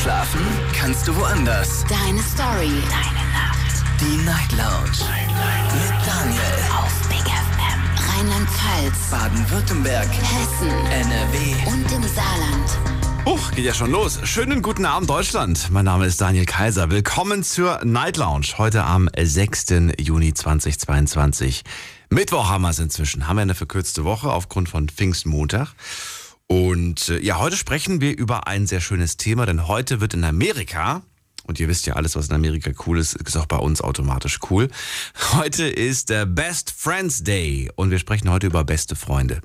Schlafen kannst du woanders. Deine Story. Deine Nacht. Die Night Lounge. Mit Daniel. Auf Big FM. Rheinland-Pfalz. Baden-Württemberg. Hessen. NRW. Und im Saarland. Huch, geht ja schon los. Schönen guten Abend, Deutschland. Mein Name ist Daniel Kaiser. Willkommen zur Night Lounge. Heute am 6. Juni 2022. Mittwoch haben wir es inzwischen. Haben wir eine verkürzte Woche aufgrund von Pfingstmontag. Und äh, ja, heute sprechen wir über ein sehr schönes Thema, denn heute wird in Amerika, und ihr wisst ja, alles, was in Amerika cool ist, ist auch bei uns automatisch cool. Heute ist der Best Friends Day und wir sprechen heute über beste Freunde.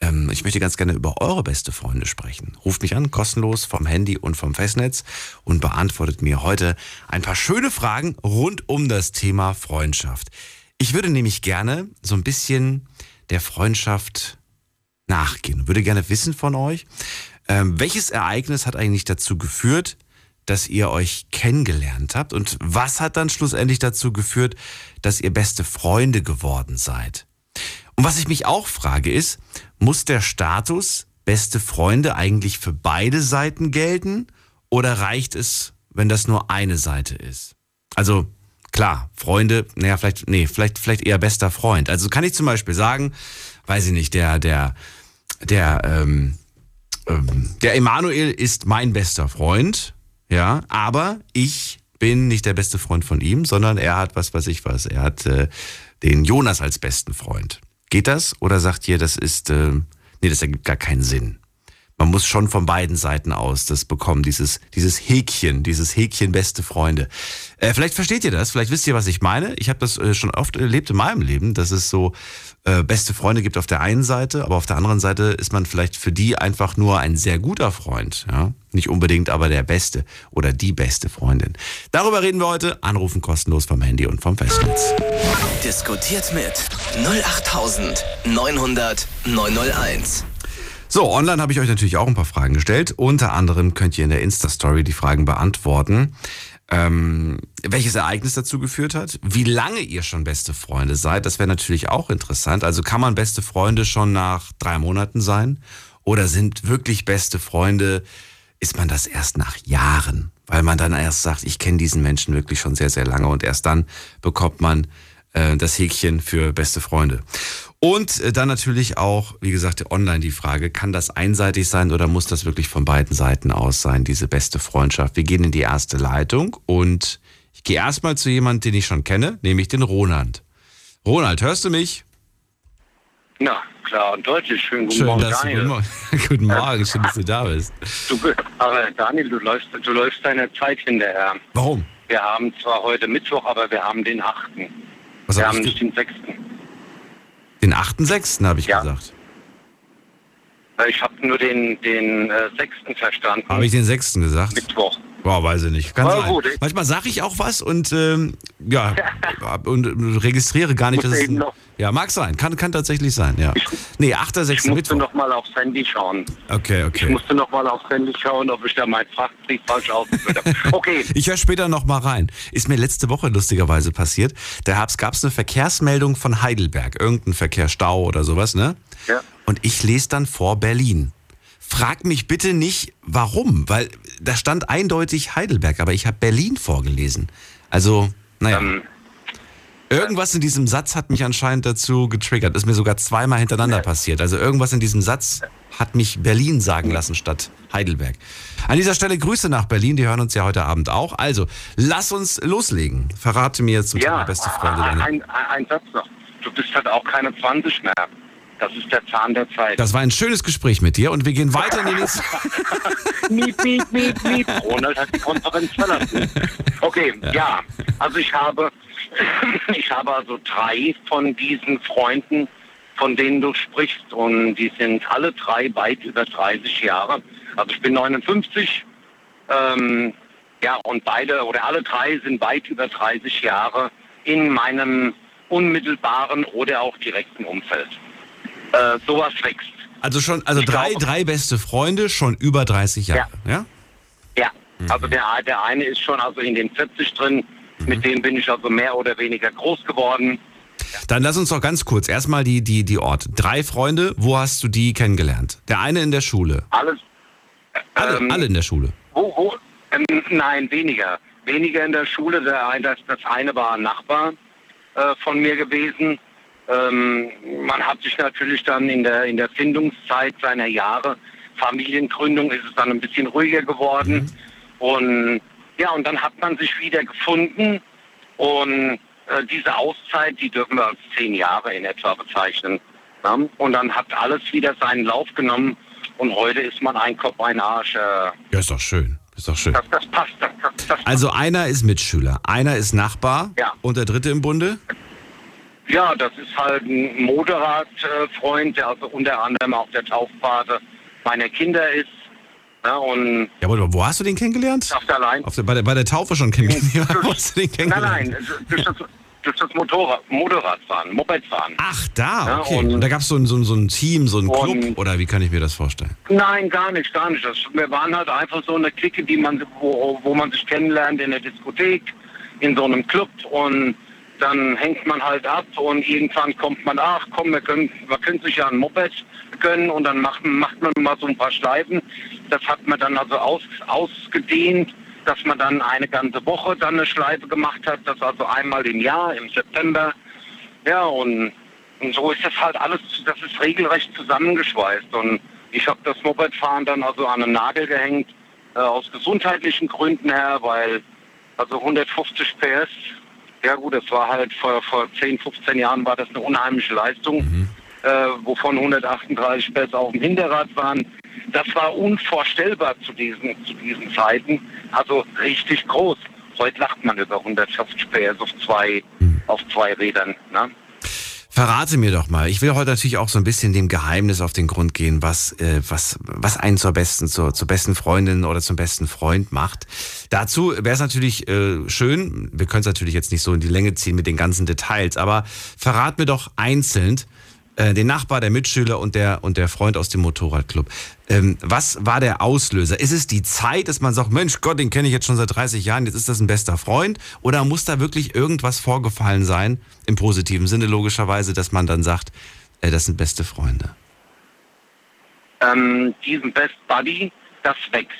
Ähm, ich möchte ganz gerne über eure beste Freunde sprechen. Ruft mich an, kostenlos vom Handy und vom Festnetz und beantwortet mir heute ein paar schöne Fragen rund um das Thema Freundschaft. Ich würde nämlich gerne so ein bisschen der Freundschaft nachgehen. Würde gerne wissen von euch, ähm, welches Ereignis hat eigentlich dazu geführt, dass ihr euch kennengelernt habt und was hat dann schlussendlich dazu geführt, dass ihr beste Freunde geworden seid? Und was ich mich auch frage ist, muss der Status beste Freunde eigentlich für beide Seiten gelten oder reicht es, wenn das nur eine Seite ist? Also klar, Freunde, naja, vielleicht, nee, vielleicht, vielleicht eher bester Freund. Also kann ich zum Beispiel sagen, weiß ich nicht, der, der, der, ähm, ähm, der Emanuel ist mein bester Freund, ja, aber ich bin nicht der beste Freund von ihm, sondern er hat was weiß ich was. Er hat äh, den Jonas als besten Freund. Geht das? Oder sagt ihr, das ist, äh, nee, das ergibt gar keinen Sinn? Man muss schon von beiden Seiten aus das bekommen, dieses, dieses Häkchen, dieses Häkchen beste Freunde. Äh, vielleicht versteht ihr das, vielleicht wisst ihr, was ich meine. Ich habe das äh, schon oft erlebt in meinem Leben, dass es so äh, beste Freunde gibt auf der einen Seite, aber auf der anderen Seite ist man vielleicht für die einfach nur ein sehr guter Freund. Ja? Nicht unbedingt aber der beste oder die beste Freundin. Darüber reden wir heute. Anrufen kostenlos vom Handy und vom Festnetz. Diskutiert mit 08900 901. So, online habe ich euch natürlich auch ein paar Fragen gestellt. Unter anderem könnt ihr in der Insta-Story die Fragen beantworten. Ähm, welches Ereignis dazu geführt hat, wie lange ihr schon beste Freunde seid, das wäre natürlich auch interessant. Also kann man beste Freunde schon nach drei Monaten sein? Oder sind wirklich beste Freunde, ist man das erst nach Jahren? Weil man dann erst sagt, ich kenne diesen Menschen wirklich schon sehr, sehr lange und erst dann bekommt man äh, das Häkchen für beste Freunde. Und äh, dann natürlich auch, wie gesagt, online die Frage, kann das einseitig sein oder muss das wirklich von beiden Seiten aus sein, diese beste Freundschaft? Wir gehen in die erste Leitung und ich gehe erstmal zu jemandem, den ich schon kenne, nämlich den Ronald. Ronald, hörst du mich? Na, klar und deutlich. Schönen guten Schön, Morgen, dass Daniel. du, guten, Morgen, guten Morgen, schön, dass du da bist. Du, aber Daniel, du läufst, du läufst deiner Zeit hinterher. Warum? Wir haben zwar heute Mittwoch, aber wir haben den 8. Was wir hab haben ich nicht den 6. den 8.6. habe ich Ja. gesagt. Äh, Ich habe nur den, den äh, 6. verstanden. Habe ich den 6. gesagt? Mittwoch. Boah, weiß ich nicht. Kann Aber sein. gut, ich- Manchmal sage ich auch was und ähm, ja und registriere gar nicht, dass es ein, ja mag sein, kann kann tatsächlich sein, ja. Nee, 8.6. Ich musste Mittwoch. noch mal aufs Handy schauen. Okay, Ich okay. musste noch mal aufs Handy schauen, ob ich da meinen Frachtbrief falsch ausgefüllt habe. Okay. Ich höre später noch mal rein. Ist mir letzte Woche lustigerweise passiert. Da gab es eine Verkehrsmeldung von Heidelberg, irgendein Verkehrsstau oder sowas, ne? Ja. Und ich lese dann vor Berlin. Frag mich bitte nicht, warum, weil da stand eindeutig Heidelberg, aber ich habe Berlin vorgelesen. Also, naja. Ähm, Irgendwas in diesem Satz hat mich anscheinend dazu getriggert. Ist mir sogar zweimal hintereinander passiert. Also irgendwas in diesem Satz hat mich Berlin sagen lassen statt Heidelberg. An dieser Stelle Grüße nach Berlin. Die hören uns ja heute Abend auch. Also, lass uns loslegen. Verrate mir zum Thema ja, beste Freunde deine. ein, ein, ein Satz noch. Du bist halt auch keine 20 mehr. Das ist der Zahn der Zeit. Das war ein schönes Gespräch mit dir und wir gehen weiter in die nächste. Miep, miep, miep, miep. Ronald hat die Konferenz verlassen. Okay, ja. Also ich habe, ich habe also drei von diesen Freunden, von denen du sprichst. Und die sind alle drei weit über 30 Jahre. Also ich bin 59. Ähm, ja, und beide oder alle drei sind weit über 30 Jahre in meinem unmittelbaren oder auch direkten Umfeld. Äh, sowas wächst. Also schon, also Ich drei, glaube- drei beste Freunde, schon über 30 Jahre. Ja? Ja, also der, der eine ist schon also in den 40 drin, mit dem bin ich also mehr oder weniger groß geworden. Dann lass uns doch ganz kurz erstmal die, die, die Orte. Drei Freunde, wo hast du die kennengelernt? Der eine in der Schule. Alles. Alle, ähm, alle in der Schule. Wo, wo, Ähm, nein, weniger. Weniger in der Schule. Der, das, das eine war ein Nachbar äh, von mir gewesen. Ähm, man hat sich natürlich dann in der, in der Findungszeit seiner Jahre, Familiengründung, ist es dann ein bisschen ruhiger geworden. Und ja, und dann hat man sich wieder gefunden. Und äh, diese Auszeit, die dürfen wir als zehn Jahre in etwa bezeichnen. Ja? Und dann hat alles wieder seinen Lauf genommen. Und heute ist man ein Kopf, ein Arsch. Äh, Ja, ist doch schön. Ist doch schön. das, das passt. Das, das, das Also einer ist Mitschüler, einer ist Nachbar Ja. und der dritte im Bunde? Ja, das ist halt ein Motorradfreund, der also unter anderem auch der Taufpate meiner Kinder ist. Ja, und Ja, aber wo hast du den kennengelernt? schafft allein. Auf der, bei, der, bei der Taufe schon kennengelernt? Wo hast du den Nein, kennengelernt? nein, durch das, durch das Motorrad, Motorradfahren, Mopedfahren. Ach, da, Ja, okay. und- und, da gab es so, ein- so, so ein Team, so ein Club, Und- oder wie kann ich mir das vorstellen? Nein, gar nicht, gar nicht. Das, wir waren halt einfach so eine Clique, die man, wo, wo man sich kennenlernt in der Diskothek, in so einem Club und dann hängt man halt ab und irgendwann kommt man, ach komm, wir können, wir können sich ja ein Moped gönnen und dann macht, macht man mal so ein paar Schleifen. Das hat man dann also aus, ausgedehnt, dass man dann eine ganze Woche dann eine Schleife gemacht hat, das also einmal im Jahr, im September. Ja, und, und so ist das halt alles, das ist regelrecht zusammengeschweißt. Und ich habe das Mopedfahren dann also an einen Nagel gehängt, äh, aus gesundheitlichen Gründen her, weil also 150 PS, ja gut, das war halt vor, vor 10, 15 Jahren war das eine unheimliche Leistung, äh, wovon 138 PS auf dem Hinterrad waren. Das war unvorstellbar zu diesen, zu diesen Zeiten, also richtig groß. Heute lacht man über 150 PS auf zwei, auf zwei Rädern. Ne? Verrate mir doch mal. Ich will heute natürlich auch so ein bisschen dem Geheimnis auf den Grund gehen, was, äh, was, was einen zur besten, zur, zur besten Freundin oder zum besten Freund macht. Dazu wäre es natürlich äh, schön, wir können es natürlich jetzt nicht so in die Länge ziehen mit den ganzen Details, aber verrat mir doch einzeln äh, den Nachbar, der Mitschüler und der, und der Freund aus dem Motorradclub. Ähm, was war der Auslöser? Ist es die Zeit, dass man sagt, Mensch Gott, den kenne ich jetzt schon seit 30 Jahren, jetzt ist das ein bester Freund? Oder muss da wirklich irgendwas vorgefallen sein, im positiven Sinne logischerweise, dass man dann sagt, äh, das sind beste Freunde? ähm, diesen Best Buddy, das wächst.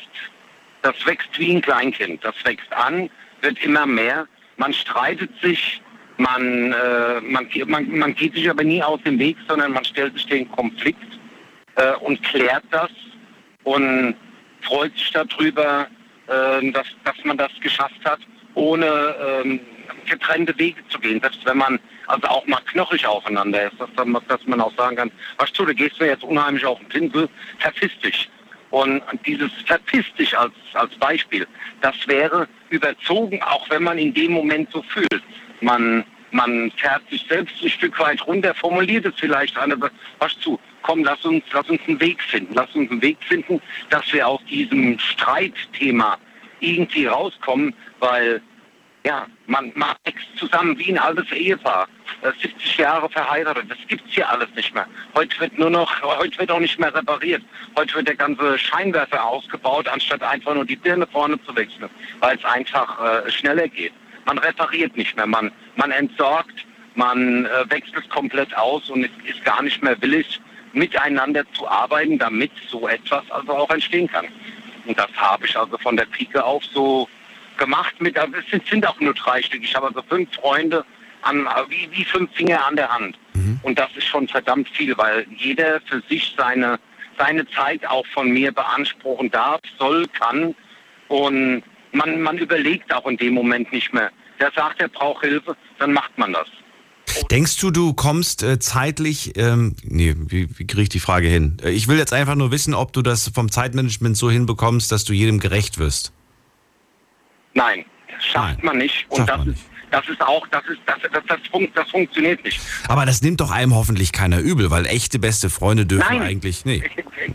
Das wächst wie ein Kleinkind. Das wächst an, wird immer mehr. Man streitet sich, man, äh, man, man, man geht sich aber nie aus dem Weg, sondern man stellt sich den Konflikt äh, und klärt das und freut sich darüber, äh, dass, dass man das geschafft hat, ohne ähm, getrennte Wege zu gehen. Selbst wenn man also auch mal knochig aufeinander ist, dass, dann, dass man auch sagen kann, was du, du gehst mir jetzt unheimlich auf den Pinsel, verpiss dich. Und dieses verpiss dich als, als Beispiel, das wäre überzogen, auch wenn man in dem Moment so fühlt. Man, man fährt sich selbst ein Stück weit runter, formuliert es vielleicht an, aber was zu, komm, lass uns, lass uns einen Weg finden. Lass uns einen Weg finden, dass wir aus diesem Streitthema irgendwie rauskommen, weil ja, man, man wächst zusammen wie ein altes Ehepaar. Äh, 70 Jahre verheiratet, das gibt's hier alles nicht mehr. Heute wird nur noch, heute wird auch nicht mehr repariert. Heute wird der ganze Scheinwerfer ausgebaut, anstatt einfach nur die Birne vorne zu wechseln, weil es einfach äh, schneller geht. Man repariert nicht mehr, man, man entsorgt, man äh, wechselt komplett aus und ist, ist gar nicht mehr willig, miteinander zu arbeiten, damit so etwas also auch entstehen kann. Und das habe ich also von der Pike auf so gemacht. Mit, also es sind, sind auch nur drei Stück. Ich habe also fünf Freunde, an, wie, wie fünf Finger an der Hand. Und das ist schon verdammt viel, weil jeder für sich seine, seine Zeit auch von mir beanspruchen darf, soll, kann. Und man, man überlegt auch in dem Moment nicht mehr. Der sagt, er braucht Hilfe, dann macht man das. Denkst du, du kommst äh, zeitlich, ähm, nee, wie, wie kriege ich die Frage hin? Äh, ich will jetzt einfach nur wissen, ob du das vom Zeitmanagement so hinbekommst, dass du jedem gerecht wirst. Nein, das schafft Nein, man nicht. Und schafft das ist, das ist auch, das ist, das, das, das, fun das funktioniert nicht. Aber das nimmt doch einem hoffentlich keiner übel, weil echte beste Freunde dürfen Nein. eigentlich, nee.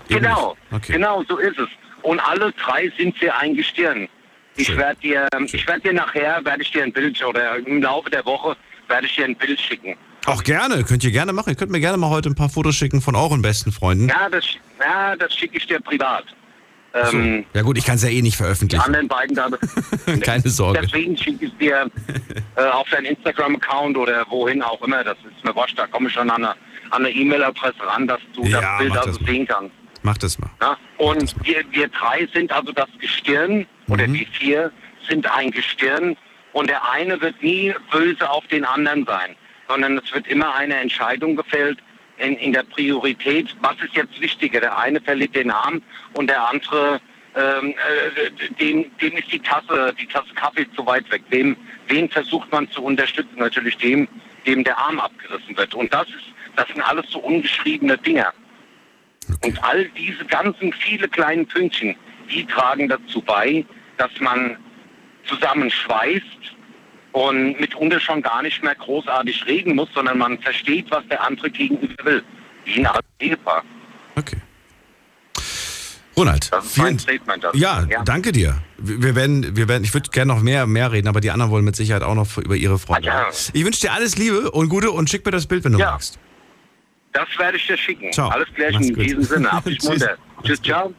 Genau, Okay. genau, so ist es. Und alle drei sind sehr ein Gestirn. Ich werde dir, ich werde dir nachher, werde ich dir ein Bild oder im Laufe der Woche werde ich dir ein Bild schicken. Auch gerne, könnt ihr gerne machen. Ihr könnt mir gerne mal heute ein paar Fotos schicken von euren besten Freunden. Ja, das, ja, das schicke ich dir privat. So. Ähm, Ja gut, ich kann es ja eh nicht die veröffentlichen. anderen beiden da. Keine Sorge. Deswegen schicke ich es dir äh, auf deinen Instagram-Account oder wohin auch immer. Das ist mir wurscht, da komme ich schon an eine an eine E-Mail-Adresse ran, dass du Ja, das Bild also das sehen kannst. Mach das mal. Ja? Und wir, wir drei sind also das Gestirn oder die vier sind ein Gestirn und der eine wird nie böse auf den anderen sein, sondern es wird immer eine Entscheidung gefällt in, in der Priorität, was ist jetzt wichtiger. Der eine verliert den Arm und der andere, ähm, äh, dem, dem ist die Tasse, die Tasse Kaffee zu weit weg. Dem, wen versucht man zu unterstützen? Natürlich dem, dem der Arm abgerissen wird. Und das ist, das sind alles so ungeschriebene Und all diese ganzen viele kleinen Pünktchen, die tragen dazu bei, dass man zusammenschweißt und mitunter schon gar nicht mehr großartig reden muss, sondern man versteht, was der andere gegenüber will. Wie ein Ehepaar. Okay. Ronald, Das ist mein vielen, Statement dazu. ja, danke dir. Wir werden, wir werden, ich würde gerne noch mehr, mehr reden, aber die anderen wollen mit Sicherheit auch noch über ihre Freunde. Ja. Ich wünsche dir alles Liebe und Gute und schick mir das Bild, wenn du Ja. magst. Das werde ich dir schicken. Ciao. Alles klärchen in diesem Sinne. Hab dich Tschüss. munter. Tschüss, ciao.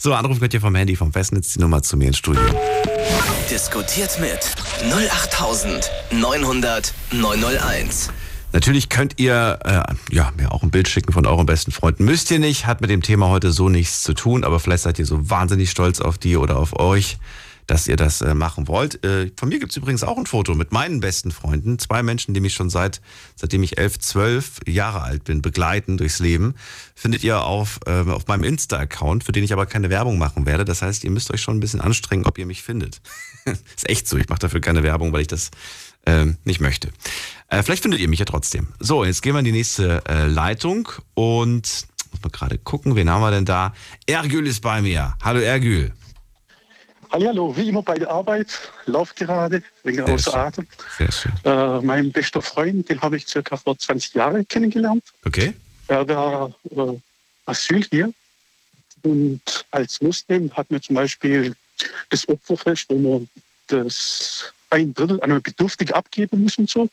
So, Anruf könnt ihr vom Handy, vom Festnetz, die Nummer zu mir ins Studio. Diskutiert mit 08900 901. Natürlich könnt ihr äh, ja, mir auch ein Bild schicken von euren besten Freunden. Müsst ihr nicht, hat mit dem Thema heute so nichts zu tun, aber vielleicht seid ihr so wahnsinnig stolz auf die oder auf euch, dass ihr das äh, machen wollt. Äh, von mir gibt's übrigens auch ein Foto mit meinen besten Freunden. Zwei Menschen, die mich schon seit, seitdem ich elf, zwölf Jahre alt bin, begleiten durchs Leben. Findet ihr auf, äh, auf meinem Insta-Account, für den ich aber keine Werbung machen werde. Das heißt, ihr müsst euch schon ein bisschen anstrengen, ob ihr mich findet. ist echt so, ich mache dafür keine Werbung, weil ich das ähm, nicht möchte. Äh, vielleicht findet ihr mich ja trotzdem. So, jetzt gehen wir in die nächste äh, Leitung und muss mal gerade gucken, wen haben wir denn da? Ergül ist bei mir. Hallo Ergül. Hallo, wie immer bei der Arbeit, lauf gerade, wegen Sehr außer schön. Atem. Sehr schön. Äh, mein bester Freund, den habe ich circa vor 20 Jahren kennengelernt. Okay. Er war äh, Asyl hier und als Muslim hat mir zum Beispiel das Opferfest, wo man das ein Drittel an Bedürftige abgeben muss und so.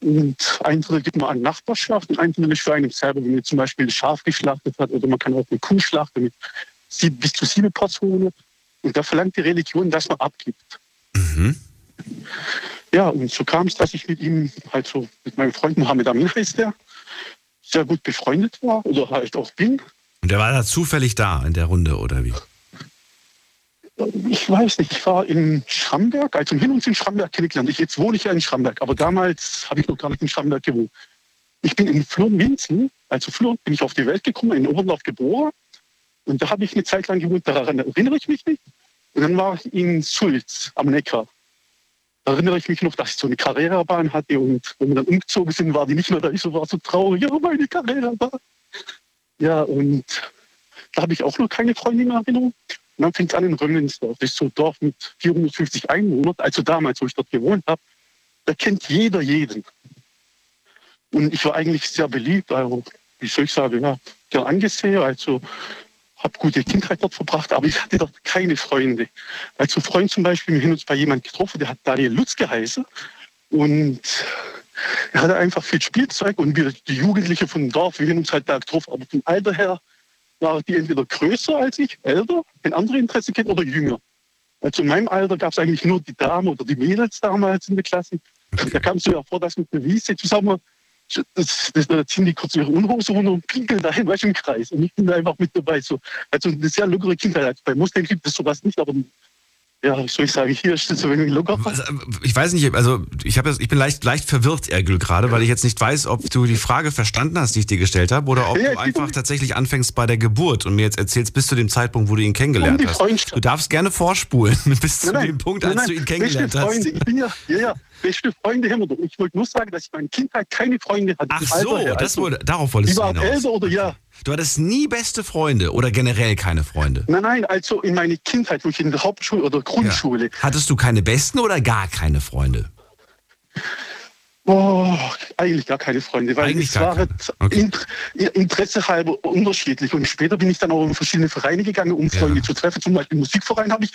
Und ein Drittel gibt man an Nachbarschaft und ein Drittel ist für einen selber, wenn man zum Beispiel ein Schaf geschlachtet hat oder man kann auch eine Kuh schlachten mit bis zu sieben Portionen. Und da verlangt die Religion, dass man abgibt. Mhm. Ja, und so kam es, dass ich mit ihm, halt so mit meinem Freund Mohammed Amin heißt der, sehr gut befreundet war oder halt auch bin. Und der war da zufällig da in der Runde, oder wie? Ich weiß nicht, ich war in Schramberg, also hin und in Schramberg kennengelernt. Ich, jetzt wohne ich ja in Schramberg, aber damals habe ich noch gar nicht in Schramberg gewohnt. Ich bin in Flurn-Winzel, also Flurn, bin ich auf die Welt gekommen, in Oberndorf geboren. Und da habe ich eine Zeit lang gewohnt, daran erinnere ich mich nicht. Und dann war ich in Sulz am Neckar. Da erinnere ich mich noch, dass ich so eine Carrera-Bahn hatte und wenn wir dann umgezogen sind, war die nicht mehr da. Ich so war so traurig, ja, meine Carrera-Bahn. Ja, und da habe ich auch noch keine Freundin in Erinnerung. Und dann fängt es an in Römlinsdorf. Das ist so ein Dorf mit 450 Einwohnern. Also damals, wo ich dort gewohnt habe, da kennt jeder jeden. Und ich war eigentlich sehr beliebt. Also, wie soll ich sagen, ja, gern angesehen. Also, habe gute Kindheit dort verbracht, aber ich hatte dort keine Freunde. Also, ein Freund zum Beispiel, wir haben uns bei jemandem getroffen, der hat Daniel Lutz geheißen. Und er hatte einfach viel Spielzeug und wir, die Jugendlichen vom Dorf, wir haben uns halt da getroffen. Aber vom Alter her war die entweder größer als ich, älter, ein anderes Interesse kennt oder jünger. Also in meinem Alter gab es eigentlich nur die Damen oder die Mädels damals in der Klasse. Da kam es ja vor, dass mit der Wiese zusammen, das, das, da ziehen die kurz ihre Unhose runter und pinkeln du, im Kreis. Und ich bin da einfach mit dabei. So. Also eine sehr lockere Kindheit. Bei Muslimen gibt es sowas nicht, aber ja, ich sagen, hier es so wenig locker. Ich weiß nicht, also ich, jetzt, ich bin leicht, leicht verwirrt, Ergül, gerade, weil ich jetzt nicht weiß, ob du die Frage verstanden hast, die ich dir gestellt habe, oder ob Ja, du einfach tatsächlich anfängst bei der Geburt und mir jetzt erzählst bis zu dem Zeitpunkt, wo du ihn kennengelernt Um die hast. Du darfst gerne vorspulen bis zu Nein, nein, dem Punkt, nein, als nein, du ihn kennengelernt beste Freunde. hast. Ich bin ja, ja, ja, beste Freunde haben wir. Ich wollte nur sagen, dass ich in meiner Kindheit keine Freunde hatte. Ach Alter so, her. das Also, wurde, darauf wolltest Die du waren hinaus. älter oder ja. Du hattest nie beste Freunde oder generell keine Freunde. Nein, nein, also in meiner Kindheit, wo ich in der Hauptschule oder Grundschule. Hattest du keine besten oder gar keine Freunde? Oh, eigentlich gar keine Freunde, weil Eigentlich es war halt Okay. Int Interesse halber unterschiedlich. Und später bin ich dann auch in verschiedene Vereine gegangen, um Ja. Freunde zu treffen. Zum Beispiel im Musikverein habe ich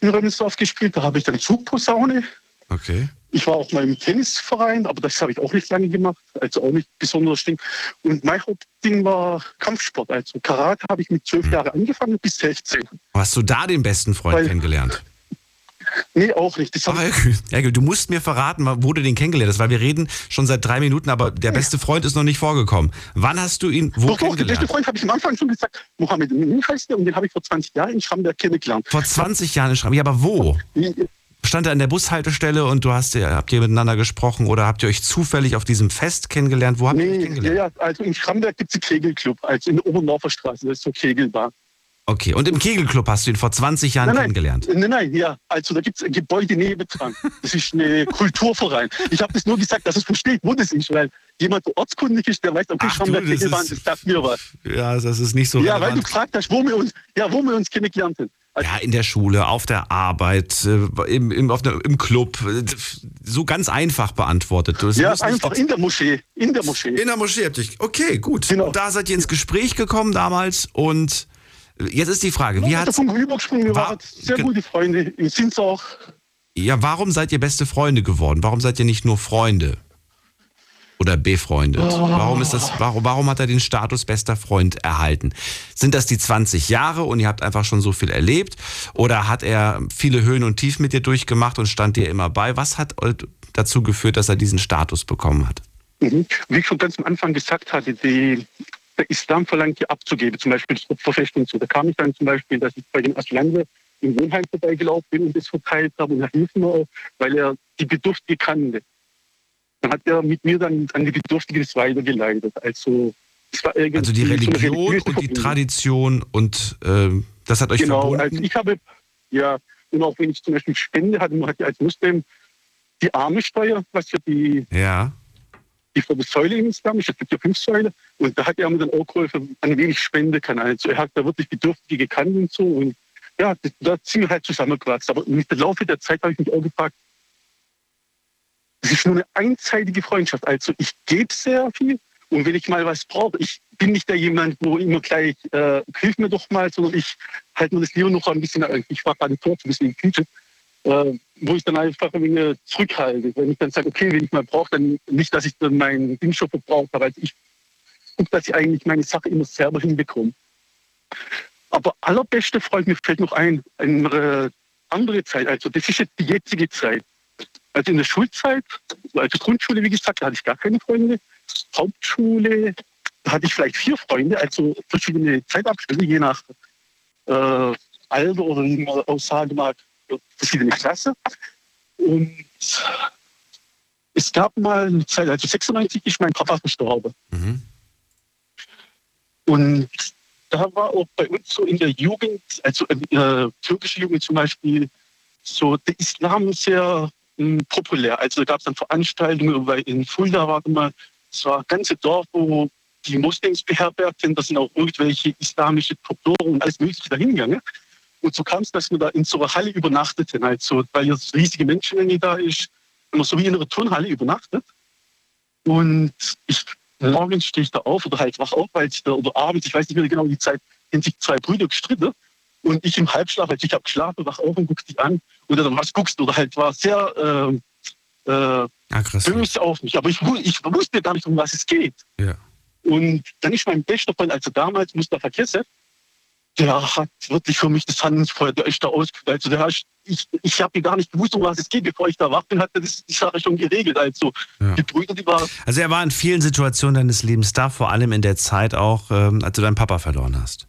in Römelsdorf gespielt, da habe ich dann Zugposaune. Okay. Ich war auch mal im Tennisverein, aber das habe ich auch nicht lange gemacht, also auch nicht besonders Ding. Und mein Hauptding war Kampfsport. Also Karate habe ich mit zwölf Hm. Jahren angefangen bis 16. Hast du da den besten Freund Weil- kennengelernt? Nee, auch nicht. Das ich, Ergül, Ergül, du musst mir verraten, wo du den kennengelernt hast, weil wir reden schon seit drei Minuten, aber der beste Freund ist noch nicht vorgekommen. Wann hast du ihn wo doch, doch, der beste kennengelernt? Freund habe ich am Anfang schon gesagt, Mohammed Min heißt der und den habe ich vor 20 Jahren in Schramberg kennengelernt. Vor 20 Jahren in Schramm. Ja, aber wo? Stand er an der Bushaltestelle und du hast, habt ihr miteinander gesprochen oder habt ihr euch zufällig auf diesem Fest kennengelernt? Wo habt ihr euch Nee, kennengelernt? ja, also in Schramberg gibt es einen Kegelclub, also in der Oberndorfer Straße, das ist so Kegelbar. Okay, und im Kegelclub hast du ihn vor 20 Jahren Nein, nein, kennengelernt. nein, nein, ja, also da gibt es ein Gebäude nebendran. Das ist eine Kulturverein. Ich habe das nur gesagt, dass es versteht, wo das ist, weil jemand, der ortskundig ist, der weiß, okay, Ach du, Schramberg das Kegelbahn, ist- das sagt mir was. Ja, das ist nicht so Ja, weil du relevant. gefragt hast, wo wir uns, ja, wo wir uns kennengelernt haben. Ja, in der Schule, auf der Arbeit, äh, im, im, auf der, im Club. äh, So ganz einfach beantwortet. Das ja, einfach in der Moschee, in der Moschee. In der Moschee habt ihr. Okay, gut. Genau. Und da seid ihr ins Gespräch gekommen damals und jetzt ist die Frage, wie hat davon rübergesprungen, wir War- waren sehr gute Freunde, sind auch. ja, warum seid ihr beste Freunde geworden? Warum seid ihr nicht nur Freunde? Oder befreundet? Oh. Warum ist das, warum, warum hat er den Status bester Freund erhalten? Sind das die 20 Jahre und ihr habt einfach schon so viel erlebt? Oder hat er viele Höhen und Tiefen mit dir durchgemacht und stand dir immer bei? Was hat dazu geführt, dass er diesen Status bekommen hat? Mhm. Wie ich schon ganz am Anfang gesagt hatte, die, der Islam verlangt hier abzugeben, zum Beispiel das so. Da kam ich dann zum Beispiel, dass ich bei dem Asylanten im Wohnheim vorbeigelaufen bin und das verteilt habe und er hilft mir auch, weil er die Bedürftige kannte. Hat er mit mir dann an die Bedürftige das weitergeleitet. Also, es war irgendwie Also die Religion und die. Tradition und ähm, das hat euch Genau, verbunden? also ich habe, ja, und auch wenn ich zum Beispiel Spende hatte, man hat ja als Muslim die Armesteuer, was ja die, ja. die vierte Säule im Islam ist, es gibt ja fünf Säulen, und da hat er mir dann auch geholfen, an wen ich spenden kann. Also er hat da wirklich Bedürftige gekannt und so, und ja, das, da sind wir halt zusammengewachsen. Aber mit dem Laufe der Zeit habe ich mich auch gefragt, es ist nur eine einseitige Freundschaft. Also ich gebe sehr viel, und wenn ich mal was brauche, ich bin nicht der jemand, wo immer gleich, äh, hilf mir doch mal, sondern ich halte mir das lieber noch ein bisschen, ich war gerade tot, ein bisschen in Küche, äh, wo ich dann einfach ein wenig zurückhalte. Wenn ich dann sage, okay, wenn ich mal brauche, dann nicht, dass ich dann meinen Ding schon verbraucht ich gucke, dass ich eigentlich meine Sache immer selber hinbekomme. Aber allerbeste Freund, mir fällt noch ein, eine andere Zeit, also das ist jetzt die jetzige Zeit. Also in der Schulzeit, also Grundschule, wie gesagt, da hatte ich gar keine Freunde. Hauptschule, da hatte ich vielleicht vier Freunde, also verschiedene Zeitabschnitte, je nach äh, Alter oder wie man auch sagen mag, verschiedene Klasse. Und es gab mal eine Zeit, also 96 ist mein Papa verstorben. Mhm. Und da war auch bei uns so in der Jugend, also in der türkischen Jugend zum Beispiel, so der Islam sehr populär. Also da gab es dann Veranstaltungen, weil in Fulda war immer, es war ein ganzes Dorf, wo die Moslems beherbergt sind. Da sind auch irgendwelche islamische Doktoren und alles Mögliche dahin gegangen. Und so kam es, dass wir da in so einer Halle übernachteten. Also, weil jetzt riesige Menschenmenge da ist, wir so wie in einer Turnhalle übernachtet. Und ich, morgens stehe ich da auf oder halt wach auf, weil sich da, oder abends, ich weiß nicht mehr genau die Zeit, haben sich zwei Brüder gestritten. Und ich im Halbschlaf, also ich habe geschlafen, wach auf und guck die an. Oder dann was guckst du, oder halt war sehr äh, äh, Aggressiv. böse auf mich. Aber ich, ich wusste gar nicht, um was es geht. Ja. Und dann ist mein bester Freund, also damals Mustafa Kesse, der hat wirklich für mich das Handelsfeuer, der ist da ausgeführt. Also der hat, ich, ich habe gar nicht gewusst, um was es geht. Bevor ich da wach bin, hat er das, die Sache schon geregelt. Also Ja. die Brüder, die war, Also er war in vielen Situationen deines Lebens da, vor allem in der Zeit auch, ähm, als du deinen Papa verloren hast.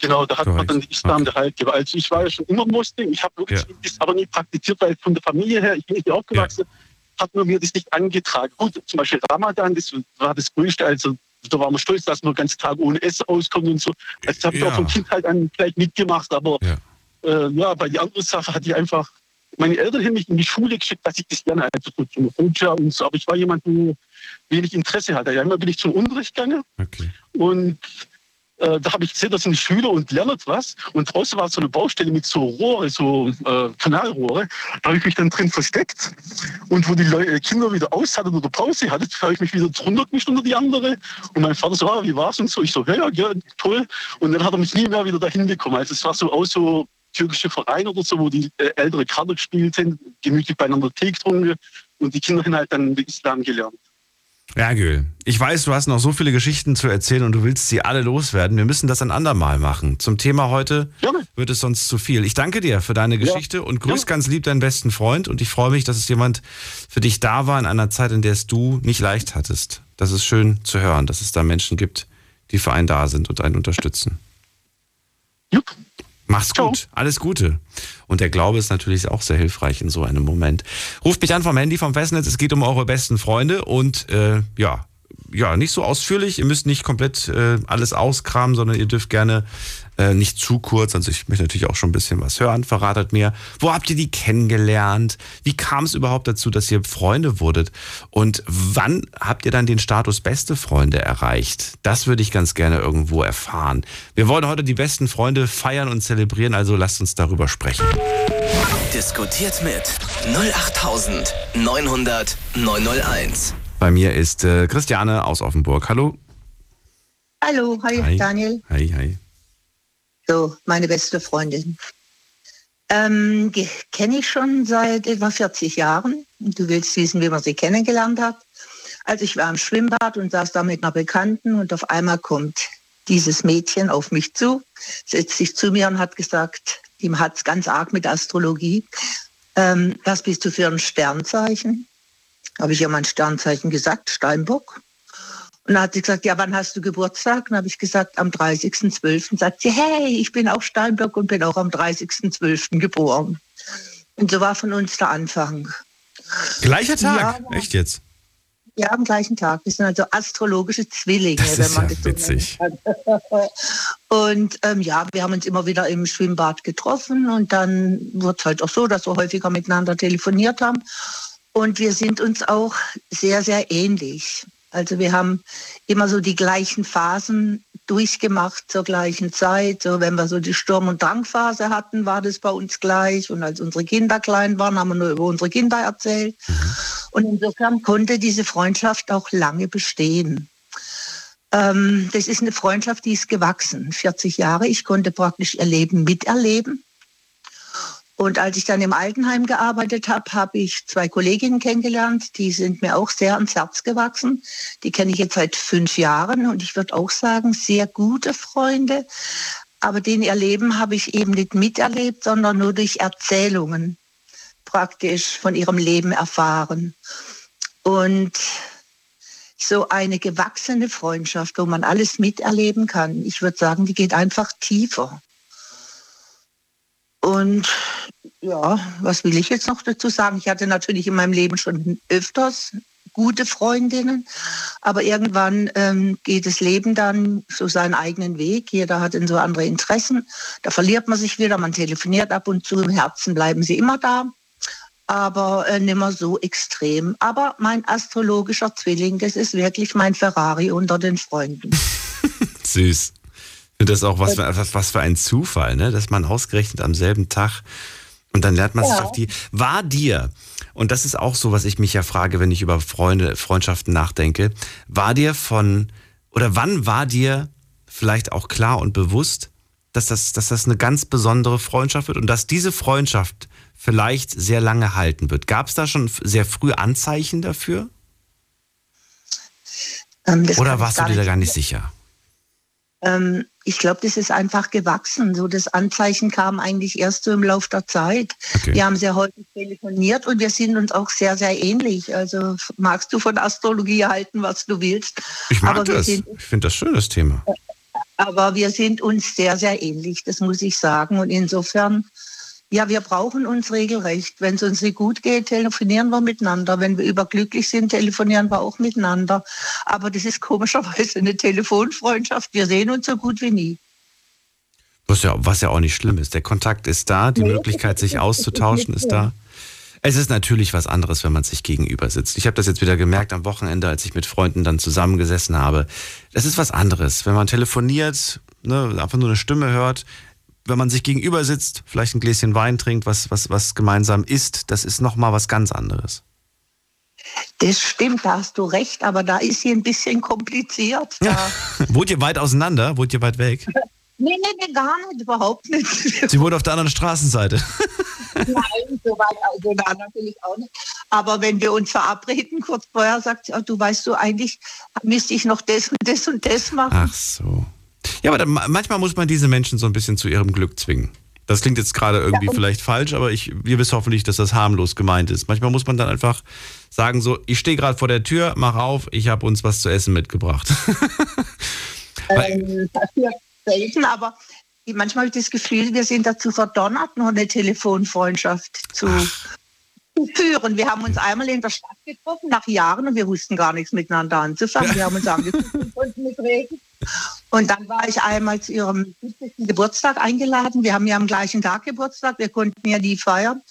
Genau, da hat man dann den Islam Okay. der Halt gegeben. Also ich war ja schon immer Muslim, ich habe wirklich Ja. das aber nie praktiziert, weil von der Familie her, ich bin nicht aufgewachsen, hat man mir das nicht angetragen. Gut, zum Beispiel Ramadan, das war das Größte, also da waren wir stolz, dass man den ganzen Tag ohne Essen auskommt und so. Also das habe ich Ja. auch von Kind halt an gleich mitgemacht, aber Ja. äh, ja, bei die andere Sache hatte ich einfach, meine Eltern haben mich in die Schule geschickt, dass ich das gerne also so zum Roger und so, aber ich war jemand, wo wenig Interesse hatte. Ja, einmal bin ich zum Unterricht gegangen Okay. und äh, da habe ich gesehen, da sind Schüler und lernen was. Und draußen war so eine Baustelle mit so Rohre, so äh, Kanalrohre. Da habe ich mich dann drin versteckt. Und wo die Leute, Kinder wieder aus hatten oder Pause hatten, habe ich mich wieder drunter gemischt unter die andere. Und mein Vater so, ah, wie war's und so. Ich so, ja, ja, toll. Und dann hat er mich nie mehr wieder dahin bekommen. Also es war so auch so türkische Verein oder so, wo die äh, ältere Karte gespielt sind, gemütlich beieinander Tee getrunken und die Kinder haben halt dann den Islam gelernt. Ja, Gül, ich weiß, du hast noch so viele Geschichten zu erzählen und du willst sie alle loswerden. Wir müssen das ein andermal machen. Zum Thema heute Gerne. wird es sonst zu viel. Ich danke dir für deine Geschichte und grüß ganz lieb deinen besten Freund und ich freue mich, dass es jemand für dich da war in einer Zeit, in der es du nicht leicht hattest. Das ist schön zu hören, dass es da Menschen gibt, die für einen da sind und einen unterstützen. Jupp. Mach's Ciao. gut. Alles Gute. Und der Glaube ist natürlich auch sehr hilfreich in so einem Moment. Ruft mich an vom Handy vom Festnetz. Es geht um eure besten Freunde und äh, ja, ja, nicht so ausführlich. Ihr müsst nicht komplett äh, alles auskramen, sondern ihr dürft gerne äh, nicht zu kurz. Also ich möchte natürlich auch schon ein bisschen was hören. Verratet mir, wo habt ihr die kennengelernt? Wie kam es überhaupt dazu, dass ihr Freunde wurdet? Und wann habt ihr dann den Status beste Freunde erreicht? Das würde ich ganz gerne irgendwo erfahren. Wir wollen heute die besten Freunde feiern und zelebrieren, also lasst uns darüber sprechen. Diskutiert mit 08900 901. Bei mir ist äh, Christiane aus Offenburg. Hallo. Hallo, hi, Hi. Daniel. Hi, hi. So, meine beste Freundin. Ähm, kenne ich schon seit etwa 40 Jahren. Du willst wissen, wie man sie kennengelernt hat. Also ich war im Schwimmbad und saß da mit einer Bekannten und auf einmal kommt dieses Mädchen auf mich zu, setzt sich zu mir und hat gesagt, ihm hat es ganz arg mit Astrologie. Ähm, was bist du für ein Sternzeichen? Habe ich ihr mein Sternzeichen gesagt, Steinbock. Und dann hat sie gesagt, ja, wann hast du Geburtstag? Und habe ich gesagt, am 30.12. Sagt sie, hey, ich bin auch Steinbock und bin auch am 30.12. geboren. Und so war von uns der Anfang. Gleicher Tag. Ja. Echt jetzt? Ja, am gleichen Tag. Wir sind also astrologische Zwillinge, Das wenn ist man ja das so witzig. Und ähm, ja, wir haben uns immer wieder im Schwimmbad getroffen und dann wurde es halt auch so, dass wir häufiger miteinander telefoniert haben. Und wir sind uns auch sehr, sehr ähnlich. Also wir haben immer so die gleichen Phasen durchgemacht zur gleichen Zeit. So, wenn wir so die Sturm- und Drangphase hatten, war das bei uns gleich. Und als unsere Kinder klein waren, haben wir nur über unsere Kinder erzählt. Und insofern konnte diese Freundschaft auch lange bestehen. Ähm, das ist eine Freundschaft, die ist gewachsen. 40 Jahre. Ich konnte praktisch ihr Leben miterleben. Und als ich dann im Altenheim gearbeitet habe, habe ich zwei Kolleginnen kennengelernt, die sind mir auch sehr ans Herz gewachsen. Die kenne ich jetzt seit fünf Jahren und ich würde auch sagen, sehr gute Freunde. Aber den ihr Leben habe ich eben nicht miterlebt, sondern nur durch Erzählungen praktisch von ihrem Leben erfahren. Und so eine gewachsene Freundschaft, wo man alles miterleben kann, ich würde sagen, die geht einfach tiefer. Und ja, was will ich jetzt noch dazu sagen? Ich hatte natürlich in meinem Leben schon öfters gute Freundinnen, aber irgendwann ähm, geht das Leben dann so seinen eigenen Weg. Jeder hat in so andere Interessen. Da verliert man sich wieder, man telefoniert ab und zu, im Herzen bleiben sie immer da, aber äh, nimmer so extrem. Aber mein astrologischer Zwilling, das ist wirklich mein Ferrari unter den Freunden. Süß. Finde das auch was für, was, für ein Zufall, ne? dass man ausgerechnet am selben Tag und dann lernt man sich Ja. auf die. War dir, und das ist auch so, was ich mich ja frage, wenn ich über Freunde, Freundschaften nachdenke, war dir von, oder wann war dir vielleicht auch klar und bewusst, dass das, dass das eine ganz besondere Freundschaft wird und dass diese Freundschaft vielleicht sehr lange halten wird? Gab es da schon sehr früh Anzeichen dafür? Ähm, Oder warst du dir da gar nicht sicher? Ähm, ich glaube, das ist einfach gewachsen. So das Anzeichen kam eigentlich erst so im Laufe der Zeit. Okay. Wir haben sehr häufig telefoniert und wir sind uns auch sehr, sehr ähnlich. Also magst du von Astrologie halten, was du willst. Ich mag aber das. sind Ich finde das schön, das Thema. aber wir sind uns sehr, sehr ähnlich, das muss ich sagen. Und insofern, ja, wir brauchen uns regelrecht. Wenn es uns nicht gut geht, telefonieren wir miteinander. Wenn wir überglücklich sind, telefonieren wir auch miteinander. Aber das ist komischerweise eine Telefonfreundschaft. Wir sehen uns so gut wie nie. Was ja, was ja auch nicht schlimm ist. Der Kontakt ist da, die Möglichkeit, sich auszutauschen, ist da. Es ist natürlich was anderes, wenn man sich gegenüber sitzt. Ich habe das jetzt wieder gemerkt am Wochenende, als ich mit Freunden dann zusammengesessen habe. Das ist was anderes. Wenn man telefoniert, ne, einfach nur eine Stimme hört, wenn man sich gegenüber sitzt, vielleicht ein Gläschen Wein trinkt, was, was, was gemeinsam isst, das ist nochmal was ganz anderes. Das stimmt, da hast du recht, aber da ist sie ein bisschen kompliziert. Da. Wohnt ihr weit auseinander? Wohnt ihr weit weg? Nee, nee, nee, gar nicht, überhaupt nicht. Sie wohnt auf der anderen Straßenseite. Nein, so weit also da natürlich auch nicht. Aber wenn wir uns verabreden, kurz vorher sagt sie, oh, du weißt du, eigentlich müsste ich noch das und das und das machen. Ach so. Ja, aber dann, manchmal muss man diese Menschen so ein bisschen zu ihrem Glück zwingen. Das klingt jetzt gerade irgendwie ja, vielleicht falsch, aber ich, wir wissen hoffentlich, dass das harmlos gemeint ist. Manchmal muss man dann einfach sagen so, ich stehe gerade vor der Tür, mach auf, ich habe uns was zu essen mitgebracht. ähm, passiert selten, aber manchmal habe ich das Gefühl, wir sind dazu verdonnert, noch eine Telefonfreundschaft zu Ach. Führen. Wir haben uns einmal in der Stadt getroffen, nach Jahren, und wir wussten gar nichts miteinander anzufangen. Wir haben uns angeguckt und konnten nicht reden. Und dann war ich einmal zu ihrem 70. Geburtstag eingeladen. Wir haben ja am gleichen Tag Geburtstag. Wir konnten ja nie feiern.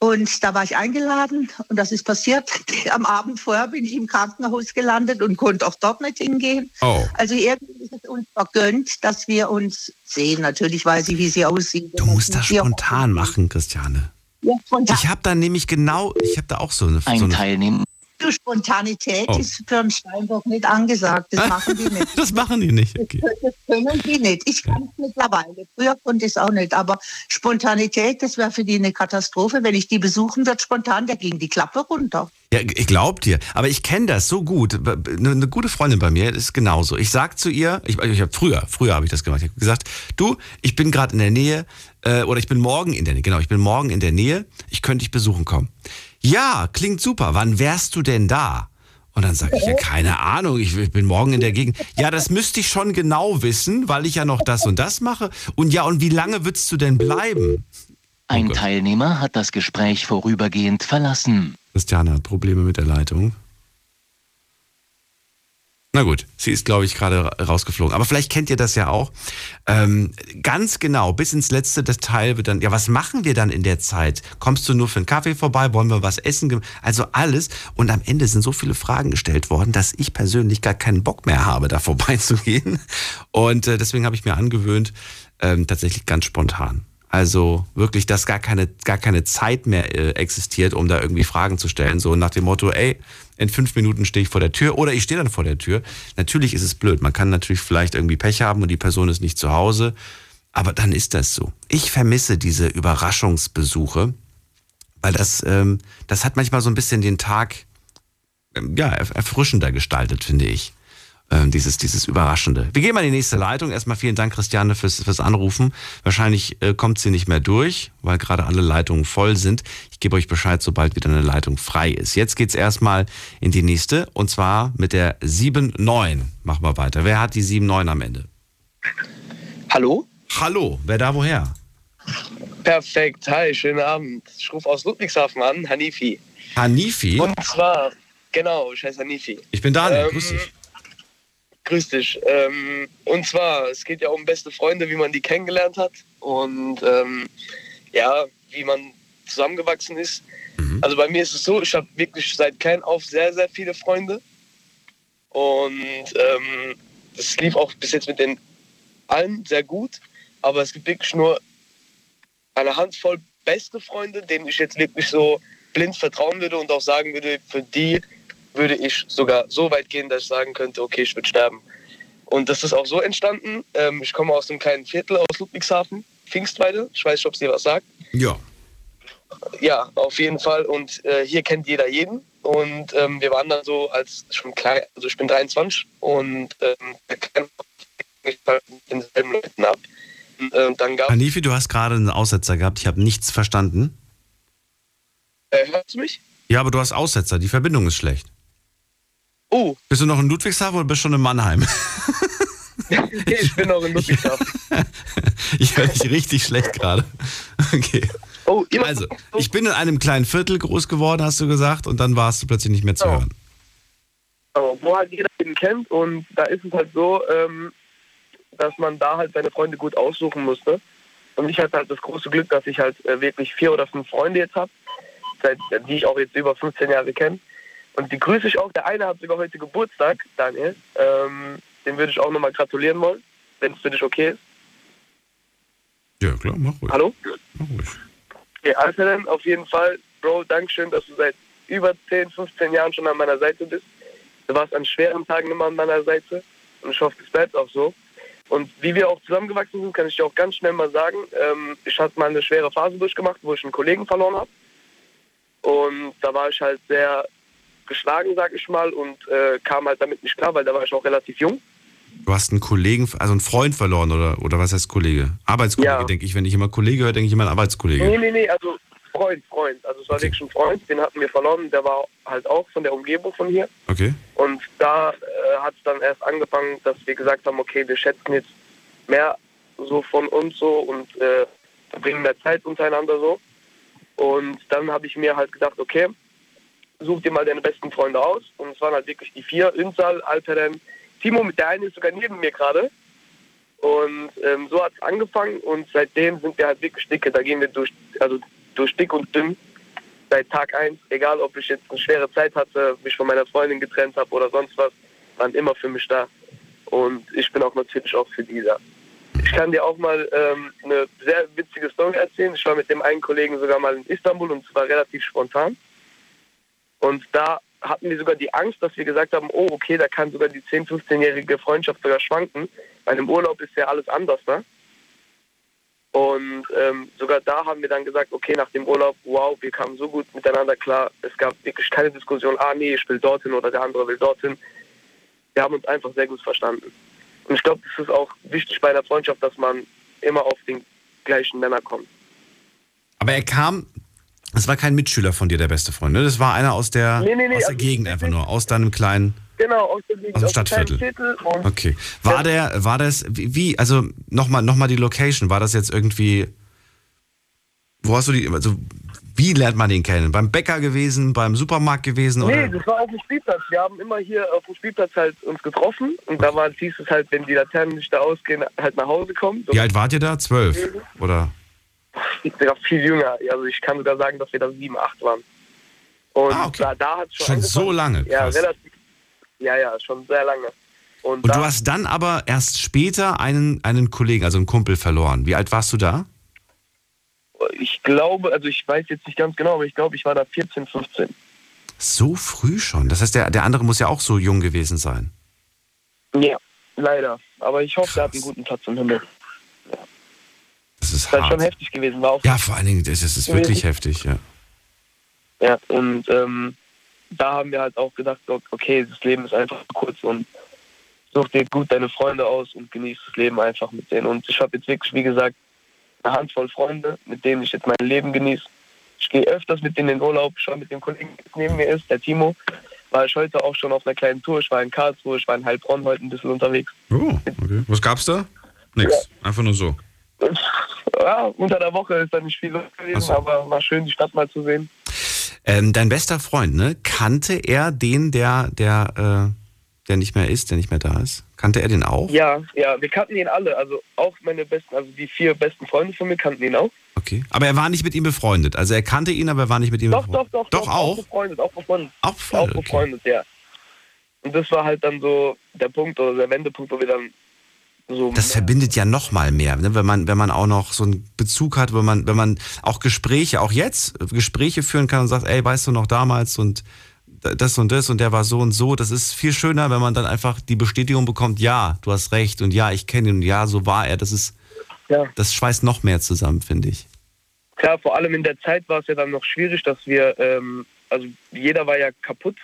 Und da war ich eingeladen und das ist passiert. Am Abend vorher bin ich im Krankenhaus gelandet und konnte auch dort nicht hingehen. Oh. Also irgendwie ist es uns vergönnt, dass wir uns sehen. Natürlich weiß ich, wie sie aussieht. Du musst das spontan machen, Christiane. Ja. Ich habe da nämlich genau, ich habe da auch so eine, Ein so eine Teilnehmen Spontanität oh. ist für einen Steinbock nicht angesagt. Das machen die nicht. das machen die nicht. Okay. Das, können die nicht. Ich kann es mittlerweile. Früher konnte ich es auch nicht. Aber Spontanität, das wäre für die eine Katastrophe. Wenn ich die besuchen würde, spontan, da ging die Klappe runter. Ja, ich glaub dir. Aber ich kenne das so gut. Eine, eine, gute Freundin bei mir ist genauso. Ich sag zu ihr, ich, ich habe früher, früher habe ich das gemacht. Ich habe gesagt, du, ich bin gerade in der Nähe äh, oder ich bin morgen in der Nähe. Genau, ich bin morgen in der Nähe. Ich könnte dich besuchen kommen. Ja, klingt super. Wann wärst du denn da? Und dann sage ich, ja, keine Ahnung, ich, bin morgen in der Gegend. Ja, das müsste ich schon genau wissen, weil ich ja noch das und das mache. Und ja, und wie lange würdest du denn bleiben? Ein oh Teilnehmer hat das Gespräch vorübergehend verlassen. Christiane hat Probleme mit der Leitung. Na gut, sie ist, glaube ich, gerade rausgeflogen. Aber vielleicht kennt ihr das ja auch. Ähm, ganz genau, bis ins letzte Detail wird dann, ja, was machen wir dann in der Zeit? Kommst du nur für einen Kaffee vorbei? Wollen wir was essen? Also alles. Und am Ende sind so viele Fragen gestellt worden, dass ich persönlich gar keinen Bock mehr habe, da vorbeizugehen. Und äh, deswegen habe ich mir angewöhnt, ähm, tatsächlich ganz spontan. Also wirklich, dass gar keine, gar keine Zeit mehr äh, existiert, um da irgendwie Fragen zu stellen. So nach dem Motto, ey, in fünf Minuten stehe ich vor der Tür oder ich stehe dann vor der Tür. Natürlich ist es blöd. Man kann natürlich vielleicht irgendwie Pech haben und die Person ist nicht zu Hause. Aber dann ist das so. Ich vermisse diese Überraschungsbesuche, weil das, ähm, das hat manchmal so ein bisschen den Tag ähm, ja, erfrischender gestaltet, finde ich. Ähm, dieses, dieses Überraschende. Wir gehen mal in die nächste Leitung. Erstmal vielen Dank, Christiane, fürs, fürs Anrufen. Wahrscheinlich äh, kommt sie nicht mehr durch, weil gerade alle Leitungen voll sind. Ich gebe euch Bescheid, sobald wieder eine Leitung frei ist. Jetzt geht's erstmal in die nächste und zwar mit der 7-9. Machen wir weiter. Wer hat die 7-9 am Ende? Hallo? Hallo, wer da woher? Perfekt, hi, schönen Abend. Ich rufe aus Ludwigshafen an, Hanifi. Hanifi? Und zwar, genau, ich heiße Hanifi. Ich bin Daniel, ähm, grüß dich. Grüß dich. Ähm, und zwar, es geht ja um beste Freunde, wie man die kennengelernt hat und ähm, ja, wie man zusammengewachsen ist. Mhm. Also bei mir ist es so, ich habe wirklich seit klein auf sehr, sehr viele Freunde. Und ähm, das lief auch bis jetzt mit den allen sehr gut. Aber es gibt wirklich nur eine Handvoll beste Freunde, denen ich jetzt wirklich so blind vertrauen würde und auch sagen würde, für die würde ich sogar so weit gehen, dass ich sagen könnte, okay, ich würde sterben. Und das ist auch so entstanden. Ähm, ich komme aus einem kleinen Viertel aus Ludwigshafen, Pfingstweide. Ich weiß nicht, ob es dir was sagt. Ja. Ja, auf jeden Fall. Und äh, hier kennt jeder jeden. Und ähm, wir waren dann so als schon klein, also ich bin 23 und ähm, mit denselben Leuten ab. Und, äh, dann gab Hanifi, du hast gerade einen Aussetzer gehabt. Ich habe nichts verstanden. Äh, hörst du mich? Ja, aber du hast Aussetzer. Die Verbindung ist schlecht. Oh. Bist du noch in Ludwigshafen oder bist du schon in Mannheim? ich bin noch in Ludwigshafen. ich höre dich richtig schlecht gerade. Okay. Oh, also, ich bin in einem kleinen Viertel groß geworden, hast du gesagt, und dann warst du plötzlich nicht mehr zu oh. hören. Oh, wo halt jeder jeden kennt und da ist es halt so, ähm, dass man da halt seine Freunde gut aussuchen musste. Und ich hatte halt das große Glück, dass ich halt äh, wirklich vier oder fünf Freunde jetzt habe, die ich auch jetzt über 15 Jahre kenne. Und die grüße ich auch. Der eine hat sogar heute Geburtstag, Daniel. Ähm, den würde ich auch nochmal gratulieren wollen, wenn es für dich okay ist. Ja, klar, mach ruhig. Hallo? Mach ruhig. Okay, also dann auf jeden Fall, Bro, Dankeschön, dass du seit über 10, 15 Jahren schon an meiner Seite bist. Du warst an schweren Tagen immer an meiner Seite und ich hoffe, es bleibt auch so. Und wie wir auch zusammengewachsen sind, kann ich dir auch ganz schnell mal sagen. Ähm, ich hatte mal eine schwere Phase durchgemacht, wo ich einen Kollegen verloren habe. Und da war ich halt sehr geschlagen, sag ich mal, und äh, kam halt damit nicht klar, weil da war ich auch relativ jung. Du hast einen Kollegen, also einen Freund verloren oder, oder was heißt Kollege? Arbeitskollege, Ja. denke ich. Wenn ich immer Kollege höre, denke ich immer an Arbeitskollege. Nee, nee, nee, also Freund, Freund. Also es war Okay. wirklich ein Freund, den hatten wir verloren. Der war halt auch von der Umgebung von hier. Okay. Und da äh, hat es dann erst angefangen, dass wir gesagt haben, okay, wir schätzen jetzt mehr so von uns so und äh, verbringen mehr Zeit untereinander so. Und dann habe ich mir halt gedacht, okay, such dir mal deine besten Freunde aus. Und es waren halt wirklich die vier, Ünsal, Alperen, Timo, mit der eine ist sogar neben mir gerade. Und ähm, so hat es angefangen und seitdem sind wir halt wirklich dicke. Da gehen wir durch, also durch dick und dünn seit Tag eins. Egal, ob ich jetzt eine schwere Zeit hatte, mich von meiner Freundin getrennt habe oder sonst was, waren immer für mich da. Und ich bin auch natürlich auch für die da. Ich kann dir auch mal ähm, eine sehr witzige Story erzählen. Ich war mit dem einen Kollegen sogar mal in Istanbul und zwar relativ spontan. Und da hatten wir sogar die Angst, dass wir gesagt haben, oh, okay, da kann sogar die 10-, 15-jährige Freundschaft sogar schwanken. Bei einem Urlaub ist ja alles anders, ne? Und ähm, sogar da haben wir dann gesagt, okay, nach dem Urlaub, wow, wir kamen so gut miteinander klar. Es gab wirklich keine Diskussion, ah nee, ich will dorthin oder der andere will dorthin. Wir haben uns einfach sehr gut verstanden. Und ich glaube, das ist auch wichtig bei einer Freundschaft, dass man immer auf den gleichen Nenner kommt. Aber er kam, es war kein Mitschüler von dir, der beste Freund, ne? Das war einer aus der, Nee, nee, nee, aus der also Gegend einfach nur, aus deinem kleinen. Genau, aus dem, Aus dem aus Stadtviertel. und Okay. War der, war das, wie, also nochmal noch mal die Location, war das jetzt irgendwie, wo hast du die, also wie lernt man den kennen? Beim Bäcker gewesen, beim Supermarkt gewesen Nee, oder? das war auf dem Spielplatz. Wir haben immer hier auf dem Spielplatz halt uns getroffen und da war, hieß es halt, wenn die Laternen nicht da ausgehen, halt nach Hause kommen. So, Wie alt wart ihr da? Zwölf? Oder? Ich bin sogar viel jünger. Also ich kann sogar sagen, dass wir da sieben, acht waren. Und Ah, okay. da, da hat schon Schon angefangen. so lange? Ja, Krass. relativ. Ja, ja, schon sehr lange. Und, Und du hast dann aber erst später einen, einen Kollegen, also einen Kumpel verloren. Wie alt warst du da? ich glaube, also ich weiß jetzt nicht ganz genau, aber ich glaube, ich war da 14, 15. So früh schon. Das heißt, der, der andere muss ja auch so jung gewesen sein. Ja, leider. Aber ich hoffe, der hat Krass. einen guten Platz im Himmel. Das ist Das ist halt schon heftig gewesen. War auch Ja, vor allen Dingen, das ist, das ist wirklich heftig, ja. Ja, und ähm, da haben wir halt auch gedacht, okay, das Leben ist einfach kurz und such dir gut deine Freunde aus und genieß das Leben einfach mit denen. Und ich habe jetzt wirklich, wie gesagt, eine Handvoll Freunde, mit denen ich jetzt mein Leben genieße. Ich gehe öfters mit denen in den Urlaub, schon mit dem Kollegen, der neben mir ist, der Timo. War ich heute auch schon auf einer kleinen Tour. Ich war in Karlsruhe, ich war in Heilbronn heute ein bisschen unterwegs. Oh, okay. Was gab's da? Nix. Einfach nur so. Ja, unter der Woche ist da nicht viel los gewesen, so. aber war schön, die Stadt mal zu sehen. Ähm, dein bester Freund, ne? Kannte er den, der, der, äh, der nicht mehr ist, der nicht mehr da ist? Kannte er den auch? Ja, ja, wir kannten ihn alle. Also auch meine besten, also die vier besten Freunde von mir kannten ihn auch. Okay. Aber er war nicht mit ihm befreundet. Also er kannte ihn, aber er war nicht mit ihm Doch, doch, befreundet. doch. Doch, auch? befreundet, auch befreundet. Auch Auch befreundet. Okay. befreundet, ja. Und das war halt dann so der Punkt oder der Wendepunkt, wo wir dann so. Das verbindet ja noch mal mehr, ne? wenn man wenn man auch noch so einen Bezug hat, wenn man wenn man auch Gespräche, auch jetzt äh, Gespräche führen kann und sagt, ey, weißt du noch damals und das und das und der war so und so. Das ist viel schöner, wenn man dann einfach die Bestätigung bekommt, ja, du hast recht und ja, ich kenne ihn und ja, so war er. Das ist Ja. das schweißt noch mehr zusammen, finde ich. Klar, vor allem in der Zeit war es ja dann noch schwierig, dass wir, ähm, also jeder war ja kaputt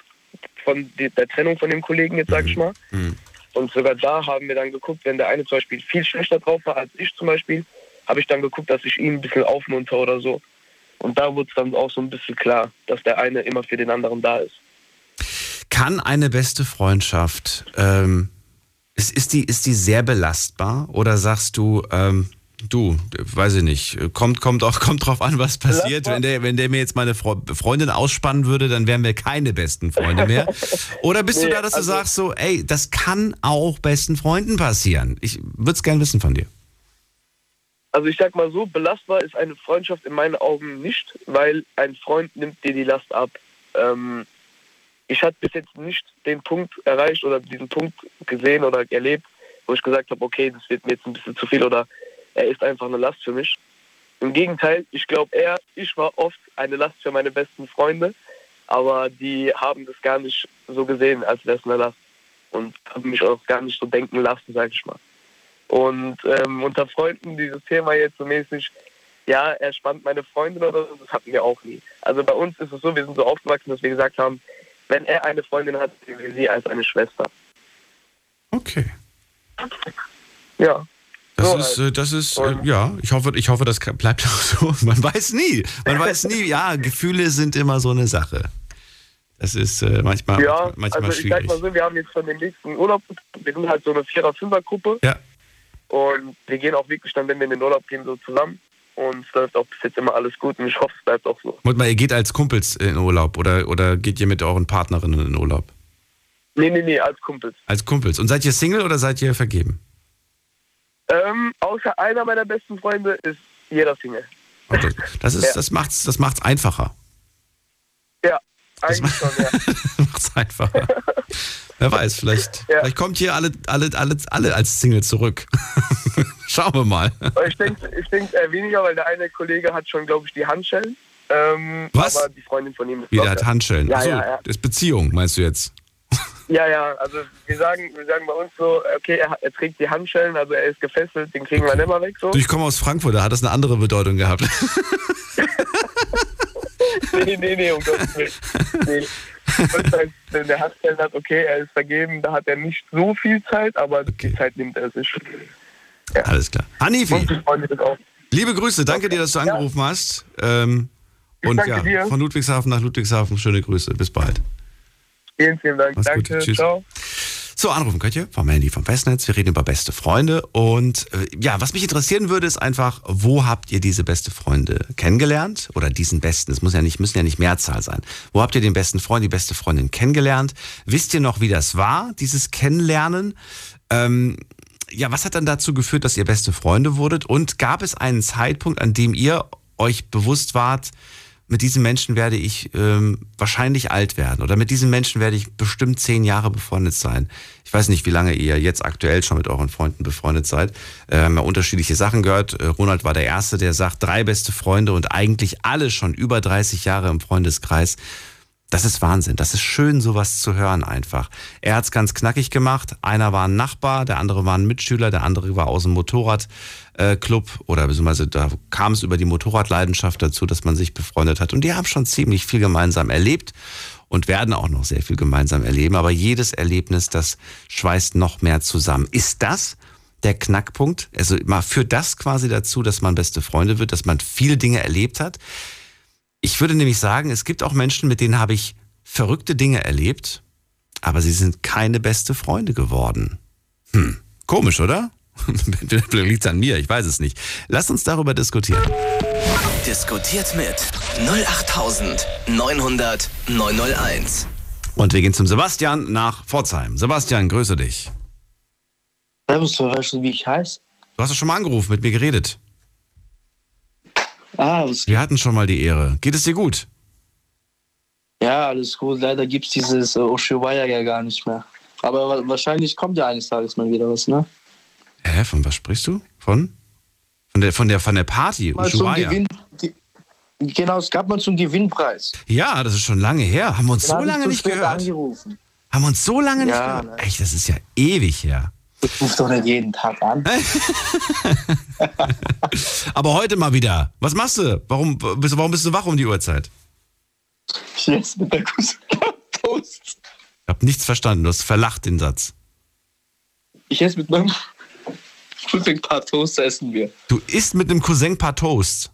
von der Trennung von dem Kollegen, jetzt sag ich mal. Mhm. Und sogar da haben wir dann geguckt, wenn der eine zum Beispiel viel schlechter drauf war als ich zum Beispiel, habe ich dann geguckt, dass ich ihn ein bisschen aufmunter oder so. Und da wurde es dann auch so ein bisschen klar, dass der eine immer für den anderen da ist. Kann eine beste Freundschaft, ähm, ist, ist, die, ist die sehr belastbar oder sagst du, ähm, du, weiß ich nicht, kommt, kommt, auch, kommt drauf an, was passiert. Wenn der, wenn der mir jetzt meine Fre Freundin ausspannen würde, dann wären wir keine besten Freunde mehr. Oder bist du Nee, da, dass du also- sagst so, ey, das kann auch besten Freunden passieren? Ich würde es gern wissen von dir. Also ich sag mal so, belastbar ist eine Freundschaft in meinen Augen nicht, weil ein Freund nimmt dir die Last ab. Ähm, ich hatte bis jetzt nicht den Punkt erreicht oder diesen Punkt gesehen oder erlebt, wo ich gesagt habe, okay, das wird mir jetzt ein bisschen zu viel oder er ist einfach eine Last für mich. Im Gegenteil, ich glaube eher, ich war oft eine Last für meine besten Freunde, aber die haben das gar nicht so gesehen, als wäre es eine Last und haben mich auch gar nicht so denken lassen, sag ich mal. Und ähm, unter Freunden dieses Thema jetzt so mäßig, ja, er spannt meine Freundin oder so, das hatten wir auch nie. Also bei uns ist es so, wir sind so aufgewachsen, dass wir gesagt haben, wenn er eine Freundin hat, sehen wir sie als eine Schwester. Okay. Ja. Das So ist, äh, das ist, äh, Und- ja, ich hoffe, ich hoffe, das bleibt auch so. Man weiß nie. Man weiß nie. Ja, Gefühle sind immer so eine Sache. Das ist äh, manchmal, Ja, manchmal also ich sag schwierig. mal so, wir haben jetzt schon den nächsten Urlaub. Wir sind halt so eine Vierer-Fünfer-Gruppe. Ja. Und wir gehen auch wirklich dann, wenn wir in den Urlaub gehen, so zusammen. Und es läuft auch bis jetzt immer alles gut und ich hoffe, es bleibt auch so. Warte mal, ihr geht als Kumpels in Urlaub oder, oder geht ihr mit euren Partnerinnen in Urlaub? Nee, nee, nee, als Kumpels. Als Kumpels. Und seid ihr Single oder seid ihr vergeben? Ähm, außer einer meiner besten Freunde ist jeder Single. Oh, das, das, ist, Ja. das macht's, das macht's einfacher. Ja, Das eigentlich schon, ja. macht's einfacher. Wer weiß, vielleicht, Ja. vielleicht kommt hier alle, alle, alle, alle als Single zurück. Schauen wir mal. Ich denke ich denk eher weniger, weil der eine Kollege hat schon, glaube ich, die Handschellen. Ähm, Was? Aber die Freundin von ihm ist Wie, der hat Handschellen. Ja, Achso, ja, ja. das ist Beziehung, meinst du jetzt? Ja, ja, also wir sagen, wir sagen bei uns so, okay, er, er trägt die Handschellen, also er ist gefesselt, den kriegen wir nicht mehr weg so. Du, ich komme aus Frankfurt, da hat das eine andere Bedeutung gehabt. Nee, nee, nee, um Gottes Willen. Nee. Wenn der Handschellen hat, okay, er ist vergeben, da hat er nicht so viel Zeit, aber die Zeit nimmt er sich. Alles klar. Hanifi, liebe Grüße, danke dir, dass du angerufen hast. Ähm, und ja, dir. von Ludwigshafen nach Ludwigshafen, schöne Grüße. Bis bald. Vielen, vielen Dank. Mach's gut. Danke, Tschüss. ciao. So, anrufen könnt ihr vom Handy vom Festnetz. Wir reden über beste Freunde. Und äh, ja, was mich interessieren würde, ist einfach, wo habt ihr diese beste Freunde kennengelernt? Oder diesen besten? Es muss ja nicht, müssen ja nicht Mehrzahl sein. Wo habt ihr den besten Freund, die beste Freundin kennengelernt? Wisst ihr noch, wie das war, dieses Kennenlernen? Ähm, ja, was hat dann dazu geführt, dass ihr beste Freunde wurdet? Und gab es einen Zeitpunkt, an dem ihr euch bewusst wart, mit diesem Menschen werde ich ähm, wahrscheinlich alt werden oder mit diesem Menschen werde ich bestimmt zehn Jahre befreundet sein. Ich weiß nicht, wie lange ihr jetzt aktuell schon mit euren Freunden befreundet seid. Wir haben ja unterschiedliche Sachen gehört. Äh, Ronald war der Erste, der sagt, drei beste Freunde und eigentlich alle schon über 30 Jahre im Freundeskreis. Das ist Wahnsinn. Das ist schön, sowas zu hören einfach. Er hat's ganz knackig gemacht. Einer war ein Nachbar, der andere war ein Mitschüler, der andere war aus dem Motorradclub oder beziehungsweise da kam es über die Motorradleidenschaft dazu, dass man sich befreundet hat. Und die haben schon ziemlich viel gemeinsam erlebt und werden auch noch sehr viel gemeinsam erleben. Aber jedes Erlebnis, das schweißt noch mehr zusammen. Ist das der Knackpunkt? Also führt das quasi dazu, dass man beste Freunde wird, dass man viele Dinge erlebt hat? Ich würde nämlich sagen, es gibt auch Menschen, mit denen habe ich verrückte Dinge erlebt, aber sie sind keine beste Freunde geworden. Hm, komisch, oder? Vielleicht liegt an mir, ich weiß es nicht. Lasst uns darüber diskutieren. Diskutiert mit 08900 901. Und wir gehen zum Sebastian nach Pforzheim. Sebastian, grüße dich. Servus, du weißt du, wie ich heiße? Du hast doch schon mal angerufen, mit mir geredet. Ah, Wir hatten schon mal die Ehre. Geht es dir gut? ja, alles gut. Leider gibt es dieses äh, Ushuaia ja gar nicht mehr. Aber wa- wahrscheinlich kommt ja eines Tages mal wieder was, ne? Hä, von was sprichst du? Von? Von der, von der, von der Party, Mal Ushuaia. Gewinn, die, genau, es gab mal zum Gewinnpreis. Ja, das ist schon lange her. Haben wir uns Da so lange nicht gehört. angerufen. Haben wir uns so lange nicht Ja, gehört. ne. Echt, das ist ja ewig her. Ich rufe doch nicht jeden Tag an. Aber heute mal wieder. Was machst du? Warum bist, warum bist du wach um die Uhrzeit? Ich esse mit der Cousin Toast. Ich habe nichts verstanden. Du hast verlacht den Satz. Ich esse mit meinem Cousin ein paar Toast essen wir. Du isst mit einem Cousin paar Toast.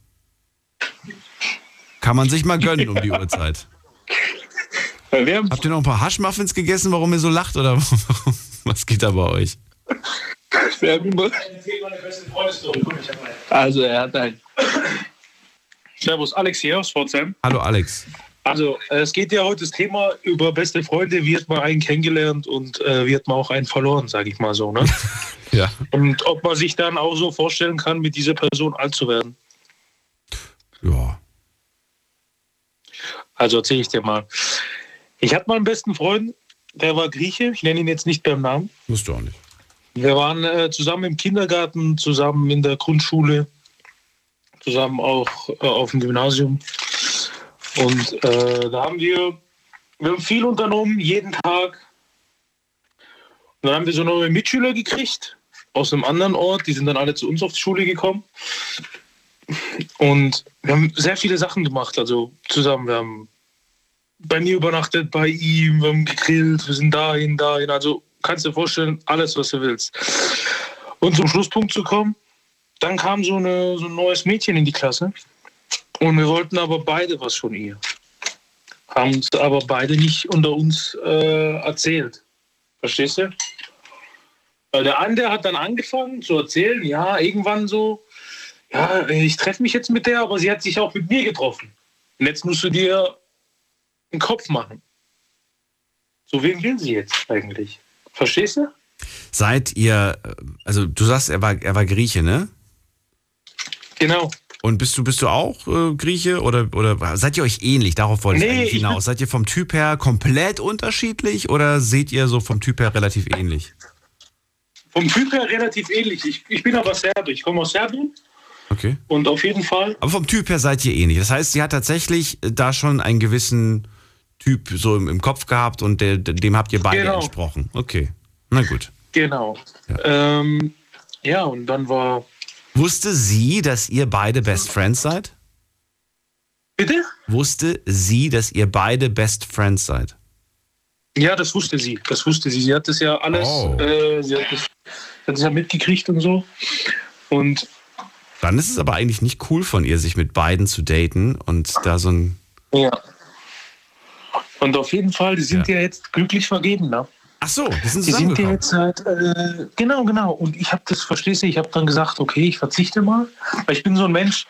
Kann man sich mal gönnen um die Uhrzeit. Habt ihr noch ein paar Haschmuffins gegessen, warum ihr so lacht? Oder was geht da bei euch? Also er hat ein Servus, Alex hier aus Pforzheim. Hallo Alex. Also, äh, es geht ja heute das Thema über beste Freunde. Wie hat man einen kennengelernt und äh, wie hat man auch einen verloren, sage ich mal so. Ne? Ja. Und ob man sich dann auch so vorstellen kann, mit dieser Person alt zu werden. Ja. Also erzähle ich dir mal. Ich hatte mal einen besten Freund, der war Grieche. Ich nenne ihn jetzt nicht beim Namen. Musst du auch nicht. Wir waren äh, zusammen im Kindergarten, zusammen in der Grundschule, zusammen auch äh, auf dem Gymnasium. Und äh, da haben wir, wir haben viel unternommen, jeden Tag. Und dann haben wir so neue Mitschüler gekriegt. aus einem anderen Ort, die sind dann alle zu uns auf die Schule gekommen. Und wir haben sehr viele Sachen gemacht, also zusammen. Wir haben bei mir übernachtet, bei ihm, wir haben gegrillt, wir sind dahin, dahin. Also kannst dir vorstellen, alles, was du willst. Und zum Schlusspunkt zu kommen, dann kam so, eine, so ein neues Mädchen in die Klasse. Und wir wollten aber beide was von ihr. Haben es aber beide nicht unter uns äh, erzählt. Verstehst du? Weil der andere hat dann angefangen zu erzählen, ja, irgendwann so, ja, ich treffe mich jetzt mit der, aber sie hat sich auch mit mir getroffen. Und jetzt musst du dir einen Kopf machen. So, wen will sie jetzt eigentlich? Verstehst du? Seid ihr, also du sagst, er war, er war Grieche, ne? Genau. Und bist du, bist du auch äh, Grieche oder, oder seid ihr euch ähnlich? Darauf wollte ich Nee, eigentlich ich bin- hinaus. Seid ihr vom Typ her komplett unterschiedlich oder seht ihr so vom Typ her relativ ähnlich? Vom Typ her relativ ähnlich. Ich, ich bin aber Serbe. Ich komme aus Serbien Okay. und auf jeden Fall. Aber vom Typ her seid ihr ähnlich. Das heißt, sie hat tatsächlich da schon einen gewissen Typ so im, im Kopf gehabt und der, dem habt ihr beide Genau. entsprochen. Okay. Na gut. Genau. Ja, ähm, ja und dann war. Wusste sie, dass ihr beide Best Friends seid? Bitte? Wusste sie, dass ihr beide Best Friends seid? Ja, das wusste sie. Das wusste sie. Sie hat das ja alles. Oh. Äh, sie hat das, sie hat das ja mitgekriegt und so. Und Dann ist es aber eigentlich nicht cool von ihr, sich mit beiden zu daten und da so ein. ja. Und auf jeden Fall, die sind ja, jetzt glücklich vergeben, ne? Ach so, die sind Die sind ja jetzt seit, äh, genau, genau. Und ich habe das, verstehst du, ich habe dann gesagt, okay, ich verzichte mal. Weil ich bin so ein Mensch,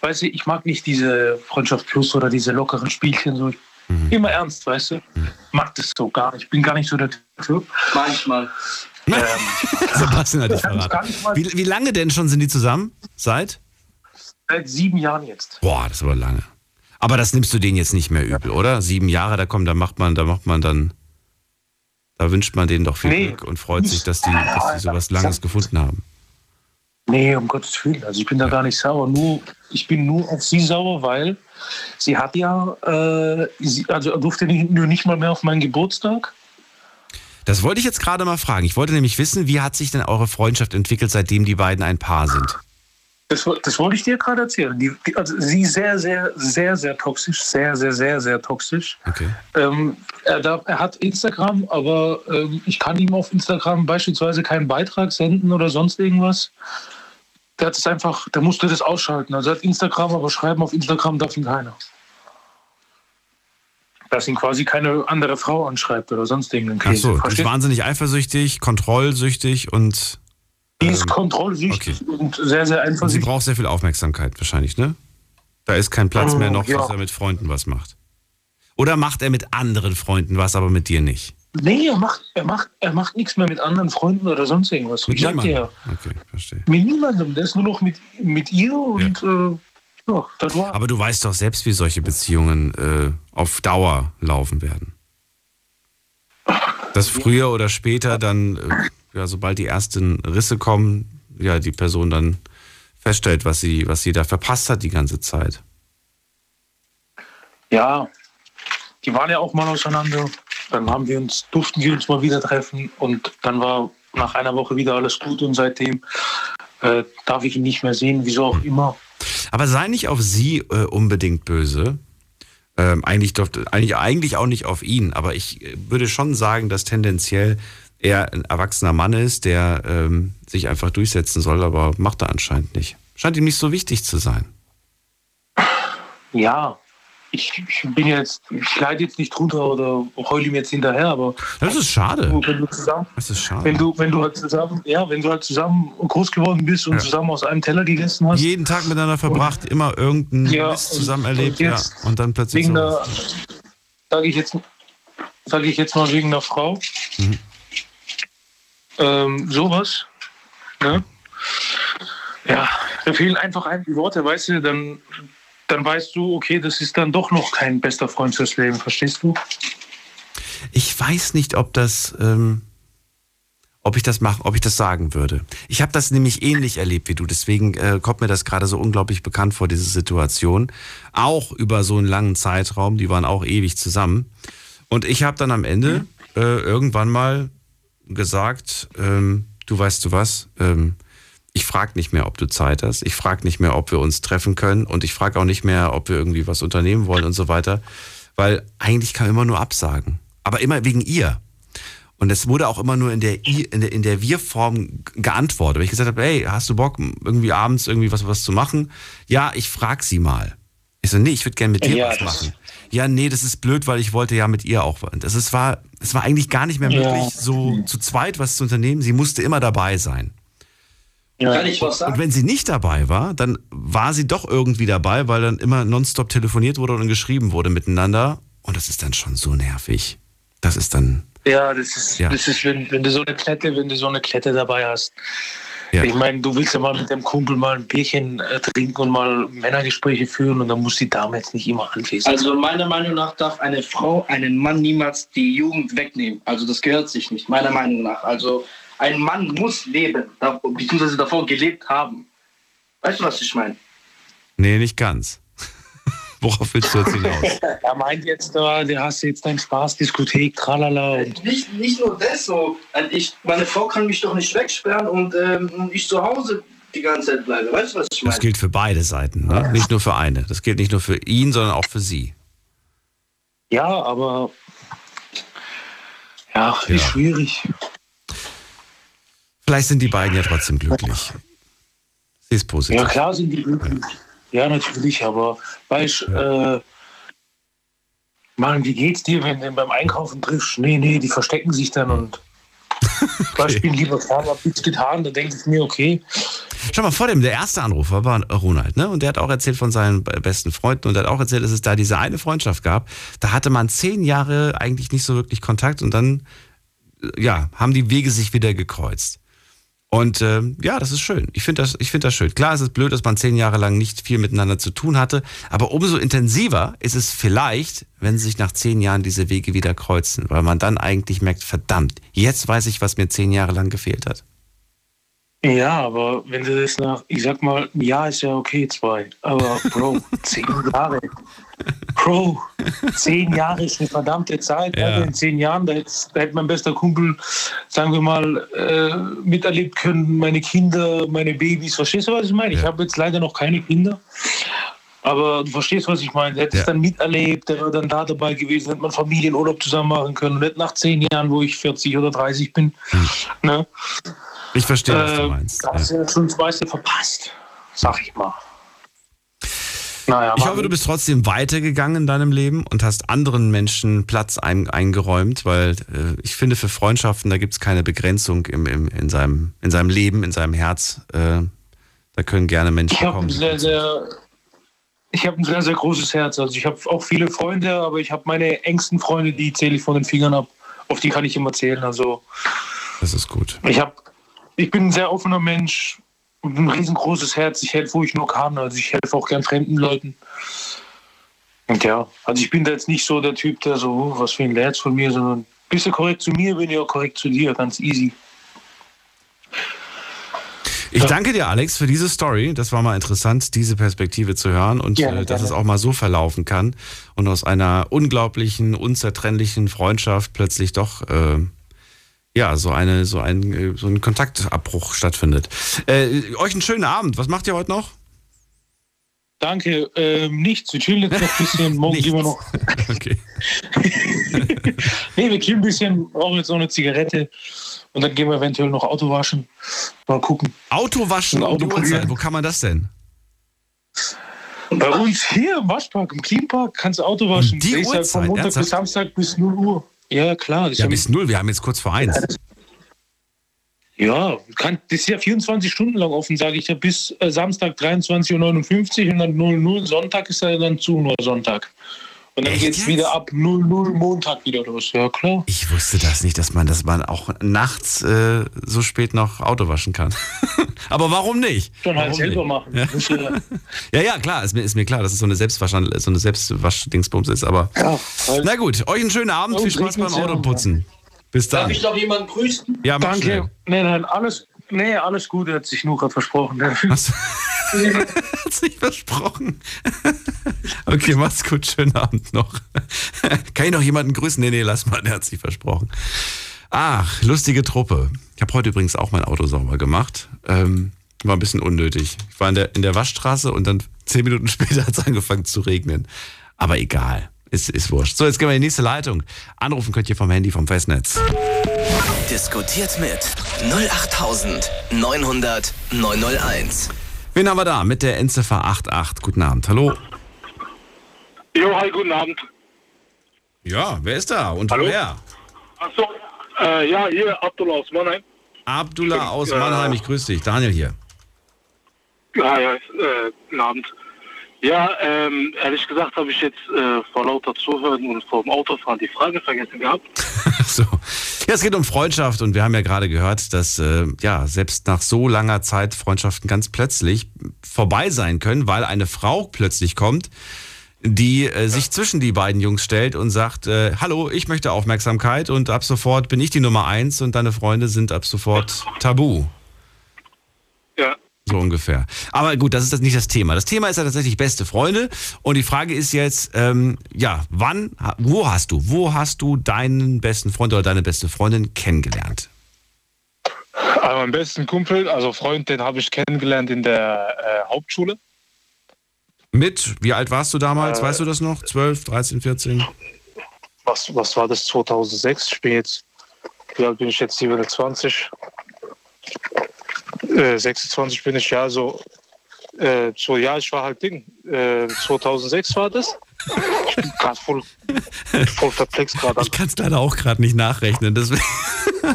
weißt du, ich mag nicht diese Freundschaft Plus oder diese lockeren Spielchen. So. Immer ernst, weißt du. Mag das so gar nicht. Ich bin gar nicht so der Typ. Manchmal. Sebastian hat dich verraten. Wie, wie lange denn schon sind die zusammen? Seit? Seit sieben Jahren jetzt. Boah, das ist aber lange. Aber das nimmst du denen jetzt nicht mehr übel, oder? Sieben Jahre, da kommt, da macht man, da macht man dann, da wünscht man denen doch viel Nee. Glück und freut sich, dass die, dass die sowas Langes gefunden haben. Nee, um Gottes Willen. Also ich bin da gar nicht sauer. Nur, ich bin nur auf sie sauer, weil sie hat ja, äh, sie, also durfte nicht, nur nicht mal mehr auf meinen Geburtstag. Das wollte ich jetzt gerade mal fragen. Ich wollte nämlich wissen, wie hat sich denn eure Freundschaft entwickelt, seitdem die beiden ein Paar sind? Das, das wollte ich dir gerade erzählen. Die, die, also sie ist sehr, sehr, sehr, sehr toxisch. Sehr, sehr, sehr, sehr toxisch. Okay. Ähm, er, darf, er hat Instagram, aber ähm, ich kann ihm auf Instagram beispielsweise keinen Beitrag senden oder sonst irgendwas. Der hat es einfach, der musste das ausschalten. Also er hat Instagram, aber schreiben auf Instagram darf ihn keiner. Dass ihn quasi keine andere Frau anschreibt oder sonst irgendeinen Ach Käse. so, du bist wahnsinnig eifersüchtig, kontrollsüchtig und Die ist kontrollsüchtig und sehr, sehr sie eifersüchtig. braucht sehr viel Aufmerksamkeit wahrscheinlich, ne? Da ist kein Platz mehr Oh, noch, ja. dass er mit Freunden was macht. Oder macht er mit anderen Freunden was, aber mit dir nicht? Nee, er macht, er, macht, er macht nichts mehr mit anderen Freunden oder sonst irgendwas. Mit ich dir ja. niemandem? Okay, verstehe. Mit niemandem. Der ist nur noch mit, mit ihr und äh, ja, das war. Aber du weißt doch selbst, wie solche Beziehungen äh, auf Dauer laufen werden. Dass früher oder später dann, äh, ja, sobald die ersten Risse kommen, ja, die Person dann feststellt, was sie, was sie da verpasst hat die ganze Zeit. Ja, die waren ja auch mal auseinander. Dann haben wir uns, durften wir uns mal wieder treffen und dann war nach einer Woche wieder alles gut und seitdem äh, darf ich ihn nicht mehr sehen, wieso auch immer. Aber sei nicht auf sie äh, unbedingt böse. Ähm, eigentlich, doch, eigentlich, eigentlich auch nicht auf ihn, aber ich äh, würde schon sagen, dass tendenziell er ein erwachsener Mann ist, der ähm, sich einfach durchsetzen soll, aber macht er anscheinend nicht. Scheint ihm nicht so wichtig zu sein. Ja, ich, ich bin jetzt, ich leide jetzt nicht drunter oder heule ihm jetzt hinterher, aber Das ist schade. wenn du zusammen, Das ist schade. wenn du, wenn du halt zusammen, ja, wenn du halt zusammen groß geworden bist und Ja. zusammen aus einem Teller gegessen hast, Jeden Tag miteinander verbracht, immer irgendeinen Ja, Mist und- zusammen erlebt, und ja. jetzt Und dann plötzlich wegen so. sage ich jetzt, sage ich jetzt mal wegen der Frau, Mhm. Ähm, sowas, ne? Ja, da fehlen einfach ein die Worte, weißt du, dann, dann weißt du, okay, das ist dann doch noch kein bester Freund fürs Leben, verstehst du? Ich weiß nicht, ob das, ähm, ob ich das machen, ob ich das sagen würde. Ich habe das nämlich ähnlich erlebt wie du, deswegen äh, kommt mir das gerade so unglaublich bekannt vor, diese Situation. Auch über so einen langen Zeitraum, die waren auch ewig zusammen. Und ich habe dann am Ende äh, irgendwann mal gesagt, ähm, du weißt du was, ähm, ich frage nicht mehr, ob du Zeit hast. Ich frage nicht mehr, ob wir uns treffen können. Und ich frage auch nicht mehr, ob wir irgendwie was unternehmen wollen und so weiter. Weil eigentlich kann man immer nur absagen. Aber immer wegen ihr. Und es wurde auch immer nur in der, I, in der, in der Wir-Form geantwortet. Wenn ich gesagt habe, hey, hast du Bock, irgendwie abends irgendwie was, was zu machen? Ja, ich frag sie mal. Ich so, nee, ich würde gerne mit dir Ja, was machen. Ja, nee, das ist blöd, weil ich wollte ja mit ihr auch. Das ist, war, es war eigentlich gar nicht mehr Ja. möglich, so zu zweit was zu unternehmen. Sie musste immer dabei sein. Kann ich was Und sagen? wenn sie nicht dabei war, dann war sie doch irgendwie dabei, weil dann immer nonstop telefoniert wurde und geschrieben wurde miteinander. Und das ist dann schon so nervig. Das ist dann. Ja, das ist, Ja. das ist wenn, wenn du so eine Klette, wenn du so eine Klette dabei hast. Ja. Ich meine, du willst ja mal mit dem Kumpel mal ein Bierchen äh, trinken und mal Männergespräche führen und dann muss die Dame jetzt nicht immer anwesend sein. Also meiner Meinung nach darf eine Frau einen Mann niemals die Jugend wegnehmen. Also das gehört sich nicht, meiner Meinung nach. Also ein Mann muss leben, beziehungsweise davor gelebt haben. Weißt du, was ich meine? Nee, nicht ganz. Worauf willst du jetzt hinaus? Er meint jetzt, da der hast du jetzt deinen Spaß, Diskothek, tralala. Nicht, nicht nur das so. Ich, meine Frau kann mich doch nicht wegsperren und ähm, ich zu Hause die ganze Zeit bleibe. Weißt du, was ich meine? Das gilt für beide Seiten, ne? nicht nur für eine. Das gilt nicht nur für ihn, sondern auch für sie. ja, aber ja, ist Ja. schwierig. Vielleicht sind die beiden ja trotzdem glücklich. Sie ist positiv. Ja, klar sind die glücklich. Ja, natürlich, aber weißt äh, Mann, wie geht's dir, wenn du beim Einkaufen triffst? Nee, nee, die verstecken sich dann und okay. spielen lieber klar, hab nichts getan, da denke ich mir, okay. Schau mal, vor dem, der erste Anrufer war Ronald, ne? Und der hat auch erzählt von seinen besten Freunden und hat auch erzählt, dass es da diese eine Freundschaft gab. Da hatte man zehn Jahre eigentlich nicht so wirklich Kontakt und dann, äh, ja, haben die Wege sich wieder gekreuzt. Und äh, ja, das ist schön. Ich finde das, ich finde das schön. Klar, es ist blöd, dass man zehn Jahre lang nicht viel miteinander zu tun hatte, aber umso intensiver ist es vielleicht, wenn sich nach zehn Jahren diese Wege wieder kreuzen, weil man dann eigentlich merkt, verdammt, jetzt weiß ich, was mir zehn Jahre lang gefehlt hat. Ja, aber wenn du das nach, ich sag mal, ein Jahr ist ja okay, zwei. Aber Bro, zehn Jahre. Bro, zehn Jahre ist eine verdammte Zeit. Ja. Alter. In zehn Jahren, da hätte, da hätte mein bester Kumpel, sagen wir mal, äh, miterlebt können, meine Kinder, meine Babys. Verstehst du, was ich meine? Ich Ja. habe jetzt leider noch keine Kinder. Aber du verstehst, was ich meine. Der hätte Ja. es dann miterlebt, der wäre dann da dabei gewesen, hätte man Familienurlaub zusammen machen können. Und nicht nach zehn Jahren, wo ich 40 oder 30 bin. Ne? Ich verstehe, was du Äh, meinst. Da hast du ja schon das meiste verpasst, sag ich mal. Naja, Ich hoffe, du bist trotzdem weitergegangen in deinem Leben und hast anderen Menschen Platz ein, eingeräumt, weil äh, ich finde, für Freundschaften, da gibt es keine Begrenzung im, im, in, seinem, in seinem Leben, in seinem Herz. Äh, da können gerne Menschen ich habe kommen. ein sehr, sehr, ich habe ein sehr, sehr großes Herz. Also ich habe auch viele Freunde, aber ich habe meine engsten Freunde, die zähle ich von den Fingern ab. Auf die kann ich immer zählen. Also Das ist gut. ich habe, ich bin ein sehr offener Mensch, und ein riesengroßes Herz. Ich helfe, wo ich nur kann. Also ich helfe auch gern fremden Leuten. Und ja, also ich bin da jetzt nicht so der Typ, der so, oh, was für ein Lerz von mir, sondern bist du korrekt zu mir, bin ich auch korrekt zu dir, ganz easy. Ich danke dir, Alex, für diese Story. Das war mal interessant, diese Perspektive zu hören und Gerne, äh, dass gerne. es auch mal so verlaufen kann und aus einer unglaublichen, unzertrennlichen Freundschaft plötzlich doch äh, ja so eine so ein äh, so ein Kontaktabbruch stattfindet. Äh, euch einen schönen Abend. Was macht ihr heute noch? Danke, ähm, nichts. Wir chillen jetzt noch ein bisschen. Morgen gehen wir noch. Okay. Nee, wir chillen ein bisschen, rauchen jetzt noch eine Zigarette und dann gehen wir eventuell noch Auto waschen. Mal gucken. Auto waschen um die Auto Uhrzeit. polieren. Wo kann man das denn? Bei uns hier im Waschpark, im Cleanpark, kannst du Auto waschen. die Der ist halt von Uhrzeit, Montag ernsthaft? bis Samstag bis 0 Uhr. Ja, klar. Ja, bis null. Wir haben jetzt kurz vor eins. ja, kann, das ist ja 24 Stunden lang offen, sage ich ja, bis äh, Samstag 23.59 Uhr und dann 00. Sonntag ist ja dann zu, nur Sonntag. Und dann Echt geht es jetzt? wieder ab 00 Montag wieder los. Ja, klar. Ich wusste das nicht, dass man, dass man auch nachts äh, so spät noch Auto waschen kann. Aber warum nicht? Schon halt selber nicht? machen. Ja. Ja- Ja, klar, ist mir, ist mir klar, dass es so eine Selbstwasch, so eine Selbstwaschdingsbums ist, aber. Ja, halt. Na gut, euch einen schönen Abend, Oh, viel Spaß beim. Autoputzen. Bis Darf dann. ich noch jemanden grüßen? Ja, mach schnell. Danke. Nein, nein, alles, nee, alles Gute, hat sich nur gerade versprochen. Hast hat sich versprochen. Okay, macht's gut, schönen Abend noch. Kann ich noch jemanden grüßen? Nee, nee, lass mal, der hat sich versprochen. Ach, lustige Truppe. Ich habe heute übrigens auch mein Auto sauber gemacht. Ähm, war ein bisschen unnötig. Ich war in der, in der Waschstraße und dann zehn Minuten später hat es angefangen zu regnen. Aber egal. Ist, ist wurscht. So, jetzt gehen wir in die nächste Leitung. Anrufen könnt ihr vom Handy vom Festnetz. Diskutiert mit 08900 901. Wen haben wir da mit der Endziffer 88? Guten Abend. Hallo. Jo, hi, guten Abend. Ja, wer ist da und Hallo? woher? Achso, äh, ja, hier Abdullah aus Mannheim. Abdullah aus Mannheim, ich grüße dich. Daniel hier. Ja, ja, äh, guten Abend. Ja, ähm, ehrlich gesagt habe ich jetzt äh, vor lauter Zuhören und vor dem Autofahren die Frage vergessen gehabt. So. Ja, es geht um Freundschaft und wir haben ja gerade gehört, dass äh, ja selbst nach so langer Zeit Freundschaften ganz plötzlich vorbei sein können, weil eine Frau plötzlich kommt, die äh, sich zwischen die beiden Jungs stellt und sagt, äh, hallo, ich möchte Aufmerksamkeit und ab sofort bin ich die Nummer eins und deine Freunde sind ab sofort tabu. Ja. So ungefähr. Aber gut, das ist das nicht das Thema. Das Thema ist ja tatsächlich beste Freunde. Und die Frage ist jetzt, ähm, ja, wann, wo hast du, wo hast du deinen besten Freund oder deine beste Freundin kennengelernt? Also mein besten Kumpel, also Freund, den habe ich kennengelernt in der äh, Hauptschule. Mit, wie alt warst du damals? Äh, weißt du das noch? 12, 13, 14? Was, was war das? 2006? Ich bin jetzt, wie alt bin ich jetzt? 27. Äh, 26 bin ich ja so. Äh, so, ja, ich war halt Ding. Äh, 2006 war das. Ich bin gerade voll, voll perplex gerade. Ich kann es leider auch gerade nicht nachrechnen. Deswegen.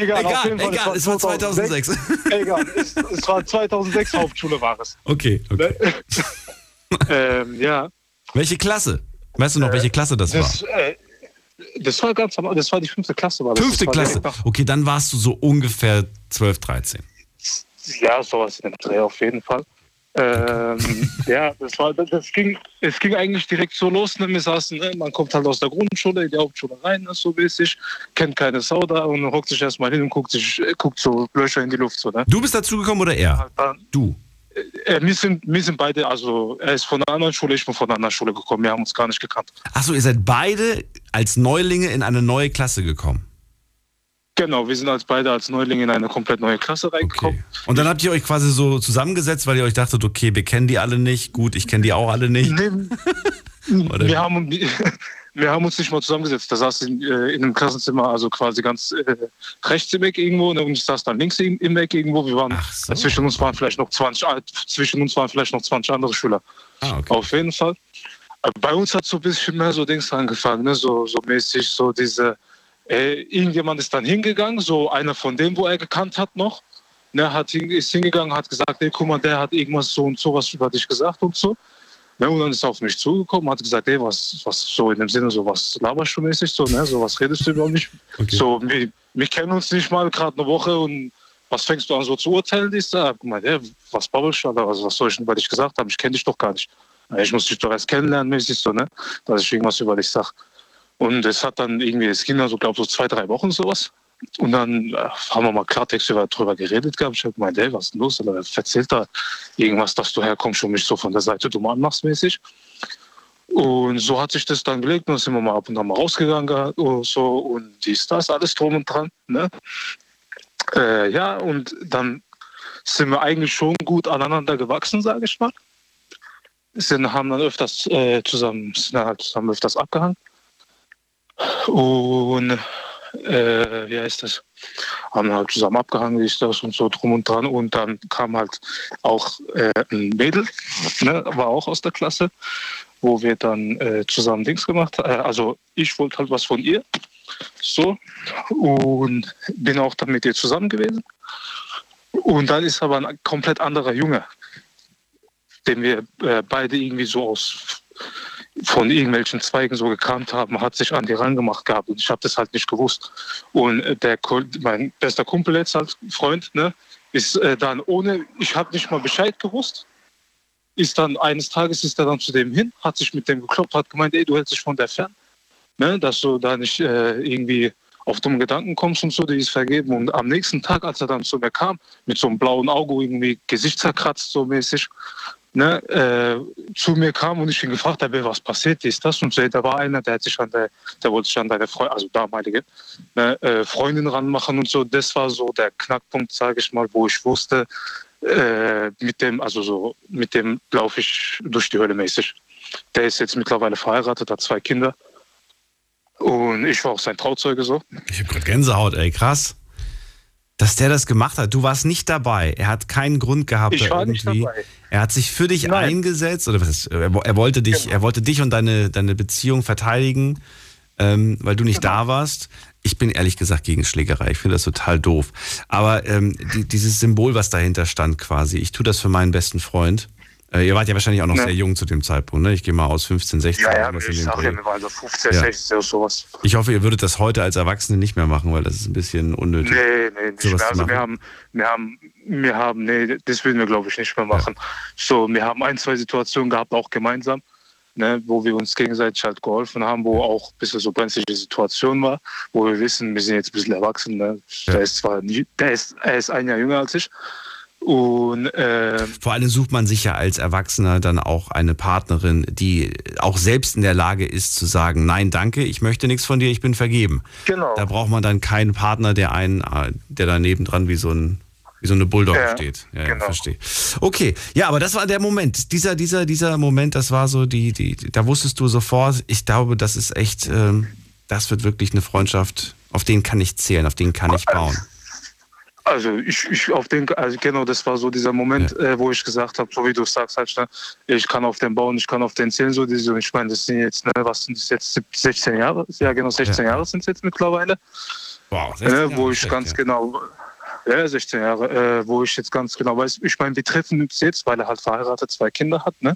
Egal, auf egal, jeden Fall, egal, es war 2006. Egal, es, es war 2006 Hauptschule war es. Okay, okay. ähm, ja. Welche Klasse? Weißt du noch, welche Klasse das, Das, war? äh, das war ganz am das war die fünfte Klasse. War das. Fünfte das Klasse. Okay, dann warst du so ungefähr 12, 13. Ja, sowas in dem Dreh auf jeden Fall. Ähm, ja, das war, das, ging, es ging eigentlich direkt so los. Ne? Wir saßen, ne? man kommt halt aus der Grundschule in die Hauptschule rein, ne? so mäßig, kennt keine Sau da und hockt sich erstmal hin und guckt, sich, äh, guckt so Löcher in die Luft. So, ne? Du bist dazugekommen oder er? Du. Äh, wir, sind, wir sind beide, also er ist von einer anderen Schule, ich bin von einer anderen Schule gekommen. Wir haben uns gar nicht gekannt. Achso, ihr seid beide als Neulinge in eine neue Klasse gekommen. Genau, wir sind als beide als Neulinge in eine komplett neue Klasse reingekommen. Und dann habt ihr euch quasi so zusammengesetzt, weil ihr euch dachtet, okay, wir kennen die alle nicht, gut, ich kenne die auch alle nicht. Oder wie? wir, haben, wir haben uns nicht mal zusammengesetzt. Da saß in, äh, in einem Klassenzimmer, also quasi ganz äh, rechts im Eck irgendwo, ne, und ich saß dann links im, im Eck irgendwo. Wir waren, zwischen uns waren vielleicht noch 20, äh, zwischen uns waren vielleicht noch 20 andere Schüler. Ah, Auf jeden Fall. Aber bei uns hat so ein bisschen mehr so Dings angefangen, ne? so, so mäßig, so diese, äh, irgendjemand ist dann hingegangen, so einer von dem, wo er gekannt hat noch, ne, hat ist hingegangen, hat gesagt, ey, guck mal, der hat irgendwas so und so was über dich gesagt und so. Ne, und dann ist er auf mich zugekommen, hat gesagt, ey, was, was so in dem Sinne, so was laberst du mäßig, so, ne, so was redest du überhaupt nicht. So, wir, wir kennen uns nicht mal gerade eine Woche und was fängst du an so zu urteilen? Ich sag, guck mal, ey, was babbelst du, also, was soll ich denn über dich gesagt haben? Ich kenne dich doch gar nicht. Ich muss dich doch erst kennenlernen, mäßig so, ne, dass ich irgendwas über dich sag. Und es hat dann irgendwie, es ging dann so, glaube so zwei, drei Wochen sowas. Und dann äh, haben wir mal Klartext über, drüber geredet gehabt. Ich habe gemeint, ey, was ist denn los? Oder erzählt da irgendwas, dass du herkommst und mich so von der Seite dumm anmachst mäßig. Und so hat sich das dann gelegt und dann sind wir mal ab und an mal rausgegangen und so und dies, das, alles drum und dran. Ne? Äh, ja, und dann sind wir eigentlich schon gut aneinander gewachsen, sage ich mal. Sind, haben dann öfters äh, zusammen, sind dann halt zusammen öfters abgehangen. Und äh, wie heißt das? Haben halt zusammen abgehangen, ist das und so drum und dran. Und dann kam halt auch äh, ein Mädel, ne, war auch aus der Klasse, wo wir dann äh, zusammen Dings gemacht haben. Äh, also ich wollte halt was von ihr. So. Und bin auch dann mit ihr zusammen gewesen. Und dann ist aber ein komplett anderer Junge, den wir äh, beide irgendwie so aus von irgendwelchen Zweigen so gekannt haben, hat sich an die rangemacht gehabt und ich habe das halt nicht gewusst. Und äh, der mein bester Kumpel jetzt als Freund, ne, ist äh, dann ohne, ich habe nicht mal Bescheid gewusst, ist dann eines Tages ist er dann zu dem hin, hat sich mit dem gekloppt, hat gemeint, ey, du hältst dich von der fern, ne, dass du da nicht äh, irgendwie auf dumme Gedanken kommst und so, die ist vergeben. Und am nächsten Tag, als er dann zu mir kam, mit so einem blauen Auge irgendwie Gesicht zerkratzt, so mäßig, ne, äh, zu mir kam und ich ihn gefragt habe, was passiert ist das und so, da war einer, der hat sich an der, der wollte sich an deine Freundin, also damalige ne, äh, Freundin ranmachen und so. Das war so der Knackpunkt, sage ich mal, wo ich wusste, äh, mit dem, also so, mit dem laufe ich durch die Hölle mäßig. Der ist jetzt mittlerweile verheiratet, hat zwei Kinder. Und ich war auch sein Trauzeuge so. Ich habe gerade Gänsehaut, ey, krass. Dass der das gemacht hat. Du warst nicht dabei. Er hat keinen Grund gehabt. Ich war irgendwie. nicht dabei. Er hat sich für dich Nein. eingesetzt oder was ist, er, er wollte dich, Genau. er wollte dich und deine, deine Beziehung verteidigen, ähm, weil du nicht Genau. da warst. Ich bin ehrlich gesagt gegen Schlägerei. Ich finde das total doof. Aber ähm, die, dieses Symbol, was dahinter stand, quasi, ich tue das für meinen besten Freund. Äh, ihr wart ja wahrscheinlich auch noch Ja. sehr jung zu dem Zeitpunkt, ne? Ich gehe mal aus 15, 16. Ja, ja, ich sag ja, wir waren so 15, Ja. 16 oder sowas. Ich hoffe, ihr würdet das heute als Erwachsene nicht mehr machen, weil das ist ein bisschen unnötig. Nee, nee, nicht mehr. Also wir haben, wir haben, wir haben, nee, das würden wir glaube ich nicht mehr machen. So, wir haben ein, zwei Situationen gehabt, auch gemeinsam, ne, wo wir uns gegenseitig halt geholfen haben, wo auch ein bisschen so brenzliche Situation war, wo wir wissen, wir sind jetzt ein bisschen erwachsen. Ne. Der ist zwar, nie, der ist, er ist ein Jahr jünger als ich. Und äh, Vor allem sucht man sich ja als Erwachsener dann auch eine Partnerin, die auch selbst in der Lage ist zu sagen, nein, danke, ich möchte nichts von dir, ich bin vergeben. Genau. Da braucht man dann keinen Partner, der einen, äh, der daneben dran wie so ein wie so eine Bulldog Ja, steht. Ja, ja, genau. verstehe. Okay, ja, aber das war der Moment. Dieser, dieser, dieser Moment, das war so die, die, da wusstest du sofort, ich glaube, das ist echt, ähm, das wird wirklich eine Freundschaft, auf den kann ich zählen, auf den kann ich bauen. Also ich, ich auf den, also genau, das war so dieser Moment, äh, wo ich gesagt habe, so wie du sagst halt, ne, ich kann auf den bauen, ich kann auf den zählen, so diese, ich meine, das sind jetzt, ne, was sind das jetzt, 16 Jahre? Ja, genau, 16 Ja. Jahre sind es jetzt mittlerweile. Wow, Äh, wo ich ganz genau, ja, 16 Jahre, äh, wo ich jetzt ganz genau weiß, ich meine, wir treffen uns jetzt, weil er halt verheiratet zwei Kinder hat, ne?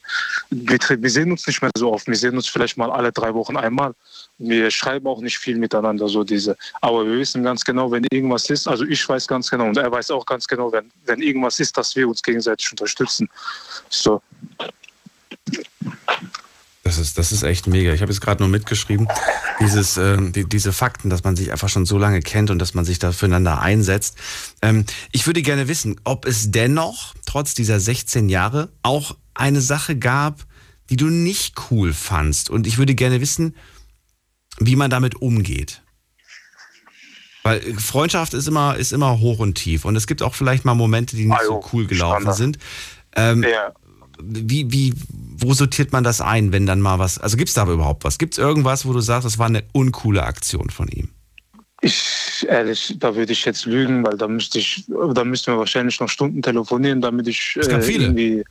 Wir, wir sehen uns nicht mehr so oft, wir sehen uns vielleicht mal alle drei Wochen einmal. Wir schreiben auch nicht viel miteinander, so diese. Aber wir wissen ganz genau, wenn irgendwas ist, also ich weiß ganz genau und er weiß auch ganz genau, wenn, wenn irgendwas ist, dass wir uns gegenseitig unterstützen. So. Das ist, das ist echt mega. Ich habe jetzt gerade nur mitgeschrieben, dieses, ähm, die, diese Fakten, dass man sich einfach schon so lange kennt und dass man sich da füreinander einsetzt. Ähm, ich würde gerne wissen, ob es dennoch, trotz dieser 16 Jahre, auch eine Sache gab, die du nicht cool fandst. Und ich würde gerne wissen, wie man damit umgeht. Weil äh, Freundschaft ist immer, ist immer hoch und tief. Und es gibt auch vielleicht mal Momente, die nicht so cool gelaufen Standard. sind. Ähm, Ja. wie, wie, wo sortiert man das ein, wenn dann mal was, also gibt es da überhaupt was? Gibt es irgendwas, wo du sagst, das war eine uncoole Aktion von ihm? Ich, ehrlich, da würde ich jetzt lügen, weil da müsste ich, da müssten wir wahrscheinlich noch Stunden telefonieren, damit ich Es gab viele.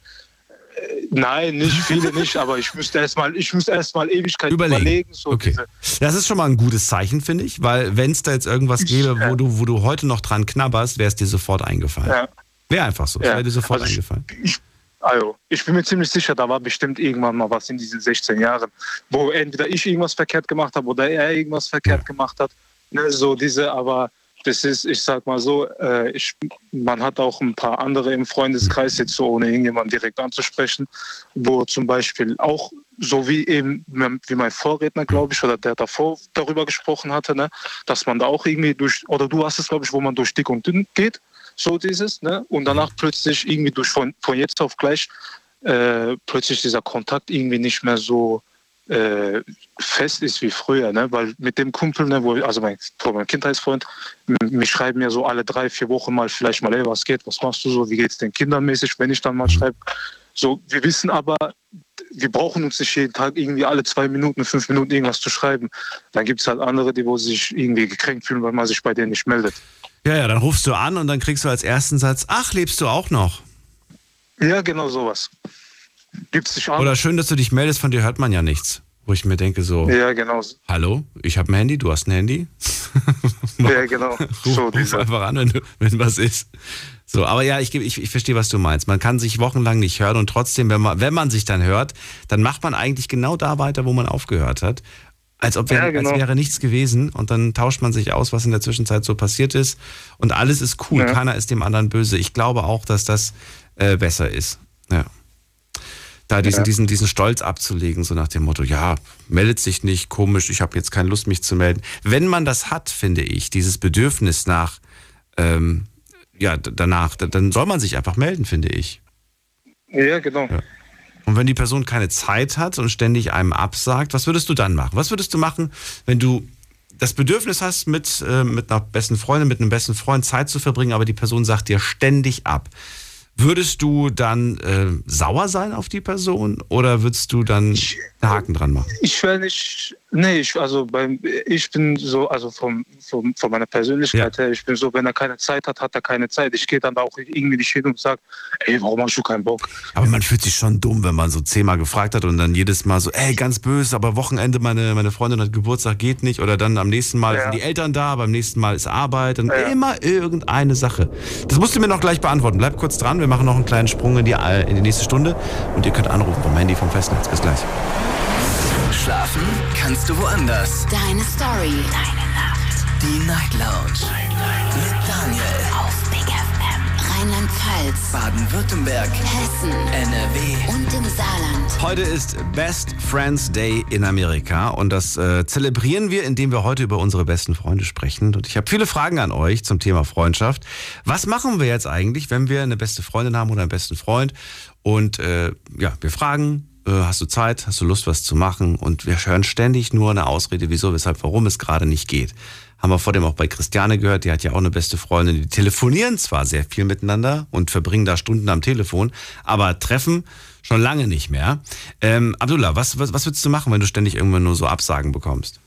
Nein, nicht viele nicht, aber ich müsste erstmal, ich müsste erstmal Ewigkeit Überlegen. überlegen. so Okay. Das ist schon mal ein gutes Zeichen, finde ich, weil wenn es da jetzt irgendwas gäbe, wo du, wo du heute noch dran knabberst, wäre es dir sofort eingefallen. Ja. Wäre einfach so, Ja. wäre dir sofort Also ich- eingefallen. Also, ich bin mir ziemlich sicher, da war bestimmt irgendwann mal was in diesen 16 Jahren, wo entweder ich irgendwas verkehrt gemacht habe oder er irgendwas verkehrt gemacht hat. Ne, so diese, aber das ist, ich sag mal so, äh, ich, man hat auch ein paar andere im Freundeskreis, jetzt so ohne irgendjemanden direkt anzusprechen, wo zum Beispiel auch, so wie eben, wie mein Vorredner, glaube ich, oder der davor darüber gesprochen hatte, ne, dass man da auch irgendwie durch, oder du hast es, glaube ich, wo man durch dick und dünn geht, so dieses, ne, und danach plötzlich irgendwie durch von, von jetzt auf gleich äh, plötzlich dieser Kontakt irgendwie nicht mehr so äh, fest ist wie früher, ne? Weil mit dem Kumpel, ne, wo, also mein, mein Kindheitsfreund, mich schreiben ja so alle drei, vier Wochen mal vielleicht mal, ey, was geht, was machst du so, wie geht's den Kindern mäßig, wenn ich dann mal schreibe. So, wir wissen aber, wir brauchen uns nicht jeden Tag irgendwie alle zwei Minuten, fünf Minuten irgendwas zu schreiben. Dann gibt es halt andere, die wo sich irgendwie gekränkt fühlen, weil man sich bei denen nicht meldet. Ja, ja, dann rufst du an und dann kriegst du als ersten Satz, ach, lebst du auch noch? Ja, genau sowas. Gibt's dich an? Oder schön, dass du dich meldest, von dir hört man ja nichts. Wo ich mir denke so, Ja, genau. hallo, ich habe ein Handy, du hast ein Handy. Ja, genau. Ruf, So, ruf einfach an, wenn, du, wenn was ist. So, aber ja, ich, ich, ich verstehe, was du meinst. Man kann sich wochenlang nicht hören und trotzdem, wenn man, wenn man sich dann hört, dann macht man eigentlich genau da weiter, wo man aufgehört hat. Als ob wär, Ja, genau. als wäre nichts gewesen und dann tauscht man sich aus, was in der Zwischenzeit so passiert ist und alles ist cool, Ja. keiner ist dem anderen böse. Ich glaube auch, dass das äh, besser ist. Ja. Da diesen, Ja. diesen, diesen Stolz abzulegen, so nach dem Motto, ja, meldet sich nicht, komisch, ich habe jetzt keine Lust, mich zu melden. Wenn man das hat, finde ich, dieses Bedürfnis nach, ähm, ja, danach, dann soll man sich einfach melden, finde ich. Ja, genau. Ja. Und wenn die Person keine Zeit hat und ständig einem absagt, was würdest du dann machen? Was würdest du machen, wenn du das Bedürfnis hast, mit, äh, mit einer besten Freundin, mit einem besten Freund Zeit zu verbringen, aber die Person sagt dir ständig ab? Würdest du dann äh, sauer sein auf die Person oder würdest du dann einen Haken dran machen? Ich will nicht, nee, ich, also beim, ich bin so, also vom, vom, von meiner Persönlichkeit ja. her, ich bin so, wenn er keine Zeit hat, hat er keine Zeit. Ich gehe dann auch irgendwie nicht hin und sage, ey, warum hast du keinen Bock? Aber man fühlt sich schon dumm, wenn man so zehnmal gefragt hat und dann jedes Mal so, ey, ganz böse, aber Wochenende, meine, meine Freundin hat Geburtstag, geht nicht. Oder dann am nächsten Mal ja. sind die Eltern da, beim nächsten Mal ist Arbeit und ja. immer irgendeine Sache. Das musst du mir noch gleich beantworten. Bleib kurz dran, wir machen noch einen kleinen Sprung in die, in die nächste Stunde und ihr könnt anrufen vom Handy vom Festnetz. Bis gleich. Schlafen kannst du woanders. Deine Story. Deine Nacht. Die Night Lounge. Night, Night. Mit Daniel. Auf Big FM. Rheinland-Pfalz. Baden-Württemberg. Hessen. NRW. Und im Saarland. Heute ist Best Friends Day in Amerika und das äh, zelebrieren wir, indem wir heute über unsere besten Freunde sprechen. Und ich habe viele Fragen an euch zum Thema Freundschaft. Was machen wir jetzt eigentlich, wenn wir eine beste Freundin haben oder einen besten Freund? Und äh, ja, wir fragen, hast du Zeit, hast du Lust, was zu machen? Und wir hören ständig nur eine Ausrede, wieso, weshalb, warum es gerade nicht geht. Haben wir vor dem auch bei Christiane gehört, die hat ja auch eine beste Freundin, die telefonieren zwar sehr viel miteinander und verbringen da Stunden am Telefon, aber treffen schon lange nicht mehr. Ähm, Abdullah, was, was, was würdest du machen, wenn du ständig irgendwann nur so Absagen bekommst?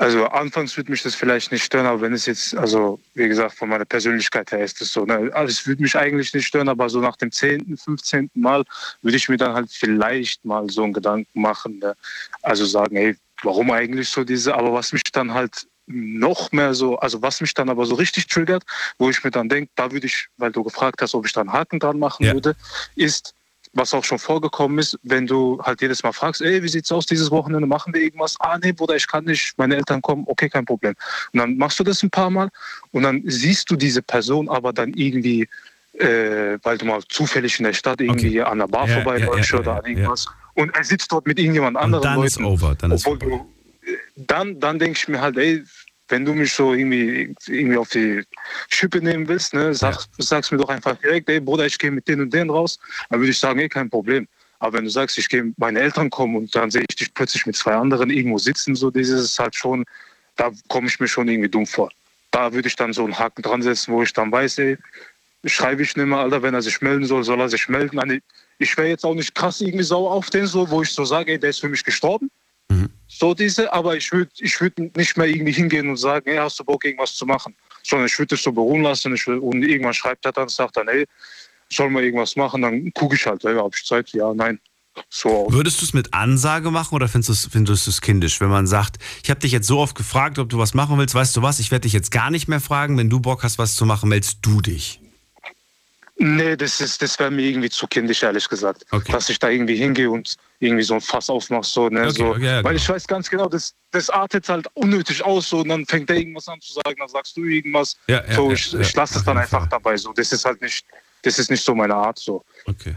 Also anfangs würde mich das vielleicht nicht stören, aber wenn es jetzt, also wie gesagt, von meiner Persönlichkeit her ist es so. Ne? Also es würde mich eigentlich nicht stören, aber so nach dem 10., 15. Mal würde ich mir dann halt vielleicht mal so einen Gedanken machen. Ne? Also sagen, hey, warum eigentlich so diese, aber was mich dann halt noch mehr so, also was mich dann aber so richtig triggert, wo ich mir dann denke, da würde ich, weil du gefragt hast, ob ich da einen Haken dran machen ja. würde, ist, was auch schon vorgekommen ist, wenn du halt jedes Mal fragst, ey, wie sieht's aus dieses Wochenende, machen wir irgendwas? Ah, nee, Bruder, ich kann nicht, meine Eltern kommen, okay, kein Problem. Und dann machst du das ein paar Mal und dann siehst du diese Person aber dann irgendwie, äh, weil du mal zufällig in der Stadt irgendwie okay. an der Bar ja, vorbeiläufst ja, ja, oder an irgendwas und er sitzt dort mit irgendjemand anderem. dann Leuten, ist over, dann ist over. Du, äh, dann, dann denke ich mir halt, ey, wenn du mich so irgendwie, irgendwie auf die Schippe nehmen willst, ne, sag, ja. sag's mir doch einfach direkt, ey Bruder, ich gehe mit denen und denen raus, dann würde ich sagen, ey, kein Problem. Aber wenn du sagst, ich gehe, meine Eltern kommen und dann sehe ich dich plötzlich mit zwei anderen irgendwo sitzen, so dieses ist halt schon, da komme ich mir schon irgendwie dumm vor. Da würde ich dann so einen Haken dran setzen, wo ich dann weiß, ey, schreibe ich nicht mehr, Alter, wenn er sich melden soll, soll er sich melden. Ich wäre jetzt auch nicht krass irgendwie sauer auf den, so, wo ich so sage, ey, der ist für mich gestorben. Mhm. So diese, aber ich würde ich würd nicht mehr irgendwie hingehen und sagen, hey, hast du Bock, irgendwas zu machen? Sondern ich würde es so beruhen lassen ich, und irgendwann schreibt er dann, sagt dann, hey, soll man irgendwas machen? Dann gucke ich halt, hey, habe ich Zeit? Ja, nein. So. Würdest du es mit Ansage machen oder findest du es kindisch, wenn man sagt, ich habe dich jetzt so oft gefragt, ob du was machen willst, weißt du was, ich werde dich jetzt gar nicht mehr fragen, wenn du Bock hast, was zu machen, meldest du dich? Nee, das, das wäre mir irgendwie zu kindisch, ehrlich gesagt. Okay. Dass ich da irgendwie hingehe und irgendwie so ein Fass aufmache. So, ne, okay, so. Okay, ja, Weil genau. ich weiß ganz genau, das, das artet halt unnötig aus. So, und dann fängt er irgendwas an zu sagen, dann sagst du irgendwas. Ja, ja, so, ich, ich lasse es dann einfach dabei. So. Das ist halt nicht, das ist nicht so meine Art. So. Okay.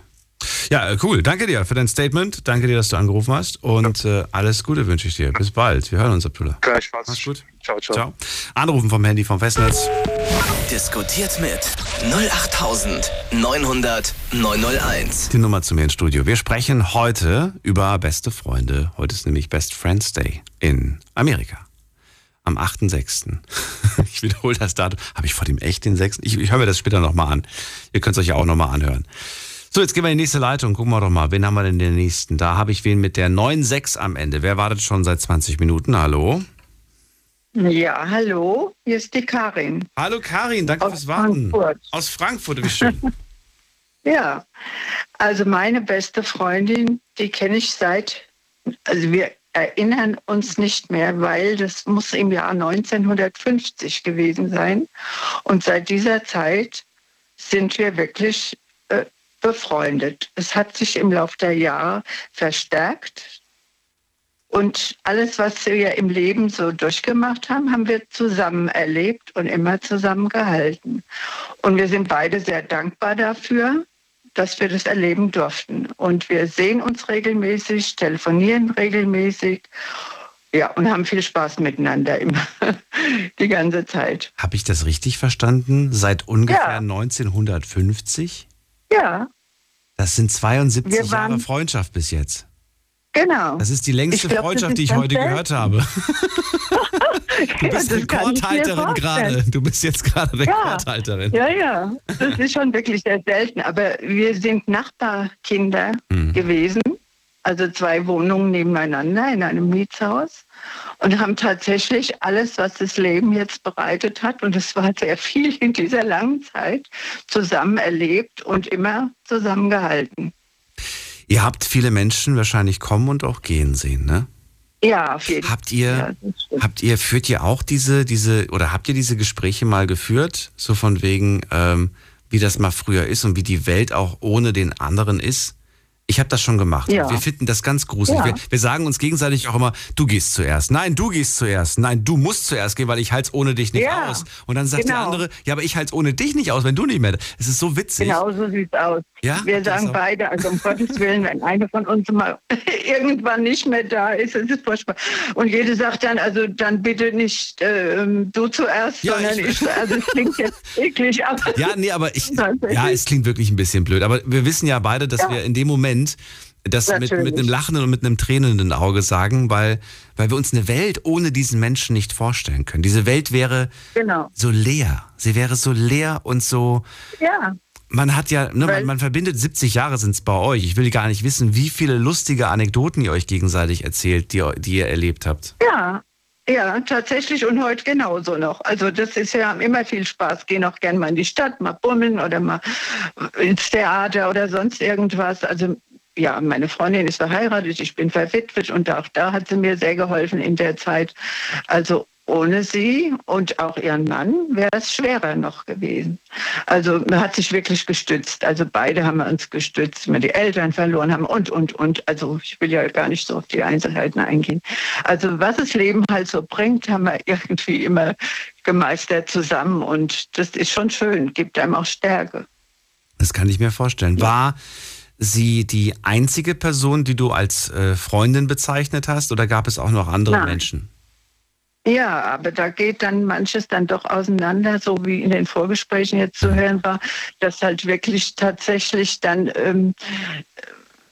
Ja, äh, cool. Danke dir für dein Statement. Danke dir, dass du angerufen hast. Und äh, alles Gute wünsche ich dir. Bis bald. Wir hören uns, Abdullah. Gleichfalls. Mach's gut. Ciao, ciao. Ciao. Anrufen vom Handy vom Festnetz. Diskutiert mit 08900 901. Die Nummer zu mir ins Studio. Wir sprechen heute über beste Freunde. Heute ist nämlich Best Friends Day in Amerika. Am 8.6. Ich wiederhole das Datum. Habe ich vor dem echt den 6.? Ich, ich höre mir das später nochmal an. Ihr könnt es euch ja auch nochmal anhören. So, jetzt gehen wir in die nächste Leitung. Gucken wir doch mal, wen haben wir denn den nächsten? Da habe ich wen mit der 9.6 am Ende. Wer wartet schon seit 20 Minuten? Hallo? Ja, hallo, hier ist die Karin. Hallo Karin, danke Aus fürs Warten. Frankfurt. Aus Frankfurt, wie schön. ja, also meine beste Freundin, die kenne ich seit, also wir erinnern uns nicht mehr, weil das muss im Jahr 1950 gewesen sein. Und seit dieser Zeit sind wir wirklich befreundet. Es hat sich im Laufe der Jahre verstärkt. Und alles, was wir im Leben so durchgemacht haben, haben wir zusammen erlebt und immer zusammen gehalten. Und wir sind beide sehr dankbar dafür, dass wir das erleben durften. Und wir sehen uns regelmäßig, telefonieren regelmäßig. Ja, und haben viel Spaß miteinander immer, die ganze Zeit. Habe ich das richtig verstanden? Seit ungefähr ja. 1950? Ja. Das sind 72 Wir waren- Jahre Freundschaft bis jetzt. Genau. Das ist die längste glaub, Freundschaft, die ich heute selten. gehört habe. Du bist mir Rekordhalterin gerade. Du bist jetzt gerade Ja. Rekordhalterin. Ja, ja, das ist schon wirklich sehr selten. Aber wir sind Nachbarkinder Mhm. gewesen, also zwei Wohnungen nebeneinander in einem Mietshaus und haben tatsächlich alles, was das Leben jetzt bereitet hat, und es war sehr viel in dieser langen Zeit, zusammen erlebt und immer zusammengehalten. Ihr habt viele Menschen wahrscheinlich kommen und auch gehen sehen, ne? Ja, auf jeden Habt ihr, habt ihr, führt ihr auch diese, diese, oder habt ihr diese Gespräche mal geführt? So von wegen, ähm, wie das mal früher ist und wie die Welt auch ohne den anderen ist? Ich habe das schon gemacht. Ja. Wir finden das ganz gruselig. Ja. Wir, wir sagen uns gegenseitig auch immer, du gehst zuerst. Nein, du gehst zuerst. Nein, du musst zuerst gehen, weil ich halte ohne dich nicht Ja, aus. Und dann sagt der genau. andere, ja, aber ich halte ohne dich nicht aus, wenn du nicht mehr. Es ist so witzig. Genau so sieht's aus. Ja? Wir sagen beide, also um Gottes Willen, wenn einer von uns mal irgendwann nicht mehr da ist, ist es furchtbar. Und jede sagt dann, also dann bitte nicht ähm, du zuerst, Ja, sondern ich- ich. Also es klingt jetzt eklig, aber Ja, nee, aber ich, ja, es klingt wirklich ein bisschen blöd. Aber wir wissen ja beide, dass wir in dem Moment das mit, Natürlich. mit einem lachenden und mit einem tränenden Auge sagen, weil, weil wir uns eine Welt ohne diesen Menschen nicht vorstellen können. Diese Welt wäre genau. so leer. Sie wäre so leer und so. Ja, Man hat ja, ne, man, man verbindet 70 Jahre sind es bei euch. Ich will gar nicht wissen, wie viele lustige Anekdoten ihr euch gegenseitig erzählt, die, die ihr erlebt habt. ja. Ja, tatsächlich und heute genauso noch. Also das ist ja immer viel Spaß. Gehen auch gern mal in die Stadt, mal bummeln oder mal ins Theater oder sonst irgendwas. Also ja, meine Freundin ist verheiratet, ich bin verwitwet und auch da hat sie mir sehr geholfen in der Zeit. Also ohne sie und auch ihren Mann wäre es schwerer noch gewesen. Also man hat sich wirklich gestützt. Also beide haben wir uns gestützt, wenn wir die Eltern verloren haben und, und, und. Also ich will ja gar nicht so auf die Einzelheiten eingehen. Also was das Leben halt so bringt, haben wir irgendwie immer gemeistert zusammen und das ist schon schön, gibt einem auch Stärke. Das kann ich mir vorstellen. War sie die einzige Person, die du als äh, Freundin bezeichnet hast, oder gab es auch noch andere Nein. Menschen? Ja, aber da geht dann manches dann doch auseinander, so wie in den Vorgesprächen jetzt zu hören war, dass halt wirklich tatsächlich dann ähm,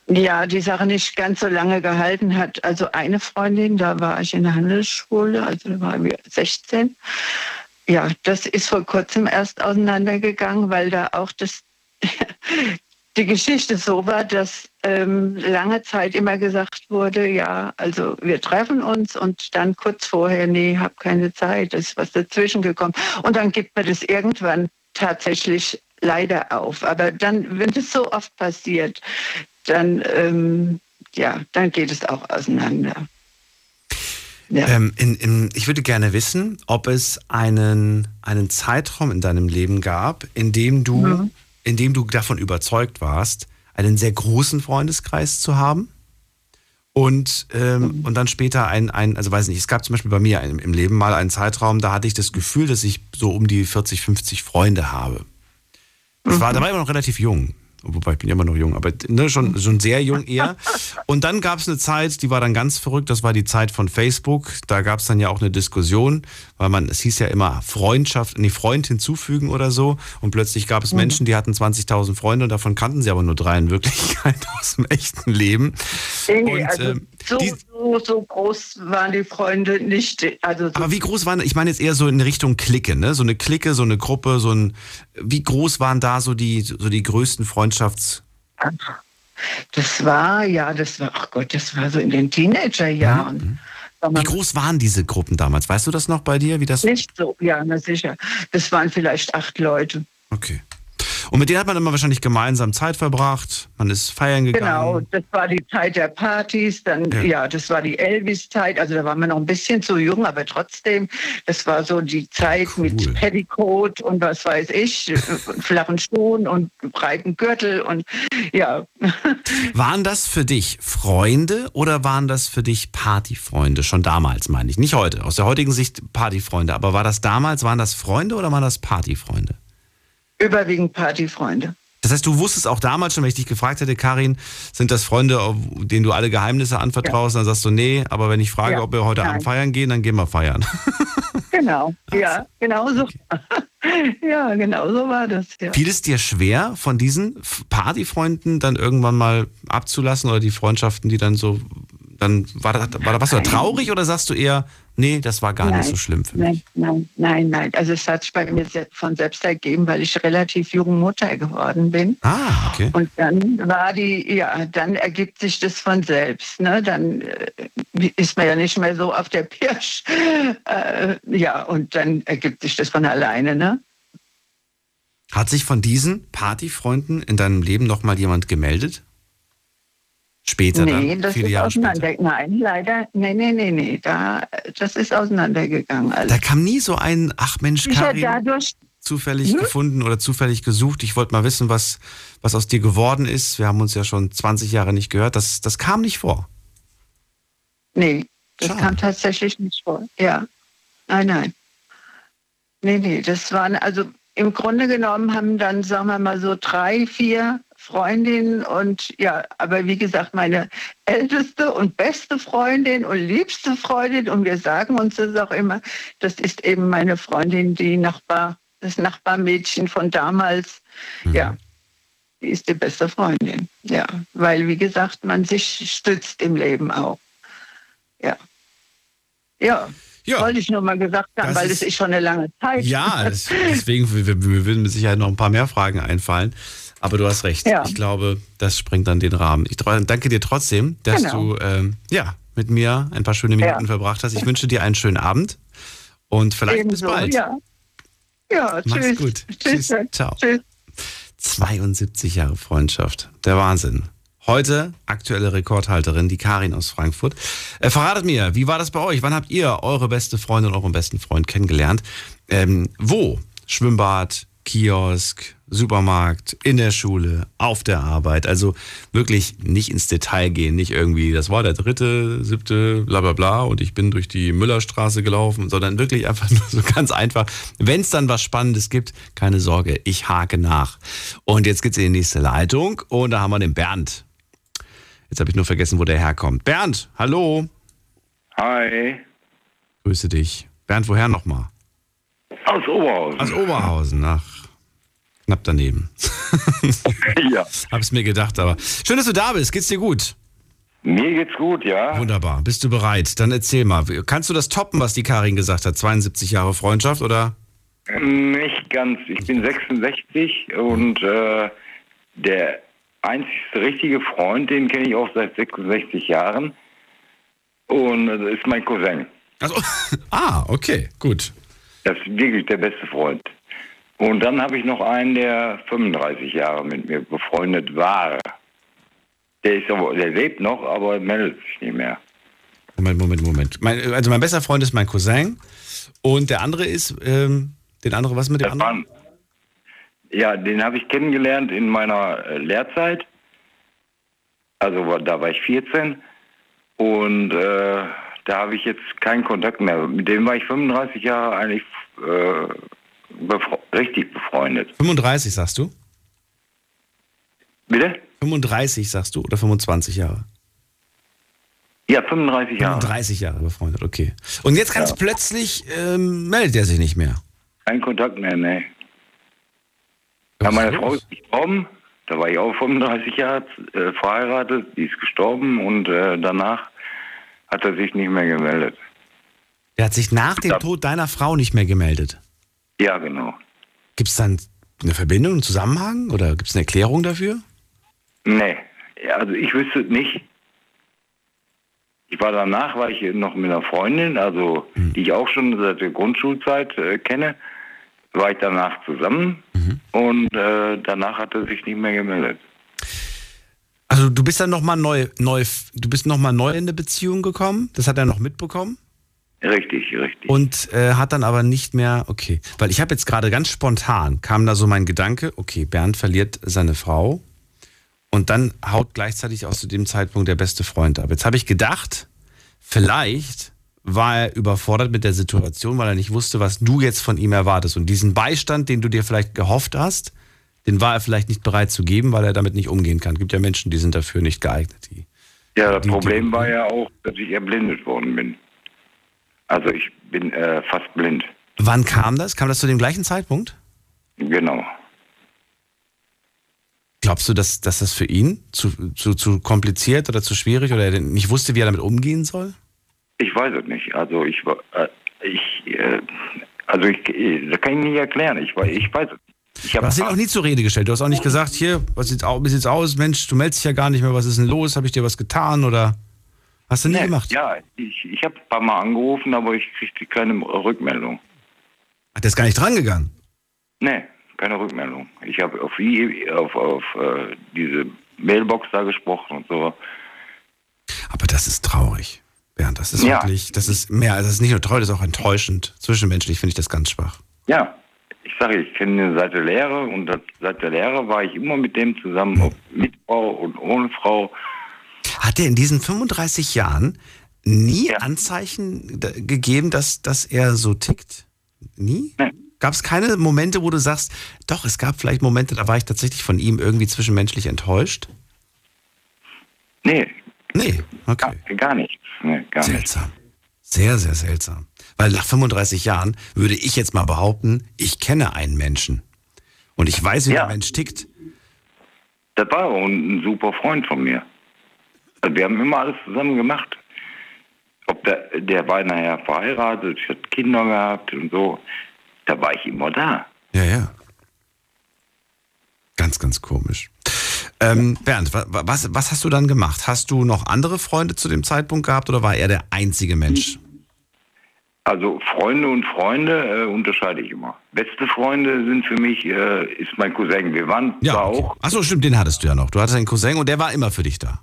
ja die Sache nicht ganz so lange gehalten hat. Also eine Freundin, da war ich in der Handelsschule, also da waren wir 16. Ja, das ist vor kurzem erst auseinandergegangen, weil da auch das die Geschichte so war, dass ähm, lange Zeit immer gesagt wurde, ja, also wir treffen uns und dann kurz vorher, nee, hab keine Zeit, ist was dazwischen gekommen. Und dann gibt man das irgendwann tatsächlich leider auf. Aber dann, wenn das so oft passiert, dann, ähm, ja, dann geht es auch auseinander. Ja. Ähm, in, in, ich würde gerne wissen, ob es einen, einen Zeitraum in deinem Leben gab, in dem du, Mhm. In dem du davon überzeugt warst, einen sehr großen Freundeskreis zu haben. Und, ähm, und dann später ein, ein, also weiß nicht, es gab zum Beispiel bei mir im, im Leben mal einen Zeitraum, da hatte ich das Gefühl, dass ich so um die 40, 50 Freunde habe. Das war, da war ich immer noch relativ jung. Wobei ich bin ja immer noch jung, aber ne, schon, schon sehr jung eher. Und dann gab es eine Zeit, die war dann ganz verrückt, das war die Zeit von Facebook. Da gab es dann ja auch eine Diskussion, weil man, es hieß ja immer Freundschaft, nee, Freund hinzufügen oder so. Und plötzlich gab es Menschen, die hatten 20.000 Freunde und davon kannten sie aber nur drei in Wirklichkeit aus dem echten Leben. Nee, Und, also ähm, so, die- so, so groß waren die Freunde nicht. Also so Aber wie groß waren, ich meine jetzt eher so in Richtung Clique, ne? So eine Clique, so eine Gruppe, so ein, wie groß waren da so die, so die größten Freundschafts, Das war, ja, das war, ach Gott, das war so in den Teenagerjahren. wie groß waren diese Gruppen damals? Weißt du das noch bei dir, wie das? Nicht so, ja, na sicher. Das waren vielleicht acht Leute. Okay. Und mit denen hat man immer wahrscheinlich gemeinsam Zeit verbracht, man ist feiern gegangen. Genau, das war die Zeit der Partys, dann, Ja. ja, das war die Elvis-Zeit, also da waren wir noch ein bisschen zu jung, aber trotzdem, das war so die Zeit mit Petticoat und was weiß ich, äh, flachen Schuhen und breiten Gürtel und ja, Waren das für dich Freunde oder waren das für dich Partyfreunde? Schon damals, meine ich. Nicht heute. Aus der heutigen Sicht Partyfreunde. Aber war das damals, waren das Freunde oder waren das Partyfreunde? Überwiegend Partyfreunde. Das heißt, du wusstest auch damals schon, wenn ich dich gefragt hätte, Karin, sind das Freunde, denen du alle Geheimnisse anvertraust? Dann sagst du, nee, aber wenn ich frage, Ja, ob wir heute nein. Abend feiern gehen, dann gehen wir feiern. Genau, ja, genau so. ja, genau so war das. Ja. Fiel es dir schwer, von diesen Partyfreunden dann irgendwann mal abzulassen oder die Freundschaften, die dann so, dann war da, war da was da traurig oder sagst du eher, nee, das war gar nicht so schlimm für mich? Nein, nein, nein, nein. Also es hat sich bei mir von selbst ergeben, weil ich relativ jung Mutter geworden bin. Ah, okay. Und dann war die, ja, dann ergibt sich das von selbst. Ne? Dann äh, ist man ja nicht mehr so auf der Pirsch. Äh, ja, und dann ergibt sich das von alleine. Ne? Hat sich von diesen Partyfreunden in deinem Leben noch mal jemand gemeldet? Später nee, dann, das viele ist Jahre später. auseinander. Nein, leider. Nee, nee, nee, nee. Da, das ist auseinandergegangen. Alles. Da kam nie so ein, ach Mensch, Sicher Karin, dadurch, zufällig Hm? gefunden oder zufällig gesucht. Ich wollte mal wissen, was, was aus dir geworden ist. Wir haben uns ja schon 20 Jahre nicht gehört. Das, das kam nicht vor. Nee, das Schade. kam tatsächlich nicht vor. Ja. Nein, nein. Nee, nee, das waren, also im Grunde genommen haben dann, sagen wir mal, so drei, vier Freundinnen und ja, aber wie gesagt, meine älteste und beste Freundin und liebste Freundin und wir sagen uns das auch immer, das ist eben meine Freundin, die Nachbar, das Nachbarmädchen von damals. Ja, die ist die beste Freundin. Ja, weil wie gesagt, man sich stützt im Leben auch. Ja. Ja. Wollte ich nur mal gesagt haben, Das weil ist- es ist schon eine lange Zeit. Ja, deswegen wir würden mit Sicherheit noch ein paar mehr Fragen einfallen. Aber du hast recht. Ja. Ich glaube, das sprengt dann den Rahmen. Ich danke dir trotzdem, dass Genau. du ähm, ja, mit mir ein paar schöne Minuten Ja. verbracht hast. Ich wünsche dir einen schönen Abend und vielleicht bis Ebenso, bald. Ja, ja Mach's tschüss. gut. Tschüss. Tschüss. Ciao. Tschüss. 72 Jahre Freundschaft. Der Wahnsinn. Heute aktuelle Rekordhalterin, die Karin aus Frankfurt. Äh, verratet mir, wie war das bei euch? Wann habt ihr eure beste Freundin, euren besten Freund kennengelernt? Ähm, wo? Schwimmbad, Kiosk, Supermarkt, in der Schule, auf der Arbeit. Also wirklich nicht ins Detail gehen, nicht irgendwie, das war der dritte, siebte, bla bla bla und ich bin durch die Müllerstraße gelaufen, sondern wirklich einfach nur so ganz einfach. Wenn es dann was Spannendes gibt, keine Sorge, ich hake nach. Und jetzt geht's in die nächste Leitung und da haben wir den Bernd. Jetzt habe ich nur vergessen, wo der herkommt. Bernd, hallo. Hi. Grüße dich. Bernd, woher nochmal? Aus Oberhausen. Aus Oberhausen, ach. Knapp daneben. ja. Hab's mir gedacht, aber. Schön, dass du da bist. Geht's dir gut? Mir geht's gut, ja. Wunderbar. Bist du bereit? Dann erzähl mal. Kannst du das toppen, was die Karin gesagt hat? 72 Jahre Freundschaft oder? Nicht ganz. Ich bin 66 und äh, der einzigste richtige Freund, den kenne ich auch seit 66 Jahren. Und das ist mein Cousin. Also, ah, okay, gut. Das ist wirklich der beste Freund. Und dann habe ich noch einen, der 35 Jahre mit mir befreundet war. Der ist aber, der lebt noch, aber meldet sich nicht mehr. Moment, Moment, Moment. Mein, also mein bester Freund ist mein Cousin und der andere ist, ähm, den andere, was mit dem Das anderen? waren, ja, den habe ich kennengelernt in meiner äh, Lehrzeit. Also da war ich 14 und äh, da habe ich jetzt keinen Kontakt mehr. Mit dem war ich 35 Jahre eigentlich äh, befre richtig befreundet. 35 sagst du? Bitte? 35 sagst du oder 25 Jahre? Ja, 35 Jahre. 35 Jahre befreundet, okay. Und jetzt ganz Ja. plötzlich ähm, meldet er sich nicht mehr. Kein Kontakt mehr, ne. Ja, meine Frau ist gestorben. Da war ich auch 35 Jahre äh, verheiratet. Die ist gestorben und äh, danach hat er sich nicht mehr gemeldet. Der hat sich nach dem Tod deiner Frau nicht mehr gemeldet. Ja, genau. Gibt es dann eine Verbindung, einen Zusammenhang oder gibt es eine Erklärung dafür? Nee, also ich wüsste es nicht. Ich war danach, war ich noch mit einer Freundin, also die ich auch schon seit der Grundschulzeit äh, kenne, war ich danach zusammen und äh, danach hat er sich nicht mehr gemeldet. Also du bist dann nochmal neu, neu, du bist noch mal neu in eine Beziehung gekommen. Das hat er noch mitbekommen. Richtig, richtig. Und äh, hat dann aber nicht mehr, okay. Weil ich habe jetzt gerade ganz spontan, kam da so mein Gedanke, okay, Bernd verliert seine Frau und dann haut gleichzeitig auch zu dem Zeitpunkt der beste Freund ab. Jetzt habe ich gedacht, vielleicht war er überfordert mit der Situation, weil er nicht wusste, was du jetzt von ihm erwartest. Und diesen Beistand, den du dir vielleicht gehofft hast, den war er vielleicht nicht bereit zu geben, weil er damit nicht umgehen kann. Es gibt ja Menschen, die sind dafür nicht geeignet. Die, Ja, das Problem war ja auch, dass ich erblindet worden bin. Also ich bin äh, fast blind. Wann kam das? Kam das zu dem gleichen Zeitpunkt? Genau. Glaubst du, dass, dass das für ihn zu, zu, zu kompliziert oder zu schwierig oder er nicht wusste, wie er damit umgehen soll? Ich weiß es nicht. Also ich, äh, ich, äh, also ich, das kann ich nicht erklären. Ich, ich weiß es nicht. Ich Du hast ihn auch nie zur Rede gestellt. Du hast auch nicht gesagt, hier, was sieht's aus, wie sieht's aus? Mensch, du meldest dich ja gar nicht mehr. Was ist denn los? Habe ich dir was getan oder hast du nie Nee, gemacht? Ja, ich, ich habe ein paar Mal angerufen, aber ich kriegte keine Rückmeldung. Ach, der ist gar nicht drangegangen. Nee, keine Rückmeldung. Ich habe auf, auf, auf äh, diese Mailbox da gesprochen und so. Aber das ist traurig. Bernd, das ist Ja. wirklich, das ist mehr, das ist nicht nur traurig, das ist auch enttäuschend. Zwischenmenschlich finde ich das ganz schwach. Ja, ich sage, ich kenne ihn seit der Lehre und seit der Lehre war ich immer mit dem zusammen, ob mit Frau und ohne Frau. Hat er in diesen 35 Jahren nie Anzeichen da- gegeben, dass, dass er so tickt? Nie? Gab es keine Momente, wo du sagst, doch, es gab vielleicht Momente, da war ich tatsächlich von ihm irgendwie zwischenmenschlich enttäuscht? Nee. Nee, okay. Gar, gar nichts. Nee, gar Seltsam. Sehr, sehr seltsam. Weil nach 35 Jahren würde ich jetzt mal behaupten, ich kenne einen Menschen. Und ich weiß, wie der Mensch tickt. Das war ein super Freund von mir. Also Wir haben immer alles zusammen gemacht. Ob der, der war nachher verheiratet, hat Kinder gehabt und so. Da war ich immer da. Ja, ja. Ganz, ganz komisch. Ähm, Bernd, wa- wa- was, was hast du dann gemacht? Hast du noch andere Freunde zu dem Zeitpunkt gehabt oder war er der einzige Mensch? Also Freunde und Freunde äh, unterscheide ich immer. Beste Freunde sind für mich, äh, ist mein Cousin. Wir waren zwar auch, Achso, stimmt, den hattest du ja noch. Du hattest einen Cousin und der war immer für dich da.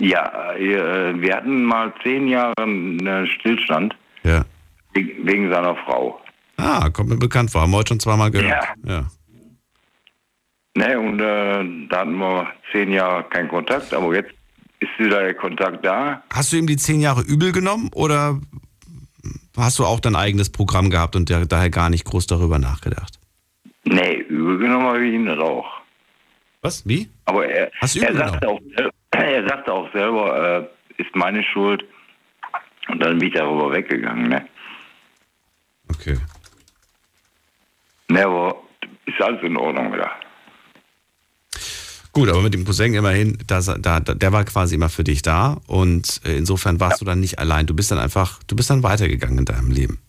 Ja, äh, wir hatten mal zehn Jahre einen Stillstand Ja. wegen, seiner Frau. Ah, kommt mir bekannt vor. Haben wir heute schon zweimal gehört. Ja. Ne, und äh, da hatten wir zehn Jahre keinen Kontakt, aber jetzt ist wieder der Kontakt da. Hast du ihm die zehn Jahre übel genommen oder hast du auch dein eigenes Programm gehabt und der, daher gar nicht groß darüber nachgedacht? Nee, übel genommen habe ich ihn das auch. Was? Wie? Aber er, er, sagte auch, sel- er sagte auch selber, äh, ist meine Schuld. Und dann bin ich darüber weggegangen. Ne, Okay. ne aber ist alles in Ordnung wieder. Gut, aber mit dem Cousin immerhin, da, da, der war quasi immer für dich da und äh, insofern warst du dann nicht allein. Du bist dann einfach, du bist dann weitergegangen in deinem Leben.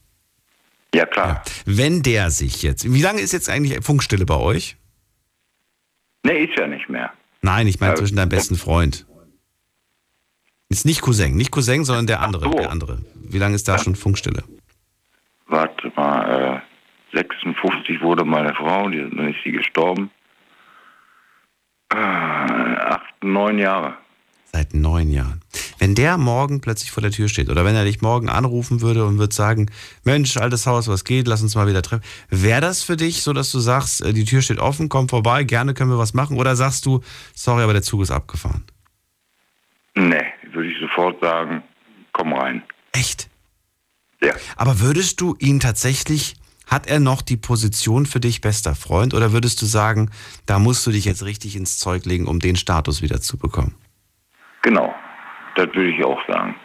Ja, klar. Wenn der sich jetzt, wie lange ist jetzt eigentlich Funkstille bei euch? Ne, ist ja nicht mehr. Nein, ich meine Ja. zwischen deinem besten Freund. Ist nicht Cousin, nicht Cousin, sondern der andere, der andere. Wie lange ist da schon Funkstille? Warte mal, äh, 56 wurde meine Frau, die, dann ist sie gestorben. Äh, acht, neun Jahre. Seit neun Jahren. Wenn der morgen plötzlich vor der Tür steht oder wenn er dich morgen anrufen würde und würde sagen, Mensch, altes Haus, was geht, lass uns mal wieder treffen. Wäre das für dich so, dass du sagst, äh, die Tür steht offen, komm vorbei, gerne können wir was machen? Oder sagst du, sorry, aber der Zug ist abgefahren? Ne, würde ich sofort sagen, komm rein. Echt? Ja. Aber würdest du ihn tatsächlich, hat er noch die Position für dich bester Freund oder würdest du sagen, da musst du dich jetzt richtig ins Zeug legen, um den Status wieder zu bekommen? Genau, das würde ich auch sagen.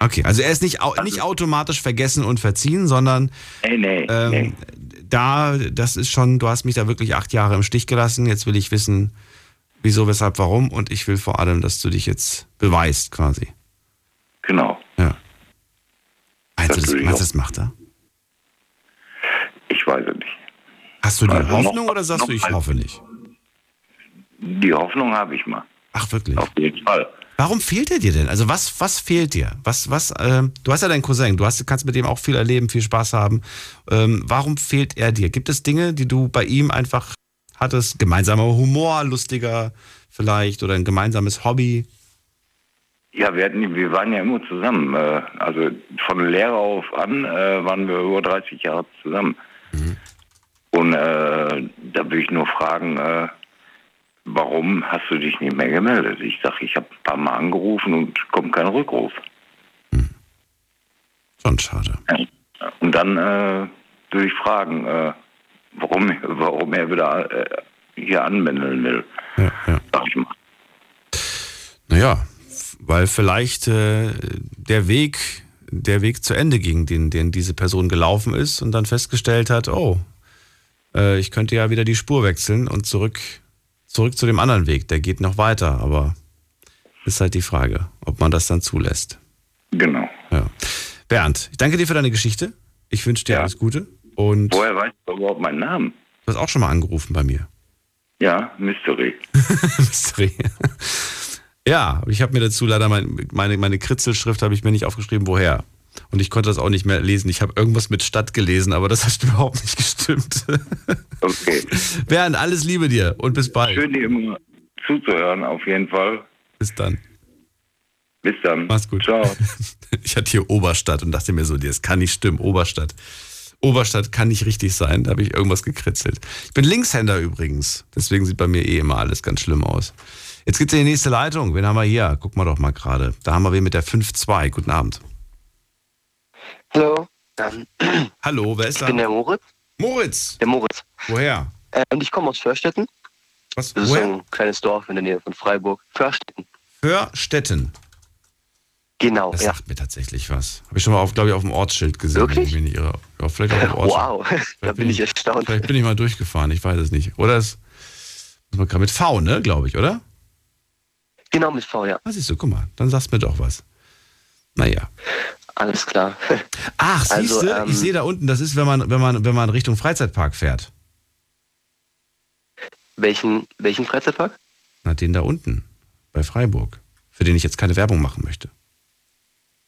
Okay, also er ist nicht, au nicht automatisch vergessen und verziehen, sondern Nee, nee, ähm, nee. da, das ist schon, du hast mich da wirklich acht Jahre im Stich gelassen. Jetzt will ich wissen, wieso, weshalb, warum und ich will vor allem, dass du dich jetzt beweist quasi. Genau. Ja. Meinst du, das, würde ich meinst du, das macht er? Ich weiß es nicht. Hast du die Also noch- Hoffnung oder sagst du, ich noch- hoffe nicht? Die Hoffnung habe ich mal. Ach, wirklich? Auf jeden Fall. Warum fehlt er dir denn? Also was, was fehlt dir? Was, was, ähm, du hast ja deinen Cousin, du hast, kannst mit dem auch viel erleben, viel Spaß haben. Ähm, warum fehlt er dir? Gibt es Dinge, die du bei ihm einfach hattest? Gemeinsamer Humor, lustiger vielleicht oder ein gemeinsames Hobby? Ja, wir, hatten, wir waren ja immer zusammen. Äh, also von der Lehre auf an äh, waren wir über 30 Jahre zusammen. Und äh, da will ich nur fragen, äh, warum hast du dich nicht mehr gemeldet? Ich sage, ich habe ein paar Mal angerufen und kommt kein Rückruf. Schon schade. Und dann äh, würde ich fragen, äh, warum, warum er wieder äh, hier anmelden will. Ja, ja. Sag ich mal. Naja, weil vielleicht äh, der Weg der Weg zu Ende ging, den, den diese Person gelaufen ist und dann festgestellt hat, oh, äh, ich könnte ja wieder die Spur wechseln und zurück, zurück zu dem anderen Weg. Der geht noch weiter, aber ist halt die Frage, ob man das dann zulässt. Genau. Ja. Bernd, ich danke dir für deine Geschichte. Ich wünsche dir alles Gute. Und Woher weißt du überhaupt meinen Namen? du hast auch schon mal angerufen bei mir. Ja, Mystery. Mystery. Ja, ich habe mir dazu leider mein, meine, meine Kritzelschrift habe ich mir nicht aufgeschrieben, woher. Und ich konnte das auch nicht mehr lesen. Ich habe irgendwas mit Stadt gelesen, aber das hat überhaupt nicht gestimmt. Okay. Bernd, alles Liebe dir und bis bald. Schön, dir immer zuzuhören, auf jeden Fall. Bis dann. Bis dann. Mach's gut. Ciao. Ich hatte hier Oberstadt und dachte mir so, das kann nicht stimmen. Oberstadt. Oberstadt kann nicht richtig sein. Da habe ich irgendwas gekritzelt. Ich bin Linkshänder übrigens. Deswegen sieht bei mir eh immer alles ganz schlimm aus. Jetzt geht's in die nächste Leitung. Wen haben wir hier? Guck mal doch mal gerade. Da haben wir wen mit der 5-2. Guten Abend. Hallo. Ähm, Hallo, wer ist ich da? bin der Moritz. Moritz. Der Moritz. Woher? Äh, und ich komme aus Förstetten. Was? Das ist Woher? so ein kleines Dorf in der Nähe von Freiburg. Förstetten. Förstetten. Genau, Das ja. sagt mir tatsächlich was. Habe ich schon mal, auf, glaube ich, auf dem Ortsschild gesehen. Wirklich? wenn ich irre. Ja, vielleicht auch auf dem Ortsschild. Wow, da bin ich erstaunt. Vielleicht bin ich mal durchgefahren, ich weiß es nicht. Oder es man gerade mit V, ne, glaube ich, oder? Genau, mit V, ja. Was siehst du, guck mal, dann sagst du mir doch was. Naja. Alles klar. Ach, siehst Also, du, ähm, ich sehe da unten, das ist, wenn man, wenn man, wenn man Richtung Freizeitpark fährt. Welchen, welchen Freizeitpark? Na, den da unten, bei Freiburg, für den ich jetzt keine Werbung machen möchte.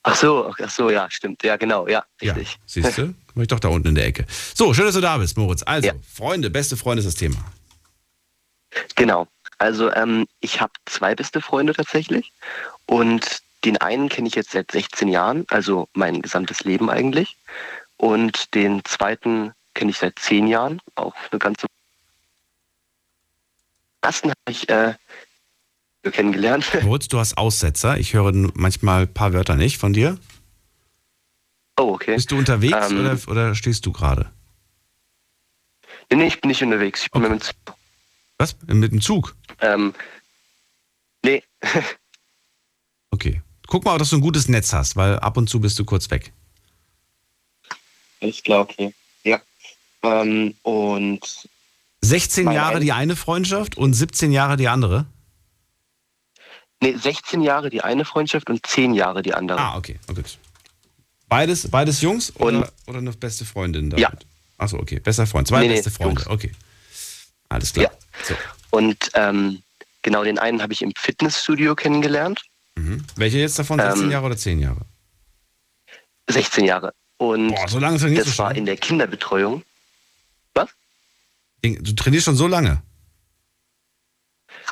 Ach so, ach so, ja, stimmt. Ja, genau, ja, Ja, richtig. siehst du? War ich doch da unten in der Ecke. So, schön, dass du da bist, Moritz. Also, Freunde, beste Freunde ist das Thema. Genau. Also ähm, ich habe zwei beste Freunde tatsächlich. Und den einen kenne ich jetzt seit 16 Jahren, also mein gesamtes Leben eigentlich. Und den zweiten kenne ich seit 10 Jahren, auch eine ganze. Den ersten habe ich äh, kennengelernt. Moritz, du hast Aussetzer. Ich höre manchmal ein paar Wörter nicht von dir. Oh, okay. Bist du unterwegs Ähm, oder, oder stehst du gerade? Nee, ich bin nicht unterwegs. Ich bin mit dem Zug. Was? Mit dem Zug? Ähm, nee. Okay. Guck mal, dass du ein gutes Netz hast, weil ab und zu bist du kurz weg. Alles klar, okay. Ja. Ähm, und 16 Meine Jahre die eine Freundschaft und 17 Jahre die andere? nee, 16 Jahre die eine Freundschaft und 10 Jahre die andere. Ah, okay. Oh, gut. Beides, beides Jungs oder, oder eine beste Freundin? Ja. Achso, okay. Bester Freund. Zwei Nee, nee, beste Freunde. Jungs. Okay. Alles klar. So. Und ähm, genau den einen habe ich im Fitnessstudio kennengelernt. Mhm. Welche jetzt davon? 16 Ähm, Jahre oder 10 Jahre? 16 Jahre. Und Boah, so lange trainierst das du war schon? in der Kinderbetreuung. Du trainierst schon so lange.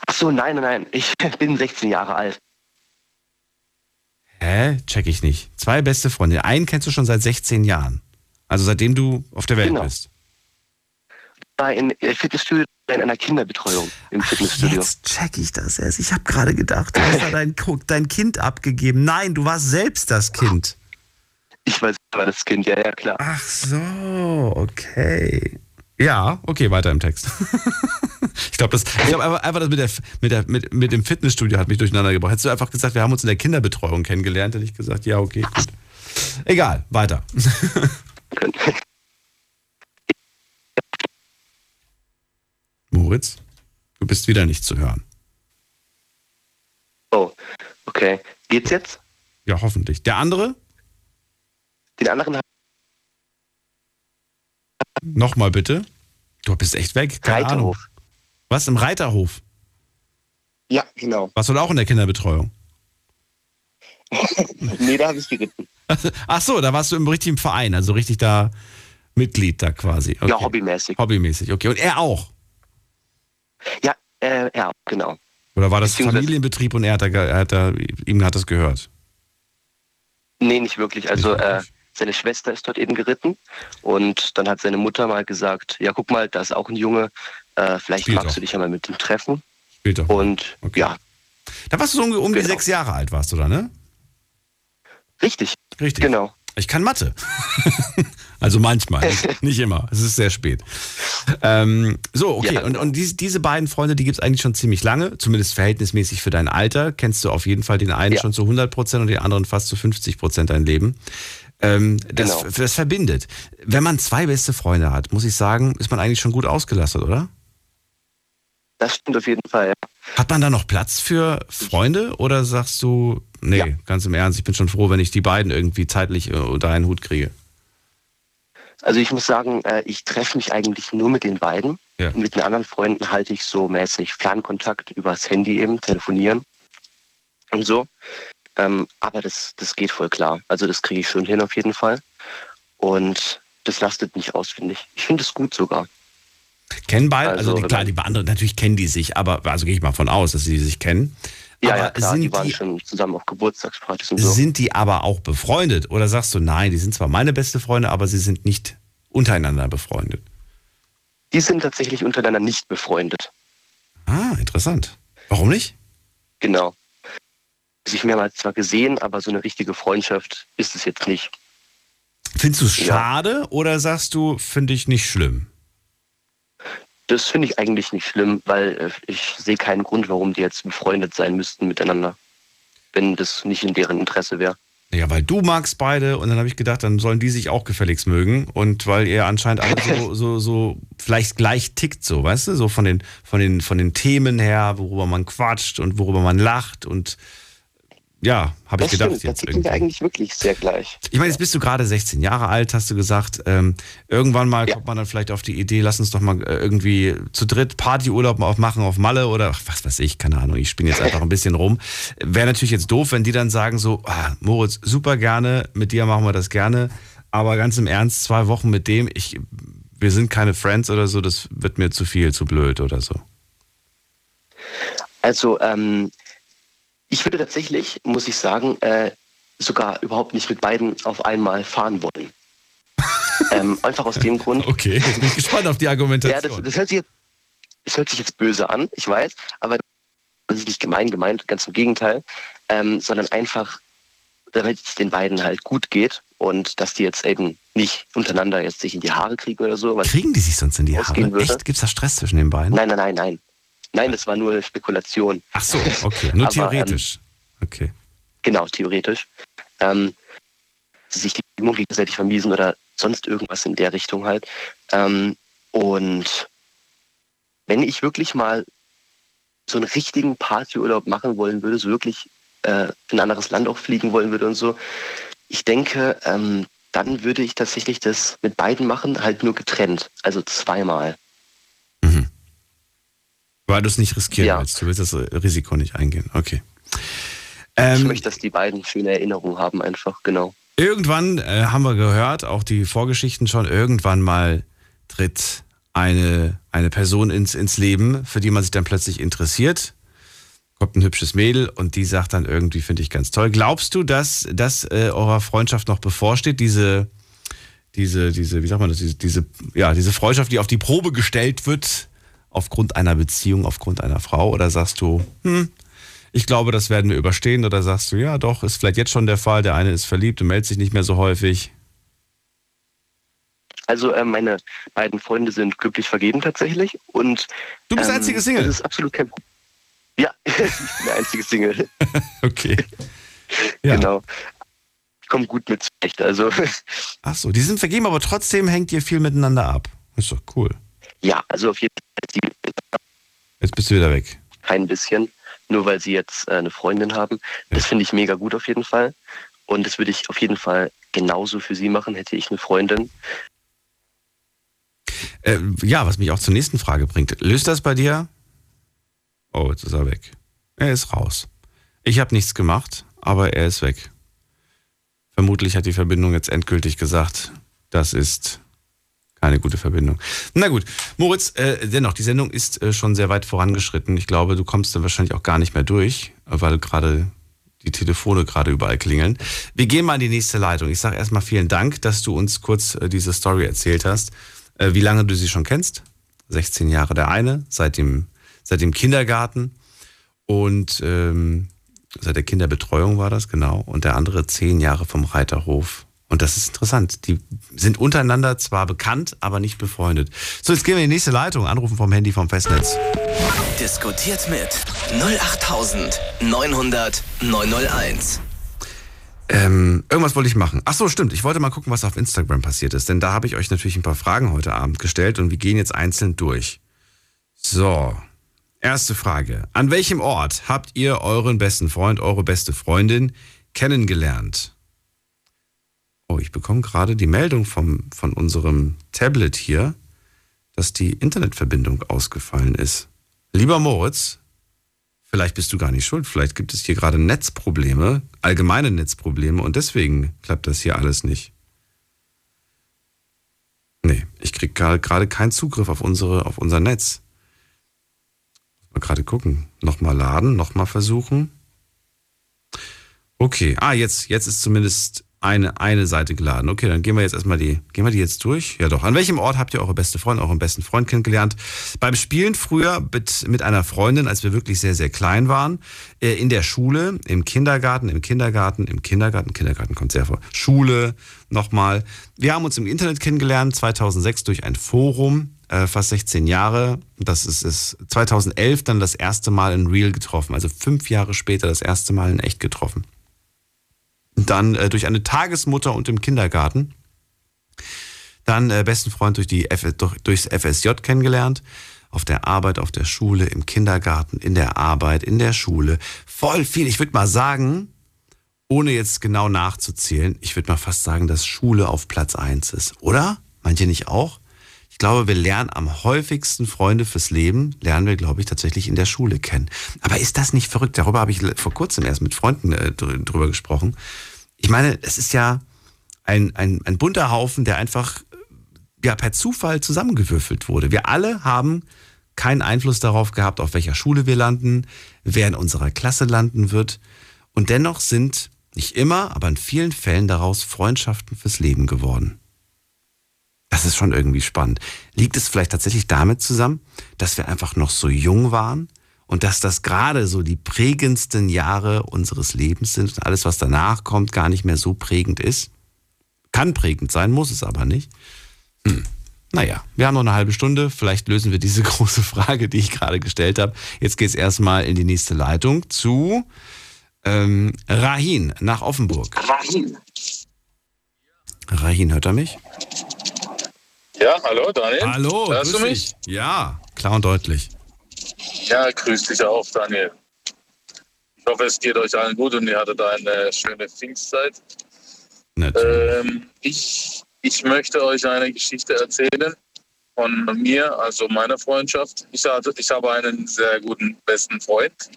Ach so, nein, nein, nein. Ich bin 16 Jahre alt. Hä? Check ich nicht. Zwei beste Freunde. Einen kennst du schon seit 16 Jahren. Also seitdem du auf der Welt Genau. bist. War in äh, Fitnessstudio in einer Kinderbetreuung im Fitnessstudio. Jetzt check ich das erst. Ich habe gerade gedacht, du hast da dein, dein Kind abgegeben. Nein, du warst selbst das Kind. Ich war das Kind, ja, ja, klar. Ach so, okay. Ja, okay, weiter im Text. ich glaube, das, ich glaub einfach, einfach das mit, der, mit, der, mit, mit dem Fitnessstudio hat mich durcheinander gebracht. Hättest du einfach gesagt, wir haben uns in der Kinderbetreuung kennengelernt, hätte ich gesagt, ja, okay, gut. Egal, weiter. Moritz, du bist wieder nicht zu hören. Oh, okay. Geht's jetzt? Ja, hoffentlich. Der andere? Den anderen Nochmal bitte. Du bist echt weg. Keine Ahnung. Reiterhof. Was? Im Reiterhof? Ja, genau. Warst du da auch in der Kinderbetreuung? nee, da habe ich geritten. Ach so, da warst du im richtigen Verein, also richtig da Mitglied da quasi. Okay. Ja, hobbymäßig. Hobbymäßig, okay. Und er auch? Ja, äh, ja, genau. Oder war das Familienbetrieb und er hat da, er hat da, ihm hat das gehört? Nee, nicht wirklich. Also äh, seine Schwester ist dort eben geritten und dann hat seine Mutter mal gesagt, ja guck mal, da ist auch ein Junge, äh, vielleicht Spielt magst doch. du dich ja mal mit ihm treffen. Spielt doch. Und ja, Da warst du so um, um die Genau. sechs Jahre alt, warst du da, ne? richtig. Richtig. Genau. Ich kann Mathe. also manchmal, nicht, nicht immer. Es ist sehr spät. Ähm, so, okay. Und, und diese, diese beiden Freunde, die gibt es eigentlich schon ziemlich lange, zumindest verhältnismäßig für dein Alter. Kennst du auf jeden Fall den einen schon zu 100 Prozent und den anderen fast zu 50 Prozent dein Leben. Ähm, das, Genau. das verbindet. Wenn man zwei beste Freunde hat, muss ich sagen, ist man eigentlich schon gut ausgelastet, oder? Das stimmt auf jeden Fall. Ja. Hat man da noch Platz für Freunde oder sagst du, nee, ganz im Ernst, ich bin schon froh, wenn ich die beiden irgendwie zeitlich äh, unter einen Hut kriege? Also ich muss sagen, äh, ich treffe mich eigentlich nur mit den beiden. Ja. Mit den anderen Freunden halte ich so mäßig Fernkontakt übers Handy eben, telefonieren und so. Ähm, aber das, das geht voll klar. Also das kriege ich schon hin auf jeden Fall. Und das lastet nicht aus, finde ich. Ich finde es gut sogar. Kennen beide? Also, Also, die, klar, die anderen, natürlich kennen die sich, aber also gehe ich mal von aus, dass sie sich kennen. Ja, aber ja, klar, sind die waren die, schon zusammen auf Geburtstagspartys und so. sind die aber auch befreundet? Oder sagst du, nein, die sind zwar meine beste Freunde, aber sie sind nicht untereinander befreundet? Die sind tatsächlich untereinander nicht befreundet. Ah, interessant. Warum nicht? Genau. Sich mehrmals zwar gesehen, aber so eine richtige Freundschaft ist es jetzt nicht. Findest du es schade oder sagst du, finde ich nicht schlimm? Das finde ich eigentlich nicht schlimm, weil äh, ich sehe keinen Grund, warum die jetzt befreundet sein müssten miteinander, wenn das nicht in deren Interesse wäre. Ja, weil du magst beide und dann habe ich gedacht, dann sollen die sich auch gefälligst mögen und weil ihr anscheinend alle so, so, so vielleicht gleich tickt, so, weißt du, so von den, von den, von den Themen her, worüber man quatscht und worüber man lacht und ja, habe ich Das gedacht stimmt, jetzt ticken irgendwie. wir eigentlich wirklich sehr gleich. Ich meine, jetzt bist du gerade 16 Jahre alt, hast du gesagt. Ähm, irgendwann mal kommt man dann vielleicht auf die Idee, lass uns doch mal äh, irgendwie zu dritt Partyurlaub machen auf Malle oder was weiß ich, keine Ahnung. Ich spinne jetzt einfach ein bisschen rum. Wäre natürlich jetzt doof, wenn die dann sagen so, ah, Moritz, super gerne, mit dir machen wir das gerne. Aber ganz im Ernst, zwei Wochen mit dem, ich, wir sind keine Friends oder so, das wird mir zu viel, zu blöd oder so. Also, ähm, ich würde tatsächlich, muss ich sagen, äh, sogar überhaupt nicht mit beiden auf einmal fahren wollen. ähm, einfach aus dem Grund. Okay, jetzt bin ich gespannt auf die Ja, Argumentation. das, das, hört sich jetzt, das hört sich jetzt böse an, ich weiß, aber das ist nicht gemein gemeint, ganz im Gegenteil, ähm, sondern einfach, damit es den beiden halt gut geht und dass die jetzt eben nicht untereinander jetzt sich in die Haare kriegen oder so. Kriegen die sich sonst in die Haare? würde. Echt? Gibt es da Stress zwischen den beiden? Nein, nein, nein, nein. Nein, das war nur Spekulation. Ach so, okay, nur Aber, theoretisch. okay. Genau, theoretisch. Ähm, sich die Stimmung gegenseitig vermiesen oder sonst irgendwas in der Richtung halt. Ähm, und wenn ich wirklich mal so einen richtigen Partyurlaub machen wollen würde, so wirklich äh, in ein anderes Land auch fliegen wollen würde und so, ich denke, ähm, dann würde ich tatsächlich das mit beiden machen, halt nur getrennt, also zweimal. Weil du es nicht riskieren Ja. willst. Du willst das Risiko nicht eingehen. Okay. ich Ähm, möchte, dass die beiden schöne Erinnerungen haben, einfach, genau. irgendwann äh, haben wir gehört, auch die Vorgeschichten schon, irgendwann mal tritt eine, eine Person ins, ins Leben, für die man sich dann plötzlich interessiert. Kommt ein hübsches Mädel und die sagt dann irgendwie, finde ich ganz toll. Glaubst du, dass, dass äh, eurer Freundschaft noch bevorsteht, diese, diese, diese, wie sagt man das, diese, diese, ja, diese Freundschaft, die auf die Probe gestellt wird, aufgrund einer Beziehung, aufgrund einer Frau? Oder sagst du, hm, ich glaube, das werden wir überstehen? Oder sagst du, ja, doch, ist vielleicht jetzt schon der Fall, der eine ist verliebt und meldet sich nicht mehr so häufig? Also äh, meine beiden Freunde sind glücklich vergeben tatsächlich und Du bist der ähm, einzige Single? Das ist absolut kein Problem. Ja, ich bin der einzige Single. Okay. Ja. Genau. Ich komme gut mit zurecht. Also Ach so, die sind vergeben, aber trotzdem hängt ihr viel miteinander ab. Ist doch cool. Ja, also auf jeden Fall Jetzt bist du wieder weg. kein bisschen, nur weil sie jetzt äh, eine Freundin haben. Das finde ich mega gut auf jeden Fall. Und das würde ich auf jeden Fall genauso für sie machen, hätte ich eine Freundin. Äh, ja, was mich auch zur nächsten Frage bringt. Löst das bei dir? Oh, jetzt ist er weg. Er ist raus. Ich habe nichts gemacht, aber er ist weg. Vermutlich hat die Verbindung jetzt endgültig gesagt, das ist keine gute Verbindung. Na gut, Moritz, äh, dennoch, die Sendung ist äh, schon sehr weit vorangeschritten. Ich glaube, du kommst dann wahrscheinlich auch gar nicht mehr durch, weil gerade die Telefone gerade überall klingeln. Wir gehen mal in die nächste Leitung. Ich sage erstmal vielen Dank, dass du uns kurz äh, diese Story erzählt hast. Äh, wie lange du sie schon kennst? 16 Jahre der eine, seit dem, seit dem Kindergarten und ähm, seit der Kinderbetreuung war das, genau. Und der andere 10 Jahre vom Reiterhof Und das ist interessant. Die sind untereinander zwar bekannt, aber nicht befreundet. So, jetzt gehen wir in die nächste Leitung. Anrufen vom Handy vom Festnetz. Diskutiert mit 08900 901. Ähm, irgendwas wollte ich machen. Ach so, stimmt. Ich wollte mal gucken, was auf Instagram passiert ist. Denn da habe ich euch natürlich ein paar Fragen heute Abend gestellt und wir gehen jetzt einzeln durch. So, erste Frage. An welchem Ort habt ihr euren besten Freund, eure beste Freundin kennengelernt? Oh, ich bekomme gerade die Meldung vom, von unserem Tablet hier, dass die Internetverbindung ausgefallen ist. Lieber Moritz, vielleicht bist du gar nicht schuld. Vielleicht gibt es hier gerade Netzprobleme, allgemeine Netzprobleme und deswegen klappt das hier alles nicht. Nee, ich kriege gerade keinen Zugriff auf, unsere, auf unser Netz. Mal gerade gucken. Nochmal laden, nochmal versuchen. Okay, ah, jetzt, jetzt ist zumindest eine, eine Seite geladen. Okay, dann gehen wir jetzt erstmal die, gehen wir die jetzt durch? Ja doch. An welchem Ort habt ihr eure beste Freundin, euren besten Freund kennengelernt? Beim Spielen früher mit, mit einer Freundin, als wir wirklich sehr, sehr klein waren. Äh, in der Schule, im Kindergarten, im Kindergarten, im Kindergarten, Kindergarten kommt sehr vor. Schule, nochmal. Wir haben uns im Internet kennengelernt, 2006 durch ein Forum, äh, fast 16 Jahre. Das ist, ist 2011 dann das erste Mal in Real getroffen. Also fünf Jahre später das erste Mal in echt getroffen dann äh, durch eine Tagesmutter und im Kindergarten. Dann äh, besten Freund durch die F durch, durchs FSJ kennengelernt. Auf der Arbeit, auf der Schule, im Kindergarten, in der Arbeit, in der Schule. Voll viel. Ich würde mal sagen, ohne jetzt genau nachzuzählen, ich würde mal fast sagen, dass Schule auf Platz eins ist. Oder? Ihr nicht auch? Ich glaube, wir lernen am häufigsten Freunde fürs Leben, lernen wir, glaube ich, tatsächlich in der Schule kennen. Aber ist das nicht verrückt? Darüber habe ich vor kurzem erst mit Freunden äh, drüber gesprochen ich meine, es ist ja ein, ein, ein bunter Haufen, der einfach ja, per Zufall zusammengewürfelt wurde. Wir alle haben keinen Einfluss darauf gehabt, auf welcher Schule wir landen, wer in unserer Klasse landen wird. Und dennoch sind nicht immer, aber in vielen Fällen daraus Freundschaften fürs Leben geworden. Das ist schon irgendwie spannend. Liegt es vielleicht tatsächlich damit zusammen, dass wir einfach noch so jung waren und dass das gerade so die prägendsten Jahre unseres Lebens sind und alles, was danach kommt, gar nicht mehr so prägend ist. Kann prägend sein, muss es aber nicht. Hm. Naja, wir haben noch eine halbe Stunde. Vielleicht lösen wir diese große Frage, die ich gerade gestellt habe. Jetzt geht es erstmal in die nächste Leitung zu ähm, Rahin nach Offenburg. Rahin. Rahin, hört er mich? Ja, hallo Daniel. Hallo, hörst du mich? Dich? Ja, klar und deutlich. Ja, grüß dich auch, Daniel. Ich hoffe, es geht euch allen gut und ihr hattet eine schöne Pfingstzeit. Ähm, ich, ich möchte euch eine Geschichte erzählen von mir, also meiner Freundschaft. Ich, hatte, ich habe einen sehr guten besten Freund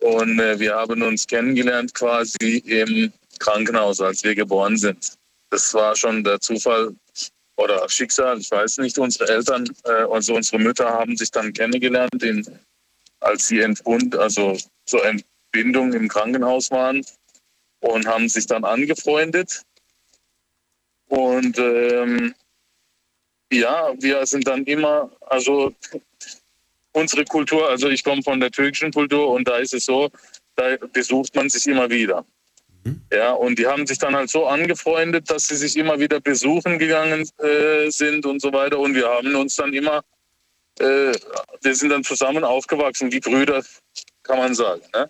und äh, wir haben uns kennengelernt quasi im Krankenhaus, als wir geboren sind. Das war schon der Zufall, oder Schicksal, ich weiß nicht. Unsere Eltern, äh, also unsere Mütter haben sich dann kennengelernt, in, als sie entbund, also zur Entbindung im Krankenhaus waren und haben sich dann angefreundet. Und ähm, ja, wir sind dann immer, also unsere Kultur, also ich komme von der türkischen Kultur und da ist es so, da besucht man sich immer wieder. Ja, und die haben sich dann halt so angefreundet, dass sie sich immer wieder besuchen gegangen äh, sind und so weiter. Und wir haben uns dann immer, äh, wir sind dann zusammen aufgewachsen, wie Brüder, kann man sagen. Ne?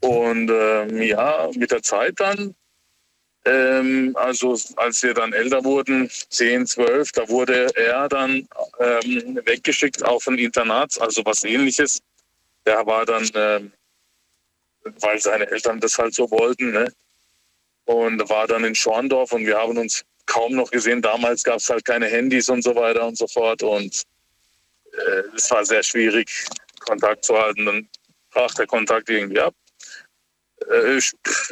Und ähm, ja, mit der Zeit dann, ähm, also als wir dann älter wurden, 10, 12, da wurde er dann ähm, weggeschickt auf ein Internat, also was ähnliches. Der war dann ähm, weil seine Eltern das halt so wollten. Ne? Und war dann in Schorndorf und wir haben uns kaum noch gesehen. Damals gab es halt keine Handys und so weiter und so fort. Und äh, es war sehr schwierig, Kontakt zu halten. Dann brach der Kontakt irgendwie ab. Äh,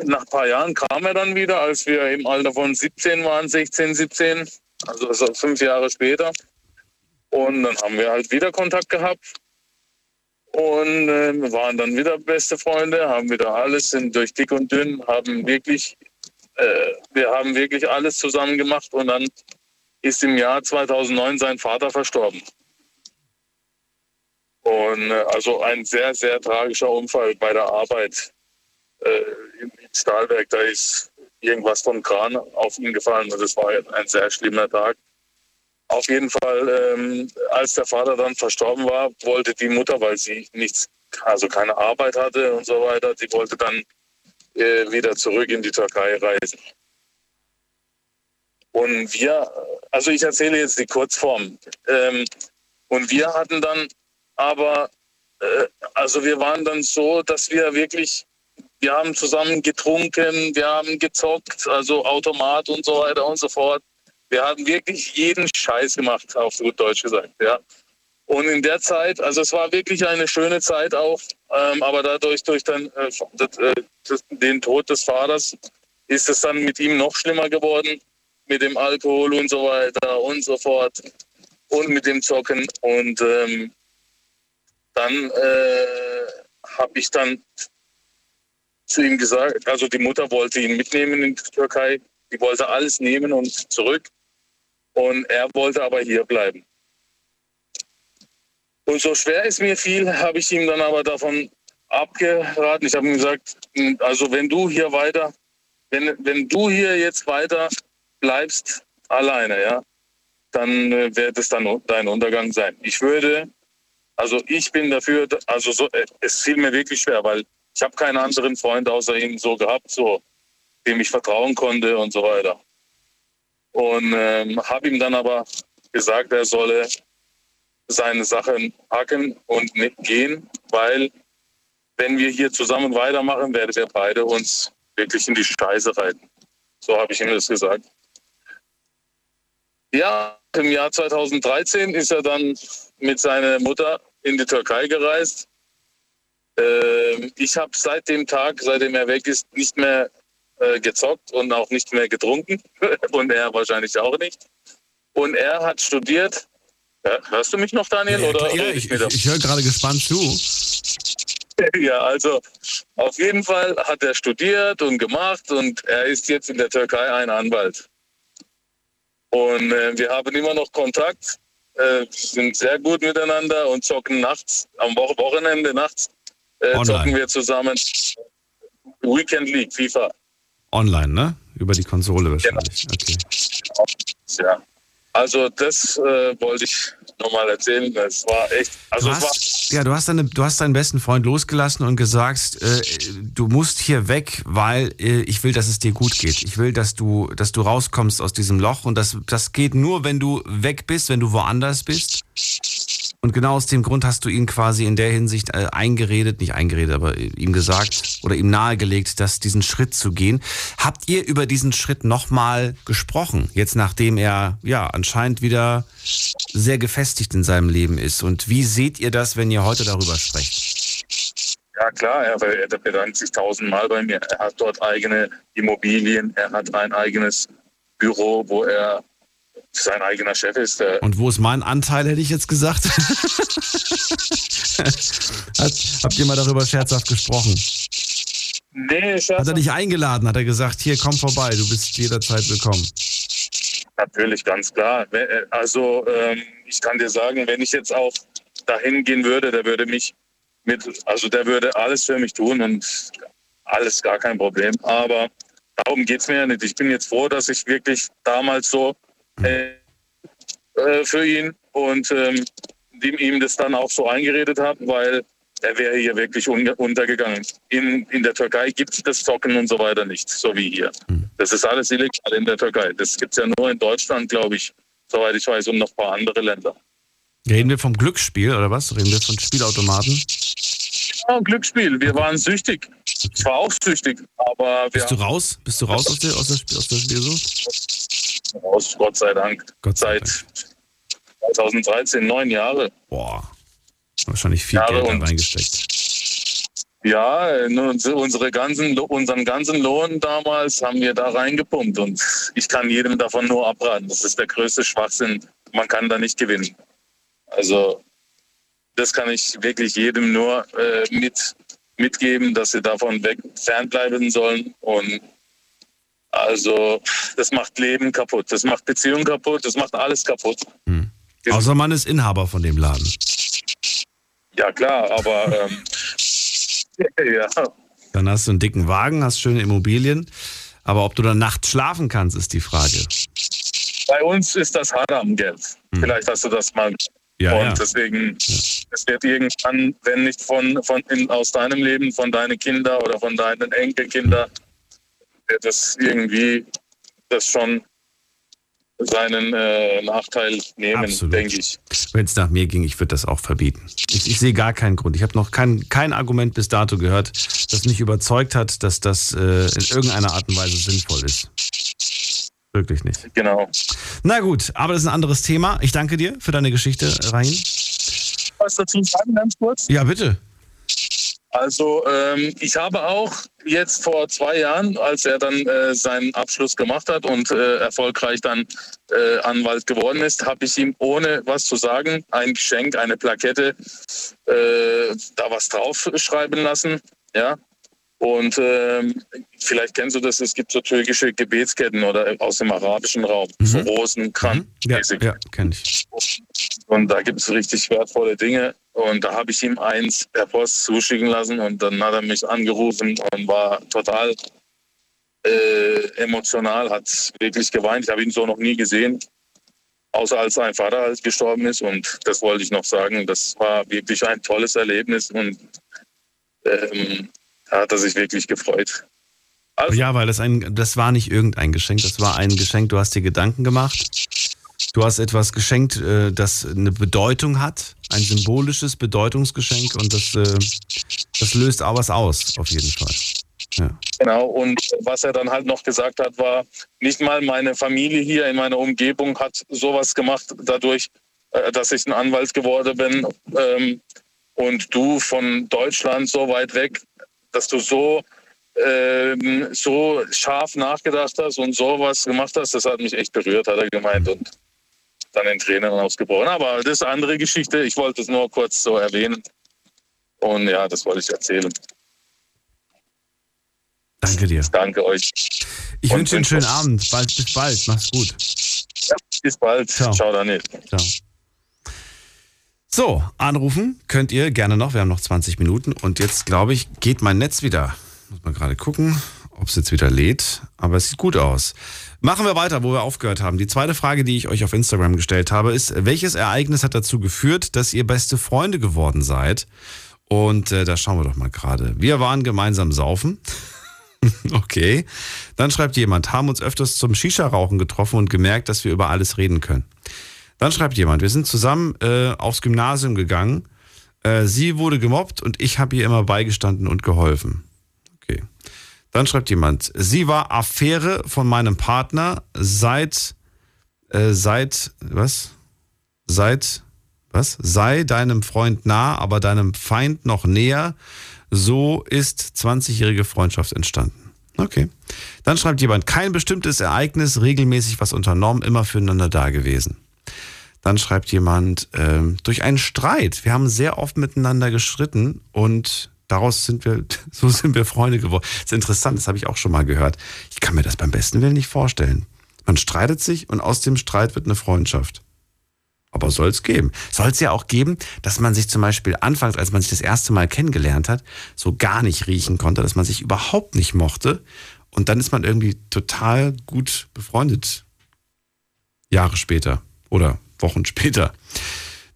nach ein paar Jahren kam er dann wieder, als wir im Alter von 17 waren, 16, 17, also, also fünf Jahre später. Und dann haben wir halt wieder Kontakt gehabt und äh, waren dann wieder beste Freunde, haben wieder alles, sind durch dick und dünn, haben wirklich, äh, wir haben wirklich alles zusammen gemacht und dann ist im Jahr 2009 sein Vater verstorben. Und äh, also ein sehr, sehr tragischer Unfall bei der Arbeit äh, im Stahlwerk. Da ist irgendwas vom Kran auf ihn gefallen und es war ein sehr schlimmer Tag. Auf jeden Fall, ähm, als der Vater dann verstorben war, wollte die Mutter, weil sie nichts, also keine Arbeit hatte und so weiter, die wollte dann äh, wieder zurück in die Türkei reisen. Und wir, also ich erzähle jetzt die Kurzform. Ähm, und wir hatten dann aber, äh, also wir waren dann so, dass wir wirklich, wir haben zusammen getrunken, wir haben gezockt, also Automat und so weiter und so fort. Wir haben wirklich jeden Scheiß gemacht, auf gut Deutsch gesagt, ja. Und in der Zeit, also es war wirklich eine schöne Zeit auch, ähm, aber dadurch durch den, äh, das, den Tod des Vaters ist es dann mit ihm noch schlimmer geworden, mit dem Alkohol und so weiter und so fort und mit dem Zocken. Und ähm, dann äh, habe ich dann zu ihm gesagt, also die Mutter wollte ihn mitnehmen in die Türkei, die wollte alles nehmen und zurück. Und er wollte aber hier bleiben. Und so schwer es mir fiel, habe ich ihm dann aber davon abgeraten. Ich habe ihm gesagt, also wenn du hier weiter, wenn, wenn du hier jetzt weiter bleibst alleine, ja, dann äh, wird es dann dein Untergang sein. Ich würde, also ich bin dafür, also so, äh, es fiel mir wirklich schwer, weil ich habe keinen anderen Freund außer ihm so gehabt, so dem ich vertrauen konnte und so weiter. Und ähm, habe ihm dann aber gesagt, er solle seine Sachen packen und nicht gehen, weil wenn wir hier zusammen weitermachen, werden wir beide uns wirklich in die Scheiße reiten. So habe ich ihm das gesagt. Ja, im Jahr 2013 ist er dann mit seiner Mutter in die Türkei gereist. Ähm, ich habe seit dem Tag, seitdem er weg ist, nicht mehr äh, gezockt und auch nicht mehr getrunken. und er wahrscheinlich auch nicht. Und er hat studiert. Ja, hörst du mich noch, Daniel? Ja, oder ja ich, ich, ich höre gerade gespannt zu. Ja, also auf jeden Fall hat er studiert und gemacht und er ist jetzt in der Türkei ein Anwalt. Und äh, wir haben immer noch Kontakt, äh, sind sehr gut miteinander und zocken nachts, am Wochenende nachts äh, zocken wir zusammen Weekend League, FIFA. Online, ne? Über die Konsole wahrscheinlich. Genau. Okay. Ja. Also das äh, wollte ich nochmal erzählen. Das war echt. Also du hast, ja, du hast, deine, du hast deinen besten Freund losgelassen und gesagt, äh, du musst hier weg, weil äh, ich will, dass es dir gut geht. Ich will, dass du, dass du rauskommst aus diesem Loch und das, das geht nur, wenn du weg bist, wenn du woanders bist. Und genau aus dem Grund hast du ihn quasi in der Hinsicht äh, eingeredet, nicht eingeredet, aber ihm gesagt oder ihm nahegelegt, dass diesen Schritt zu gehen. Habt ihr über diesen Schritt nochmal gesprochen, jetzt nachdem er ja anscheinend wieder sehr gefestigt in seinem Leben ist? Und wie seht ihr das, wenn ihr heute darüber sprecht? Ja klar, er, er bedankt sich tausendmal bei mir. Er hat dort eigene Immobilien, er hat ein eigenes Büro, wo er sein eigener Chef ist. Äh Und wo ist mein Anteil, hätte ich jetzt gesagt? Habt ihr mal darüber scherzhaft gesprochen? Nee, scherzhaft. Hat er dich eingeladen? Hat er gesagt, hier, komm vorbei, du bist jederzeit willkommen? Natürlich, ganz klar. Äh, also, ähm, ich kann dir sagen, wenn ich jetzt auch dahin gehen würde, der würde mich mit, also der würde alles für mich tun und alles gar kein Problem. Aber darum geht es mir ja nicht. Ich bin jetzt froh, dass ich wirklich damals so äh, äh, für ihn und ähm, ihm das dann auch so eingeredet habe, weil er wäre hier wirklich un untergegangen. In, in der Türkei gibt es das Zocken und so weiter nicht, so wie hier. Hm. Das ist alles illegal in der Türkei. Das gibt es ja nur in Deutschland, glaube ich, soweit ich weiß, und noch ein paar andere Länder. Reden wir vom Glücksspiel oder was? Reden wir von Spielautomaten? Ja, Glücksspiel. Wir waren süchtig. Ich war auch süchtig, aber Bist du raus? Bist du raus aus der, aus der, aus der Spielsucht? Raus, Gott sei Dank. Gott sei Seit 2013, neun Jahre. Boah. Wahrscheinlich viel Jahre Geld da reingesteckt. Ja, unsere ganzen, unseren ganzen Lohn damals haben wir da reingepumpt und ich kann jedem davon nur abraten. Das ist der größte Schwachsinn. Man kann da nicht gewinnen. Also das kann ich wirklich jedem nur äh, mit, mitgeben, dass sie davon weg fernbleiben sollen. Und also das macht Leben kaputt, das macht Beziehungen kaputt, das macht alles kaputt. Außer man ist Inhaber von dem Laden. Ja klar, aber ähm, ja. Dann hast du einen dicken Wagen, hast schöne Immobilien. Aber ob du dann nachts schlafen kannst, ist die Frage. Bei uns ist das Haram-Geld. Hm. Vielleicht hast du das mal. Ja, und ja. deswegen, es wird irgendwann, wenn nicht von, von in, aus deinem Leben, von deinen Kindern oder von deinen Enkelkindern, wird es irgendwie das schon seinen äh, Nachteil nehmen, denke ich. Wenn es nach mir ging, ich würde das auch verbieten. Ich, ich sehe gar keinen Grund. Ich habe noch kein, kein Argument bis dato gehört, das mich überzeugt hat, dass das äh, in irgendeiner Art und Weise sinnvoll ist. Wirklich nicht. Genau. Na gut, aber das ist ein anderes Thema. Ich danke dir für deine Geschichte, Rahim. Was dazu sagen, ganz kurz? Ja, bitte. Also ähm, ich habe auch jetzt vor zwei Jahren, als er dann äh, seinen Abschluss gemacht hat und äh, erfolgreich dann äh, Anwalt geworden ist, habe ich ihm ohne was zu sagen ein Geschenk, eine Plakette, äh, da was draufschreiben lassen. Ja. Und ähm, vielleicht kennst du das, es gibt so türkische Gebetsketten oder aus dem arabischen Raum, so Rosenkranz. Ja, ja kenne ich. Und da gibt es richtig wertvolle Dinge. Und da habe ich ihm eins per Post zuschicken lassen und dann hat er mich angerufen und war total äh, emotional, hat wirklich geweint. Ich habe ihn so noch nie gesehen, außer als sein Vater halt gestorben ist. Und das wollte ich noch sagen. Das war wirklich ein tolles Erlebnis und ähm, da hat er sich wirklich gefreut. ja, weil das ein, das war nicht irgendein Geschenk, das war ein Geschenk, du hast dir Gedanken gemacht. Du hast etwas geschenkt, äh, das eine Bedeutung hat, ein symbolisches Bedeutungsgeschenk und das, äh, das löst auch was aus, auf jeden Fall. Ja. Genau, und was er dann halt noch gesagt hat, war, nicht mal meine Familie hier in meiner Umgebung hat sowas gemacht, dadurch, äh, dass ich ein Anwalt geworden bin. Ähm, und du von Deutschland so weit weg, dass du so, ähm, so scharf nachgedacht hast und sowas gemacht hast, das hat mich echt berührt, hat er gemeint. Und dann in Tränen ausgebrochen. Aber das ist eine andere Geschichte. Ich wollte es nur kurz so erwähnen. Und ja, das wollte ich erzählen. Danke dir. Danke euch. Ich wünsche dir einen schönen Abend. Bald, bis bald. Mach's gut. Ja, bis bald. Ciao. Ciao, Daniel. Ciao. So, anrufen könnt ihr gerne noch. Wir haben noch 20 Minuten. Und jetzt, glaube ich, geht mein Netz wieder. Muss mal gerade gucken, ob es jetzt wieder lädt. Aber es sieht gut aus. Machen wir weiter, wo wir aufgehört haben. Die zweite Frage, die ich euch auf Instagram gestellt habe, ist, welches Ereignis hat dazu geführt, dass ihr beste Freunde geworden seid? Und äh, da schauen wir doch mal gerade. Wir waren gemeinsam saufen. okay. Dann schreibt jemand, haben uns öfters zum Shisha-Rauchen getroffen und gemerkt, dass wir über alles reden können. Dann schreibt jemand, wir sind zusammen äh, aufs Gymnasium gegangen. Äh, sie wurde gemobbt und ich habe ihr immer beigestanden und geholfen. Dann schreibt jemand, sie war Affäre von meinem Partner seit, äh, seit, was? Seit, was? Sei deinem Freund nah, aber deinem Feind noch näher. So ist 20-jährige Freundschaft entstanden. Okay. Dann schreibt jemand, kein bestimmtes Ereignis, regelmäßig was unternommen, immer füreinander da gewesen. Dann schreibt jemand, ähm, durch einen Streit. Wir haben sehr oft miteinander gestritten und daraus sind wir, so sind wir Freunde geworden. Das ist interessant, das habe ich auch schon mal gehört. Ich kann mir das beim besten Willen nicht vorstellen. Man streitet sich und aus dem Streit wird eine Freundschaft. Aber soll es geben. Soll es ja auch geben, dass man sich zum Beispiel anfangs, als man sich das erste Mal kennengelernt hat, so gar nicht riechen konnte, dass man sich überhaupt nicht mochte. Und dann ist man irgendwie total gut befreundet. Jahre später oder Wochen später.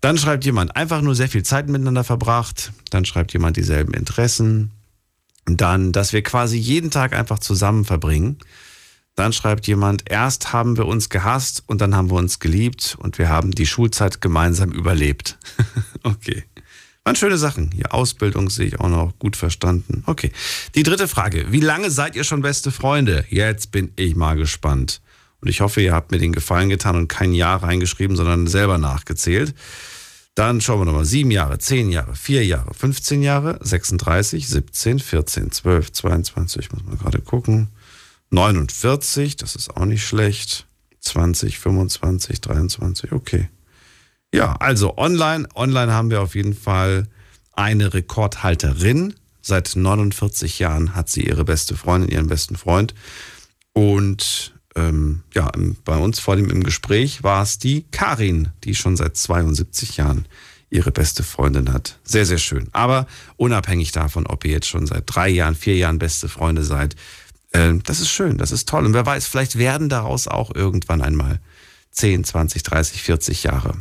Dann schreibt jemand einfach nur sehr viel Zeit miteinander verbracht. Dann schreibt jemand dieselben Interessen. Dann, dass wir quasi jeden Tag einfach zusammen verbringen. Dann schreibt jemand, erst haben wir uns gehasst und dann haben wir uns geliebt und wir haben die Schulzeit gemeinsam überlebt. okay. Waren schöne Sachen. Hier Ausbildung sehe ich auch noch gut verstanden. Okay. Die dritte Frage. Wie lange seid ihr schon beste Freunde? Jetzt bin ich mal gespannt. Und ich hoffe, ihr habt mir den Gefallen getan und kein Jahr reingeschrieben, sondern selber nachgezählt. Dann schauen wir nochmal. Sieben Jahre, zehn Jahre, vier Jahre, 15 Jahre, 36, 17, 14, 12, 22, muss man gerade gucken. 49, das ist auch nicht schlecht. 20, 25, 23, okay. Ja, also online, online haben wir auf jeden Fall eine Rekordhalterin. Seit 49 Jahren hat sie ihre beste Freundin, ihren besten Freund. Und ähm, ja, bei uns vor dem im Gespräch war es die Karin, die schon seit 72 Jahren ihre beste Freundin hat. Sehr, sehr schön. Aber unabhängig davon, ob ihr jetzt schon seit drei Jahren, vier Jahren beste Freunde seid, Äh, das ist schön, das ist toll. Und wer weiß, vielleicht werden daraus auch irgendwann einmal 10, 20, 30, 40 Jahre.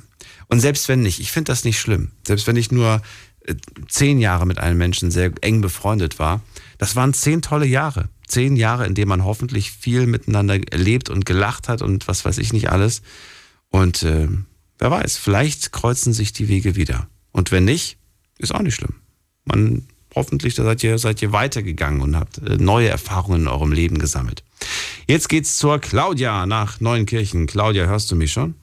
Und selbst wenn nicht, ich finde das nicht schlimm. Selbst wenn ich nur äh, zehn Jahre mit einem Menschen sehr eng befreundet war, das waren zehn tolle Jahre. Zehn Jahre, in denen man hoffentlich viel miteinander erlebt und gelacht hat und was weiß ich nicht alles. Und äh, wer weiß, vielleicht kreuzen sich die Wege wieder. Und wenn nicht, ist auch nicht schlimm. Man hoffentlich da seid ihr, seid ihr weitergegangen und habt äh, neue Erfahrungen in eurem Leben gesammelt. Jetzt geht's zur Claudia nach Neuenkirchen. Claudia, hörst du mich schon?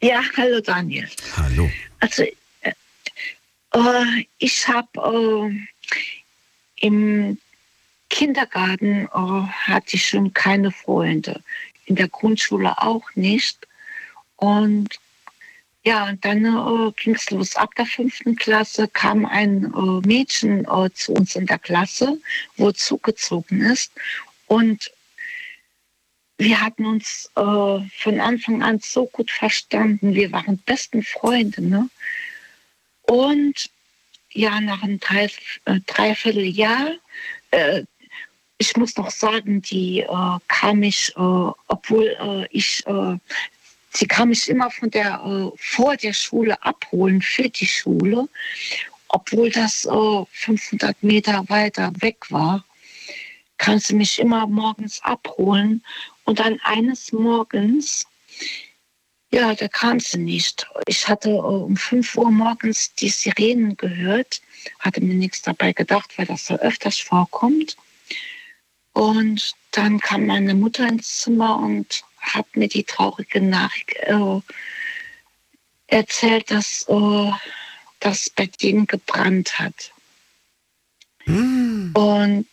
Ja, hallo Daniel. Hallo. Also äh, äh ich habe äh, im Kindergarten äh, hatte ich schon keine Freunde, in der Grundschule auch nicht. Und ja, und dann äh, ging es los. Ab der fünften Klasse kam ein äh, Mädchen äh, zu uns in der Klasse, wo zugezogen ist. Und wir hatten uns von Anfang an so gut verstanden. Wir waren besten Freunde. Ne? Und ja, nach einem drei, äh, Dreivierteljahr, äh, ich muss noch sagen, die äh, kam ich, äh, obwohl äh, ich Sie kam mich immer von der, äh, vor der Schule abholen für die Schule, obwohl das äh, 500 Meter weiter weg war. Kann sie mich immer morgens abholen. Und dann eines Morgens, ja, da kam sie nicht. Ich hatte äh, um 5 Uhr morgens die Sirenen gehört, hatte mir nichts dabei gedacht, weil das so öfters vorkommt. Und dann kam meine Mutter ins Zimmer und hat mir die traurige Nachricht äh, erzählt, dass äh, das bei denen gebrannt hat. Mm. Und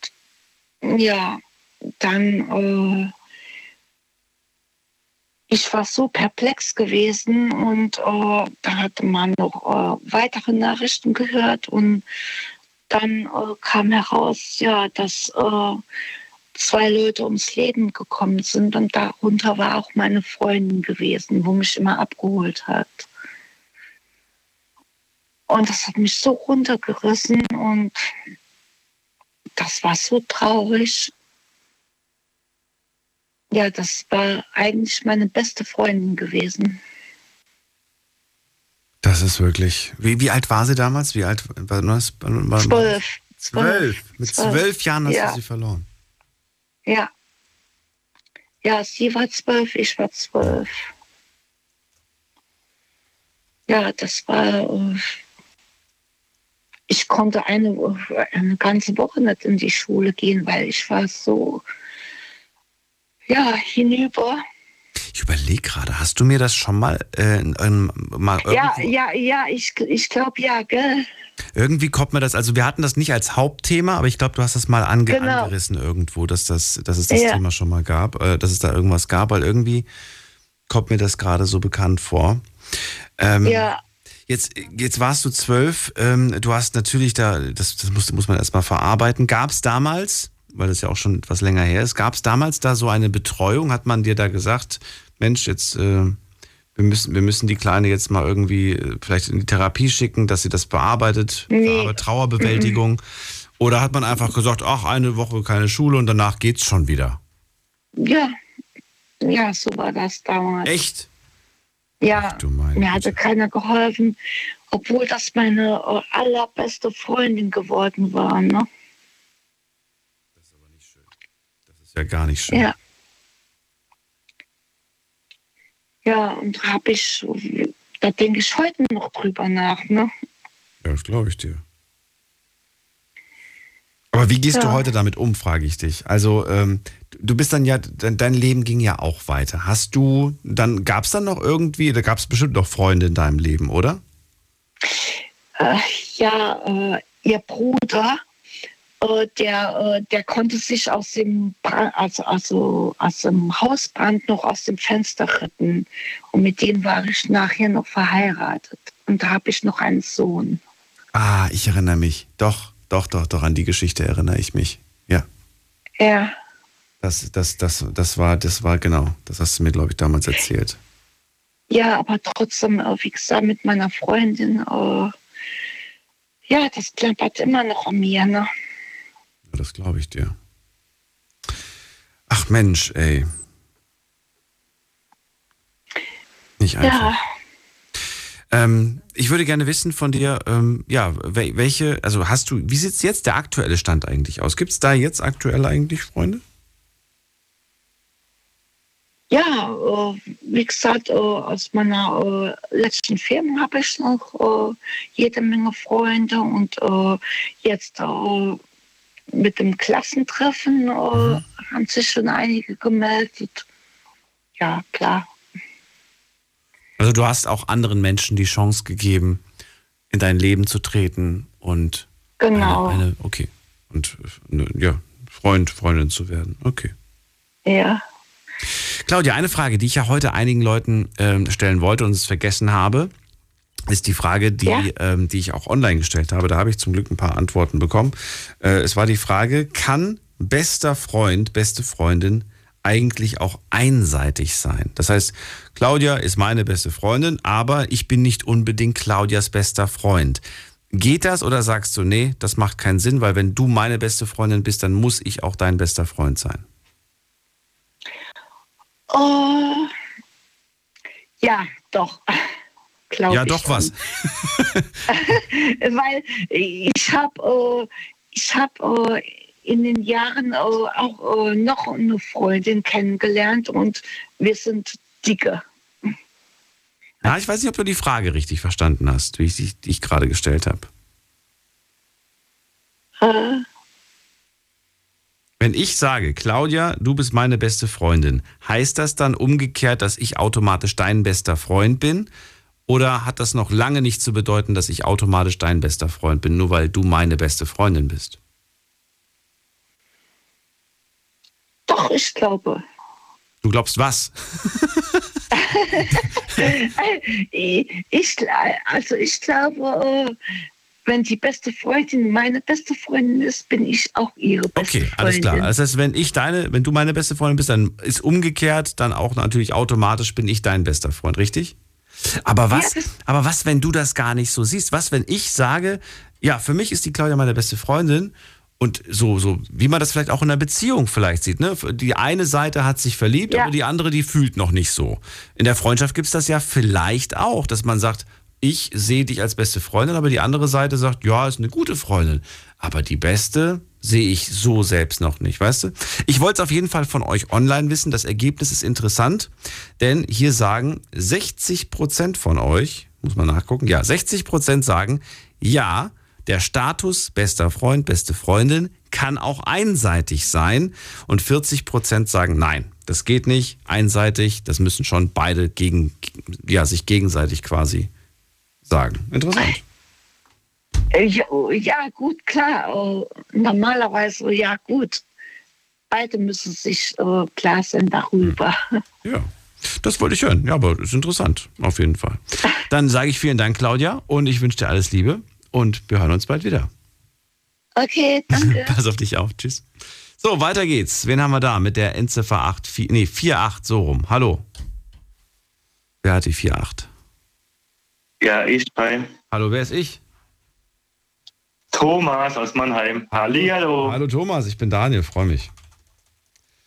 ja, dann, äh, ich war so perplex gewesen und äh, da hatte man noch äh, weitere Nachrichten gehört und dann äh, kam heraus, ja, dass zwei Leute ums Leben gekommen sind und darunter war auch meine Freundin gewesen, wo mich immer abgeholt hat. Und das hat mich so runtergerissen und das war so traurig. Ja, das war eigentlich meine beste Freundin gewesen. Das ist wirklich. Wie, wie alt war sie damals? Wie alt war das? Zwölf. Zwölf. Mit zwölf Jahren hast ja. du sie verloren. Ja. Ja, sie war zwölf, ich war zwölf. Ja, das war. Äh, ich konnte eine, eine ganze Woche nicht in die Schule gehen, weil ich war so. Ja, hinüber. Ich überlege gerade, hast du mir das schon mal, äh, mal Ja, ja, ja, ich, ich glaube ja, gell? Irgendwie kommt mir das, also wir hatten das nicht als Hauptthema, aber ich glaube, du hast das mal ange genau. angerissen irgendwo, dass, das, dass es das ja. Thema schon mal gab, äh, dass es da irgendwas gab, weil irgendwie kommt mir das gerade so bekannt vor. Ähm, ja. Jetzt, jetzt warst du zwölf, ähm, du hast natürlich da, das, das muss, muss man erstmal verarbeiten. Gab es damals, weil das ja auch schon etwas länger her ist, gab es damals da so eine Betreuung? Hat man dir da gesagt, Mensch, jetzt äh, wir müssen, wir müssen die Kleine jetzt mal irgendwie äh, vielleicht in die Therapie schicken, dass sie das bearbeitet, nee. Trauerbewältigung? Mhm. Oder hat man einfach gesagt, ach, eine Woche keine Schule und danach geht's schon wieder? Ja, ja, so war das damals. Echt? Ja, ach, mir hatte keiner geholfen, obwohl das meine äh, allerbeste Freundin geworden war. Ne? Das ist aber nicht schön. Das ist ja gar nicht schön. Ja. Ja, und habe ich, da denke ich heute noch drüber nach. Ne? Ja, das glaube ich dir. Aber wie gehst ja. du heute damit um, frage ich dich. Also, ähm, du bist dann ja, dein Leben ging ja auch weiter. Hast du, dann gab es dann noch irgendwie, da gab es bestimmt noch Freunde in deinem Leben, oder? Äh, ja, äh, ihr Bruder der, äh, der konnte sich aus dem, Brand, also, also aus dem Hausbrand noch aus dem Fenster retten. Und mit denen war ich nachher noch verheiratet. Und da habe ich noch einen Sohn. Ah, ich erinnere mich. Doch, doch, doch, doch, an die Geschichte erinnere ich mich. Ja. Ja. Das, das, das, das war, das war genau, das hast du mir, glaube ich, damals erzählt. Ja, aber trotzdem, äh, wie gesagt, mit meiner Freundin, äh, ja, das klappert immer noch an mir, ne? Das glaube ich dir. Ach Mensch, ey. Nicht einfach. Ja. Ähm, ich würde gerne wissen von dir, ähm, ja, welche, also hast du, wie sieht jetzt der aktuelle Stand eigentlich aus? Gibt es da jetzt aktuell eigentlich Freunde? Ja, äh, wie gesagt, äh, aus meiner äh, letzten Firma habe ich noch jede Menge Freunde und jetzt mit dem Klassentreffen mhm. haben sich schon einige gemeldet. Ja, klar. Also du hast auch anderen Menschen die Chance gegeben, in dein Leben zu treten und genau. eine, eine okay und ja Freund Freundin zu werden. Okay. Ja. Claudia, eine Frage, die ich ja heute einigen Leuten äh, stellen wollte und es vergessen habe, ist die Frage, die, ja. ähm, die ich auch online gestellt habe. Da habe ich zum Glück ein paar Antworten bekommen. Äh, es war die Frage, kann bester Freund, beste Freundin eigentlich auch einseitig sein? Das heißt, Claudia ist meine beste Freundin, aber ich bin nicht unbedingt Claudias bester Freund. Geht das oder sagst du, nee, das macht keinen Sinn, weil wenn du meine beste Freundin bist, dann muss ich auch dein bester Freund sein? Oh, ja, doch. Glaub ja, doch schon. was. Weil ich habe äh, ich hab, äh, in den Jahren äh, auch noch eine Freundin kennengelernt und wir sind dicke. Ja, ich weiß nicht, ob du die Frage richtig verstanden hast, wie ich sie dich gerade gestellt habe. Äh, wenn ich sage, Claudia, du bist meine beste Freundin, heißt das dann umgekehrt, dass ich automatisch dein bester Freund bin? Oder hat das noch lange nicht zu bedeuten, dass ich automatisch dein bester Freund bin, nur weil du meine beste Freundin bist? Doch, ich glaube. Du glaubst was? ich, also ich glaube, wenn die beste Freundin meine beste Freundin ist, bin ich auch ihre beste okay, Freundin. Okay, alles klar. Das heißt, wenn ich deine, wenn du meine beste Freundin bist, dann ist umgekehrt dann auch natürlich automatisch bin ich dein bester Freund, richtig? Aber was, ja, aber was, wenn du das gar nicht so siehst? Was, wenn ich sage, ja, für mich ist die Claudia meine beste Freundin und so, so, wie man das vielleicht auch in einer Beziehung vielleicht sieht, ne? Die eine Seite hat sich verliebt, ja. aber die andere, die fühlt noch nicht so. In der Freundschaft gibt es das ja vielleicht auch, dass man sagt, ich sehe dich als beste Freundin, aber die andere Seite sagt, ja, ist eine gute Freundin. Aber die beste sehe ich so selbst noch nicht, weißt du? Ich wollte es auf jeden Fall von euch online wissen. Das Ergebnis ist interessant, denn hier sagen 60 Prozent von euch, muss man nachgucken, ja, 60 Prozent sagen, ja, der Status bester Freund, beste Freundin kann auch einseitig sein. Und 40 Prozent sagen, nein, das geht nicht, einseitig, das müssen schon beide gegen, ja, sich gegenseitig quasi sagen. Interessant. Äh, ja, gut, klar. Äh, normalerweise, ja, gut. Beide müssen sich äh, klar sein darüber. Hm. Ja. Das wollte ich hören. Ja, aber ist interessant, auf jeden Fall. Dann sage ich vielen Dank, Claudia, und ich wünsche dir alles Liebe und wir hören uns bald wieder. Okay, danke. Pass auf dich auf. Tschüss. So, weiter geht's. Wen haben wir da mit der Endziffer 8, 4, nee, 48 so rum? Hallo. Wer hat die 48? Ja, ich bei. Hallo, wer ist ich? Thomas aus Mannheim. Hallihallo. Hallo Thomas, ich bin Daniel, freue mich.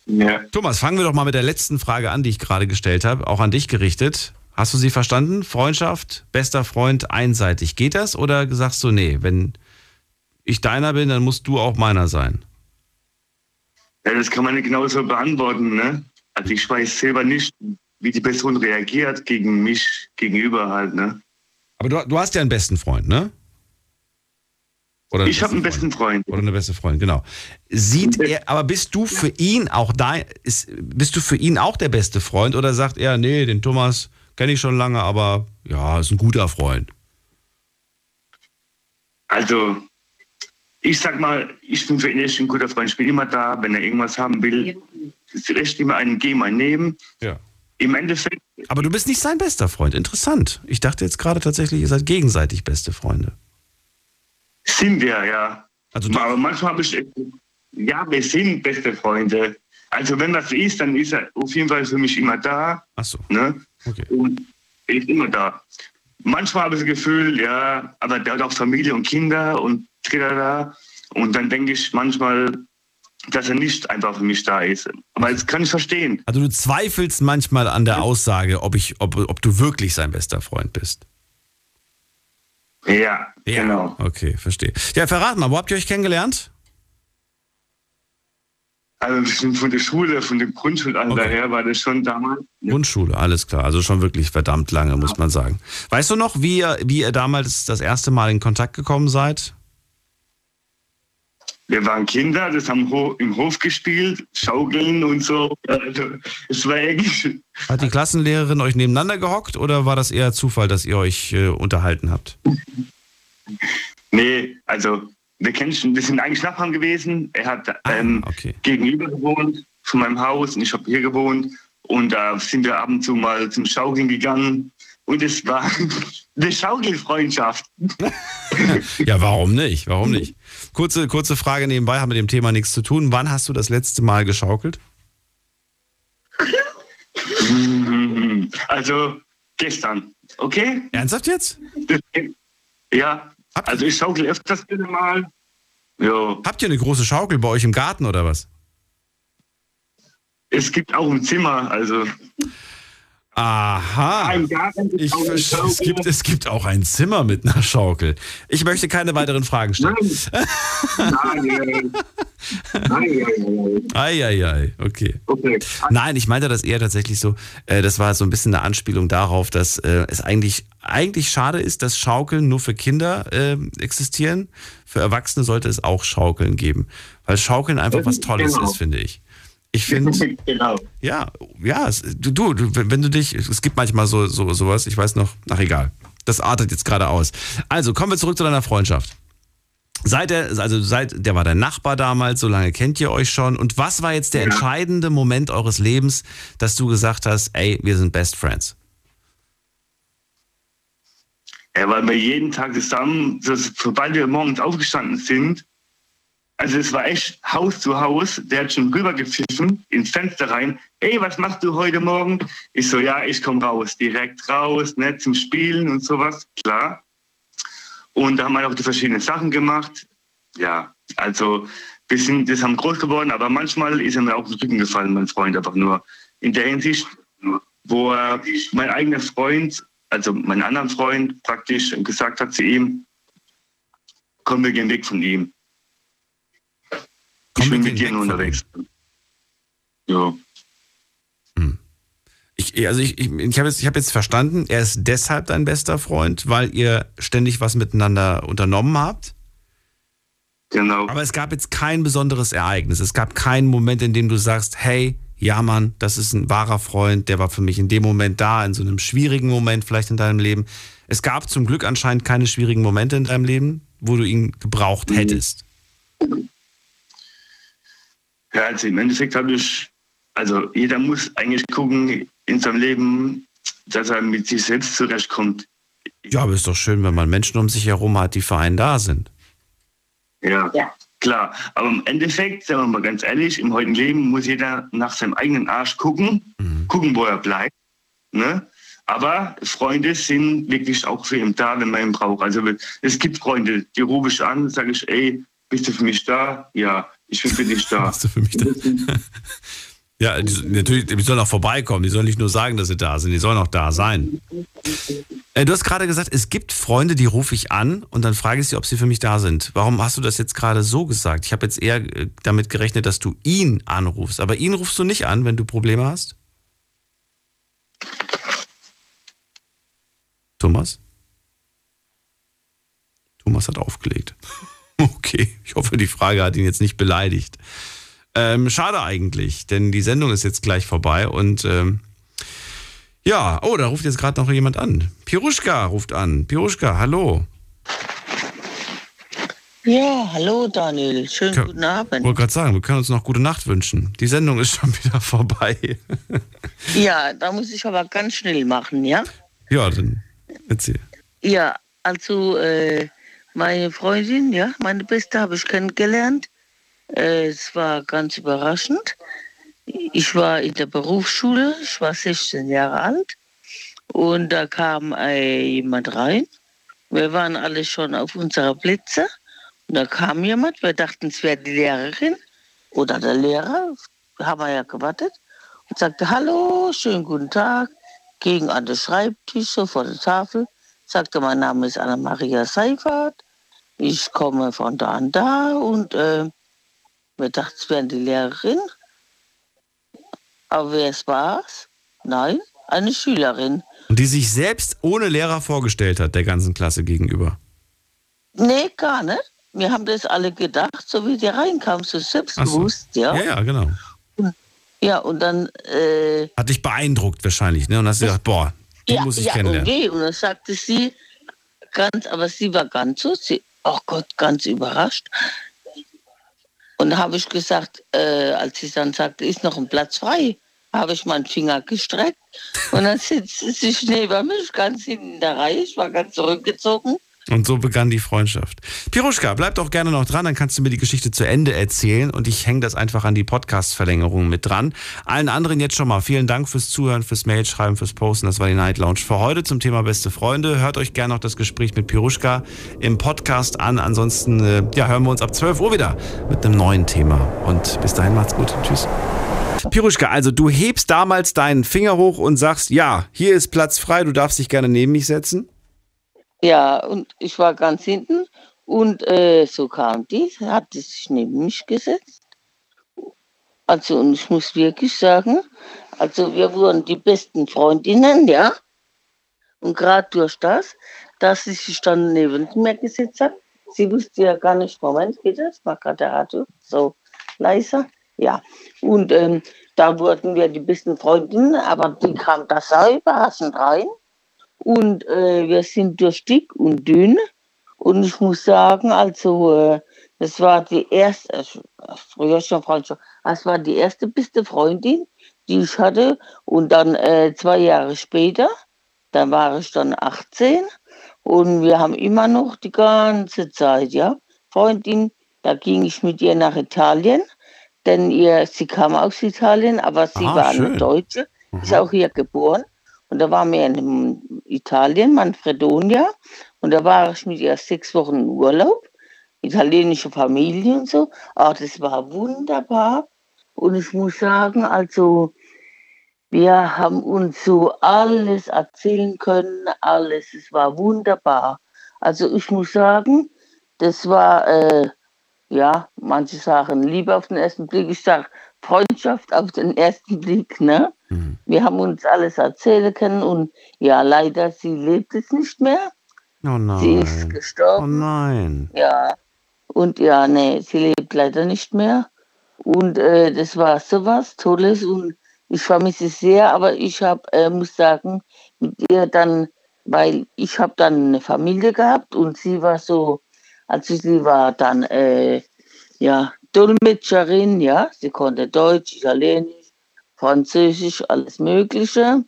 Ja. Thomas, fangen wir doch mal mit der letzten Frage an, die ich gerade gestellt habe, auch an dich gerichtet. Hast du sie verstanden? Freundschaft, bester Freund, einseitig. Geht das oder sagst du, nee, wenn ich deiner bin, dann musst du auch meiner sein? Ja, das kann man nicht genauso beantworten. Ne? Also ich weiß selber nicht, wie die Person reagiert gegen mich gegenüber halt. Ne? Aber du, du hast ja einen besten Freund, ne? Oder ich habe einen besten Freund. Oder eine beste Freundin, genau. Sieht er, aber bist du für ihn auch da, ist, bist du für ihn auch der beste Freund oder sagt er, nee, den Thomas kenne ich schon lange, aber ja, ist ein guter Freund? Also, ich sag mal, ich bin für ihn echt ein guter Freund. Ich bin immer da, wenn er irgendwas haben will. Ist recht immer einen geben, einen nehmen. Ja. Im Endeffekt. Aber du bist nicht sein bester Freund. Interessant. Ich dachte jetzt gerade tatsächlich, ihr seid gegenseitig beste Freunde. Sind wir, ja. Also Aber manchmal habe ich. Ja, wir sind beste Freunde. Also, wenn das ist, dann ist er auf jeden Fall für mich immer da. Ach so. Ne? Okay. Und er ist immer da. Manchmal habe ich das Gefühl, ja, aber der hat auch Familie und Kinder und da. Und dann denke ich manchmal, dass er nicht einfach für mich da ist. Aber das kann ich verstehen. Also du zweifelst manchmal an der Aussage, ob, ich, ob, ob du wirklich sein bester Freund bist. Ja, ja, genau. Okay, verstehe. Ja, verrat mal, wo habt ihr euch kennengelernt? Also von der Schule, von dem Grundschulalter okay. her war das schon damals. Grundschule, alles klar. Also schon wirklich verdammt lange, muss man sagen. Weißt du noch, wie ihr, wie ihr damals das erste Mal in Kontakt gekommen seid? Wir waren Kinder, das haben im Hof gespielt, schaukeln und so. Also, es war eigentlich. Hat die Klassenlehrerin euch nebeneinander gehockt oder war das eher Zufall, dass ihr euch äh, unterhalten habt? Nee, also wir kennen schon, wir sind eigentlich Nachbarn gewesen. Er hat ah, ähm, okay. gegenüber gewohnt von meinem Haus und ich habe hier gewohnt. Und da sind wir ab und zu mal zum Schaukeln gegangen. Und es war eine Schaukelfreundschaft. ja, warum nicht? Warum nicht? Kurze, kurze Frage nebenbei, haben mit dem Thema nichts zu tun. Wann hast du das letzte Mal geschaukelt? Also gestern, okay? Ernsthaft jetzt? Ja, Habt also ich schaukel öfters mal. Ja. Habt ihr eine große Schaukel bei euch im Garten oder was? Es gibt auch ein Zimmer, also. Aha. Ich, es, gibt, es gibt auch ein Zimmer mit einer Schaukel. Ich möchte keine weiteren Fragen stellen. Nein. Eieiei, okay. okay. Nein, ich meinte das eher tatsächlich so, äh, das war so ein bisschen eine Anspielung darauf, dass äh, es eigentlich, eigentlich schade ist, dass Schaukeln nur für Kinder äh, existieren. Für Erwachsene sollte es auch Schaukeln geben. Weil Schaukeln einfach was Tolles genau. ist, finde ich. Ich finde, genau. ja, ja, du, du, wenn du dich, es gibt manchmal so, so sowas, ich weiß noch, ach egal, das artet jetzt gerade aus. Also kommen wir zurück zu deiner Freundschaft. Seit der, also seit, der war dein Nachbar damals, so lange kennt ihr euch schon. Und was war jetzt der ja. entscheidende Moment eures Lebens, dass du gesagt hast, ey, wir sind Best Friends? Ja, weil wir jeden Tag zusammen, sobald wir morgens aufgestanden sind, also es war echt Haus zu Haus. Der hat schon rübergepfiffen ins Fenster rein. Ey, was machst du heute Morgen? Ich so, ja, ich komme raus, direkt raus, ne, zum Spielen und sowas, klar. Und da haben wir auch die verschiedenen Sachen gemacht. Ja, also wir sind, das haben groß geworden, aber manchmal ist er mir auch den Rücken gefallen, mein Freund, einfach nur. In der Hinsicht, wo er, mein eigener Freund, also mein anderer Freund praktisch gesagt hat zu ihm, komm, wir gehen weg von ihm. Ich bin mit dir unterwegs. Ja. Hm. Ich, also ich, ich, ich habe jetzt, hab jetzt verstanden, er ist deshalb dein bester Freund, weil ihr ständig was miteinander unternommen habt. Genau. Aber es gab jetzt kein besonderes Ereignis. Es gab keinen Moment, in dem du sagst, hey, ja Mann, das ist ein wahrer Freund, der war für mich in dem Moment da, in so einem schwierigen Moment vielleicht in deinem Leben. Es gab zum Glück anscheinend keine schwierigen Momente in deinem Leben, wo du ihn gebraucht mhm. Ja, also im Endeffekt habe ich, also jeder muss eigentlich gucken in seinem Leben, dass er mit sich selbst zurechtkommt. Ja, aber ist doch schön, wenn man Menschen um sich herum hat, die für einen da sind. Ja, ja. klar. Aber im Endeffekt, sagen wir mal ganz ehrlich, im heutigen Leben muss jeder nach seinem eigenen Arsch gucken, mhm. gucken, wo er bleibt. Ne? Aber Freunde sind wirklich auch für ihn da, wenn man ihn braucht. Also es gibt Freunde, die rufe ich an, sage ich, ey, bist du für mich da? Ja. Ich bin für dich da. Bist du für mich da? ja, die, natürlich, die sollen auch vorbeikommen. Die sollen nicht nur sagen, dass sie da sind, die sollen auch da sein. Äh, du hast gerade gesagt, es gibt Freunde, die rufe ich an und dann frage ich sie, ob sie für mich da sind. Warum hast du das jetzt gerade so gesagt? Ich habe jetzt eher äh, damit gerechnet, dass du ihn anrufst. Aber ihn rufst du nicht an, wenn du Probleme hast? Thomas? Thomas hat aufgelegt. Okay, ich hoffe, die Frage hat ihn jetzt nicht beleidigt. Ähm, schade eigentlich, denn die Sendung ist jetzt gleich vorbei und ähm, ja, oh, da ruft jetzt gerade noch jemand an. Piruschka ruft an. Piruschka, hallo. Ja, hallo Daniel, schönen Kann, guten Abend. Ich wollte gerade sagen, wir können uns noch gute Nacht wünschen. Die Sendung ist schon wieder vorbei. ja, da muss ich aber ganz schnell machen, ja? Ja, dann erzähl. Ja, also äh, meine Freundin, ja, meine Beste habe ich kennengelernt. Äh, es war ganz überraschend. Ich war in der Berufsschule, ich war 16 Jahre alt. Und da kam äh, jemand rein. Wir waren alle schon auf unserer Plätze. Und da kam jemand, wir dachten, es wäre die Lehrerin oder der Lehrer, haben wir ja gewartet, und sagte, hallo, schönen guten Tag, ging an den Schreibtisch, so vor der Tafel, sagte, mein Name ist Anna-Maria Seifert, ich komme von da und da und äh, wir dachten, es wäre die Lehrerin. Aber wer es war? Nein, eine Schülerin. Und die sich selbst ohne Lehrer vorgestellt hat, der ganzen Klasse gegenüber. Nee, gar nicht. Wir haben das alle gedacht, so wie die reinkam, so selbstbewusst, so. ja. Ja, ja, genau. Ja, und dann. Äh, Hat dich beeindruckt wahrscheinlich, ne? Und hast gedacht, boah, die ja, muss ich ja, kennenlernen. Okay. Und dann sagte sie ganz, aber sie war ganz so, sie, oh Gott, ganz überrascht. Und da habe ich gesagt, äh, als sie dann sagte, ist noch ein Platz frei, habe ich meinen Finger gestreckt. Und dann sitzt sie neben mich ganz hinten in der Reihe. Ich war ganz zurückgezogen. Und so begann die Freundschaft. Piruschka, bleib doch gerne noch dran, dann kannst du mir die Geschichte zu Ende erzählen und ich hänge das einfach an die Podcast-Verlängerung mit dran. Allen anderen jetzt schon mal vielen Dank fürs Zuhören, fürs Mailschreiben, fürs Posten. Das war die Night Lounge für heute zum Thema beste Freunde. Hört euch gerne noch das Gespräch mit Piruschka im Podcast an. Ansonsten äh, ja, hören wir uns ab 12 Uhr wieder mit einem neuen Thema. Und bis dahin macht's gut. Tschüss. Piruschka, also du hebst damals deinen Finger hoch und sagst, ja, hier ist Platz frei, du darfst dich gerne neben mich setzen. Ja, und ich war ganz hinten und äh, so kam die, hat sich neben mich gesetzt. Also, und ich muss wirklich sagen, also wir wurden die besten Freundinnen, ja. Und gerade durch das, dass sie sich dann neben mir gesetzt hat, sie wusste ja gar nicht, Moment, geht das? Mach gerade der Radio so leiser. Ja, und ähm, da wurden wir die besten Freundinnen, aber die kam da so überraschend rein. Und äh, wir sind durch dick und dünn. Und ich muss sagen, also, äh, das war die erste, äh, früher schon Freundschaft, das war die erste beste Freundin, die ich hatte. Und dann äh, zwei Jahre später, da war ich dann 18. Und wir haben immer noch die ganze Zeit, ja, Freundin, da ging ich mit ihr nach Italien, denn ihr, sie kam aus Italien, aber sie Ah, war eine schön. Deutsche, ist auch hier geboren. Und da waren wir in Italien, Manfredonia. Und da war ich mit ihr sechs Wochen im Urlaub. Italienische Familie und so. Ah, das war wunderbar. Und ich muss sagen, also, wir haben uns so alles erzählen können, alles. Es war wunderbar. Also, ich muss sagen, das war, äh, ja, manche sagen Liebe auf den ersten Blick. Ich sage Freundschaft auf den ersten Blick, ne? Wir haben uns alles erzählen können und ja, leider, sie lebt es nicht mehr. Oh nein. Sie ist gestorben. Oh nein. Ja. Und ja, nee, sie lebt leider nicht mehr. Und äh, das war sowas Tolles und ich vermisse es sehr, aber ich habe, äh, muss sagen, mit ihr dann, weil ich habe dann eine Familie gehabt und sie war so, also sie war dann, äh, ja, Dolmetscherin, ja, sie konnte Deutsch, Italienisch, Französisch, alles Mögliche.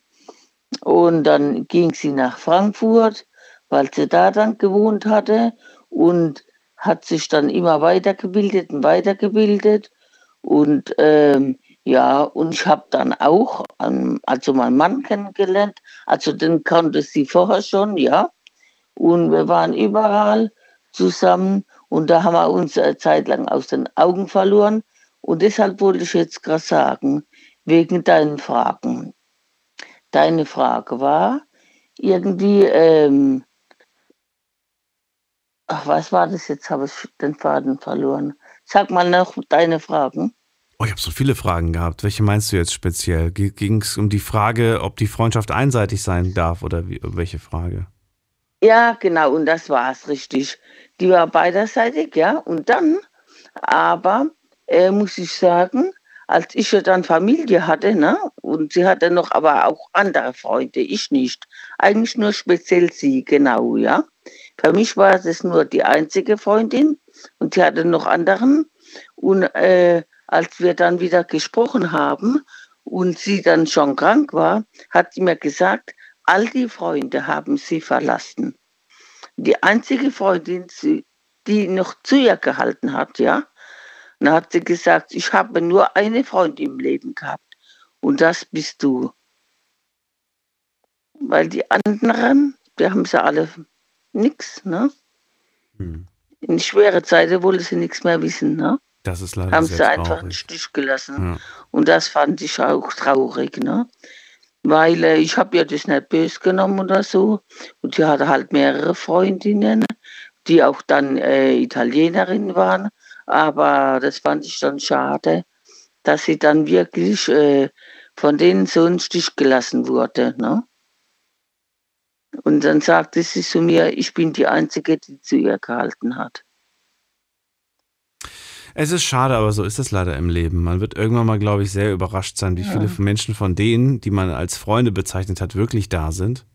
Und dann ging sie nach Frankfurt, weil sie da dann gewohnt hatte und hat sich dann immer weitergebildet und weitergebildet. Und ähm, ja, und ich habe dann auch, ähm, also meinen Mann kennengelernt, also den kannte sie vorher schon, ja. Und wir waren überall zusammen und da haben wir uns eine Zeit lang aus den Augen verloren. Und deshalb wollte ich jetzt gerade sagen, wegen deinen Fragen. Deine Frage war irgendwie, ähm, ach, was war das jetzt? Habe ich den Faden verloren. Sag mal noch deine Fragen. Oh, ich habe so viele Fragen gehabt. Welche meinst du jetzt speziell? Ging es um die Frage, ob die Freundschaft einseitig sein darf oder wie, welche Frage? Ja, genau, und das war es richtig. Die war beiderseitig, ja. Und dann, aber äh, muss ich sagen, als ich ja dann Familie hatte, ne, und sie hatte noch aber auch andere Freunde, ich nicht. Eigentlich nur speziell sie, genau, ja. Für mich war es nur die einzige Freundin und sie hatte noch anderen. Und äh, als wir dann wieder gesprochen haben und sie dann schon krank war, hat sie mir gesagt, all die Freunde haben sie verlassen. Die einzige Freundin, die noch zu ihr gehalten hat, ja, dann hat sie gesagt, ich habe nur eine Freundin im Leben gehabt und das bist du. Weil die anderen, die haben sie alle nichts, ne? In schwere Zeiten wollte sie nichts mehr wissen, ne? Das ist leider haben sie einfach einen Stich gelassen. Ja. Und das fand ich auch traurig, ne? Weil äh, ich habe ja das nicht böse genommen oder so. Und die hatte halt mehrere Freundinnen, die auch dann äh, Italienerinnen waren. Aber das fand ich dann schade, dass sie dann wirklich äh, von denen so einen Stich gelassen wurde. Ne? Und dann sagte sie zu mir, ich bin die Einzige, die zu ihr gehalten hat. Es ist schade, aber so ist es leider im Leben. Man wird irgendwann mal, glaube ich, sehr überrascht sein, wie Ja. viele Menschen von denen, die man als Freunde bezeichnet hat, wirklich da sind.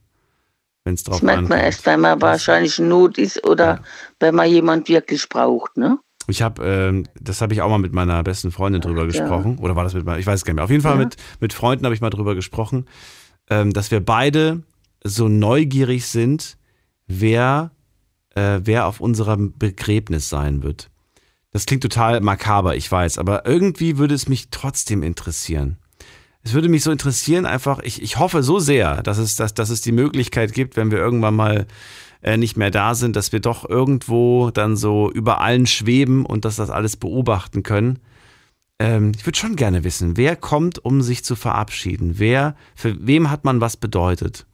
Wenn es drauf Das merkt man erst, wenn man wahrscheinlich in Not ist oder wenn man jemand wirklich braucht. Ne? Ich habe, ähm, das habe ich auch mal mit meiner besten Freundin drüber gesprochen. Oder war das mit meiner, ich weiß es gar nicht mehr. Auf jeden Fall Ja. mit, mit Freunden habe ich mal drüber gesprochen, ähm, dass wir beide so neugierig sind, wer, äh, wer auf unserem Begräbnis sein wird. Das klingt total makaber, ich weiß, aber irgendwie würde es mich trotzdem interessieren. Es würde mich so interessieren, einfach, ich, ich hoffe so sehr, dass es, dass, dass es die Möglichkeit gibt, wenn wir irgendwann mal äh, nicht mehr da sind, dass wir doch irgendwo dann so über allen schweben und dass das alles beobachten können. Ähm, ich würde schon gerne wissen, wer kommt, um sich zu verabschieden? Wer, für wem hat man was bedeutet?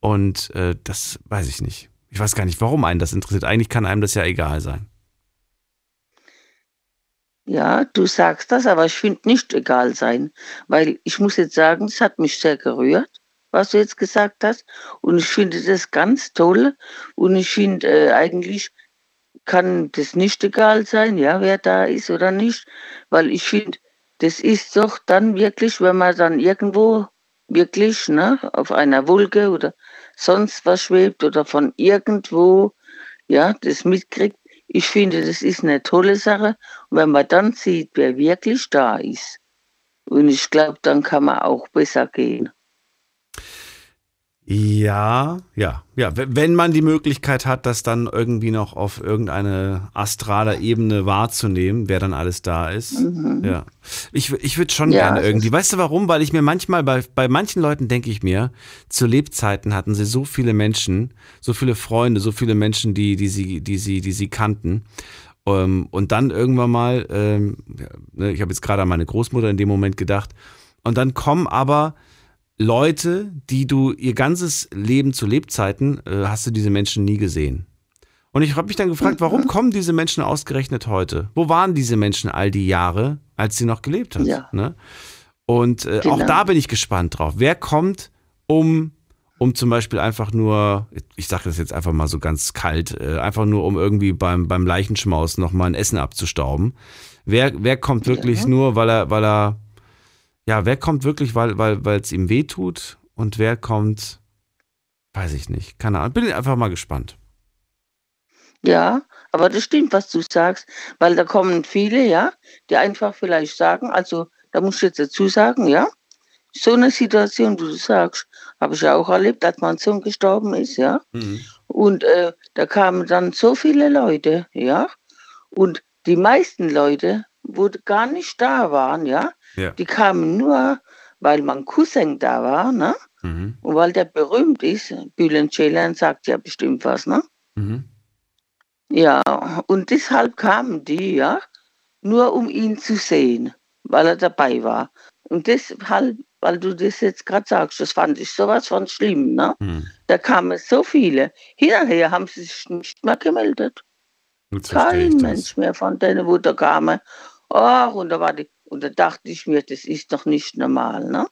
Und äh, das weiß ich nicht. Ich weiß gar nicht, warum einen das interessiert. Eigentlich kann einem das ja egal sein. Ja, du sagst das, aber ich finde nicht egal sein, weil ich muss jetzt sagen, es hat mich sehr gerührt, was du jetzt gesagt hast. Und ich finde das ganz toll. Und ich finde äh, eigentlich kann das nicht egal sein, ja, wer da ist oder nicht, weil ich finde, das ist doch dann wirklich, wenn man dann irgendwo wirklich ne, auf einer Wolke oder sonst was schwebt oder von irgendwo ja, das mitkriegt. Ich finde, das ist eine tolle Sache. Und wenn man dann sieht, wer wirklich da ist, und ich glaube, dann kann man auch besser gehen. Ja, ja, ja. Wenn man die Möglichkeit hat, das dann irgendwie noch auf irgendeine astraler Ebene wahrzunehmen, wer dann alles da ist. Mhm. Ja. Ich, ich würde schon Ja, gerne irgendwie. Weißt du warum? Weil ich mir manchmal, bei, bei manchen Leuten denke ich mir, zu Lebzeiten hatten sie so viele Menschen, so viele Freunde, so viele Menschen, die, die sie, die sie, die sie kannten. Ähm, und dann irgendwann mal, ähm, ne, ich habe jetzt gerade an meine Großmutter in dem Moment gedacht, und dann kommen aber Leute, die du ihr ganzes Leben zu Lebzeiten, äh, hast du diese Menschen nie gesehen. Und ich habe mich dann gefragt, warum kommen diese Menschen ausgerechnet heute? Wo waren diese Menschen all die Jahre, als sie noch gelebt hat? Ja. Ne? Und äh, auch Genau. da bin ich gespannt drauf. Wer kommt, um, um zum Beispiel einfach nur, ich sage das jetzt einfach mal so ganz kalt, äh, einfach nur um irgendwie beim, beim Leichenschmaus nochmal ein Essen abzustauben? Wer, wer kommt wirklich Ja. nur, weil er, weil er, ja, wer kommt wirklich, weil weil weil es ihm weh tut und wer kommt, weiß ich nicht. Keine Ahnung. Bin einfach mal gespannt. Ja, aber das stimmt, was du sagst, weil da kommen viele, ja, die einfach vielleicht sagen, also da muss ich jetzt dazu sagen, ja, so eine Situation, wie du sagst, habe ich ja auch erlebt, als mein Sohn gestorben ist, ja. Und äh, da kamen dann so viele Leute, ja. Und die meisten Leute, wo gar nicht da waren, ja, Ja. die kamen nur, weil mein Cousin da war, ne? Mhm. Und weil der berühmt ist, Bülent Ceylan sagt ja bestimmt was, ne? Mhm. Ja, und deshalb kamen die, ja, nur um ihn zu sehen, weil er dabei war. Und deshalb, weil du das jetzt gerade sagst, das fand ich sowas von schlimm, ne? Mhm. Da kamen so viele. Hinterher haben sie sich nicht mehr gemeldet. Kein. Mensch mehr von denen, wo da kamen. Ach, und da war die, und da dachte ich mir, das ist doch nicht normal, ne?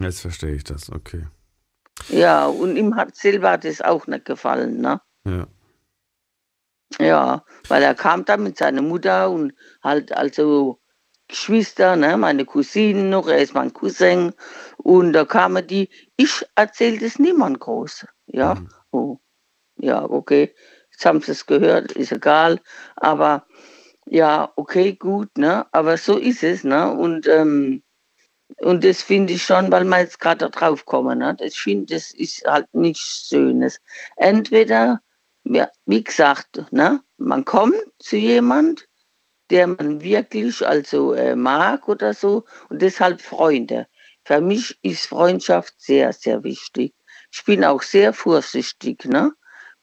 Jetzt verstehe ich das, okay. Ja, und ihm hat Silva das auch nicht gefallen, ne? Ja. Ja, weil er kam dann mit seiner Mutter und halt also Geschwister, ne, meine Cousinen noch, er ist mein Cousin. Und da kamen die, ich erzähle das niemand groß. Ja, oh, ja, okay. Jetzt haben sie es gehört, ist egal. Aber ja, okay, gut, ne? Aber so ist es, ne? Und, ähm, und das finde ich schon, weil wir jetzt gerade drauf kommen, ne? Das finde das ist halt nichts Schönes. Entweder ja, wie gesagt, ne, man kommt zu jemand, der man wirklich also äh, mag oder so und deshalb Freunde. Für mich ist Freundschaft sehr, sehr wichtig. Ich bin auch sehr vorsichtig, ne,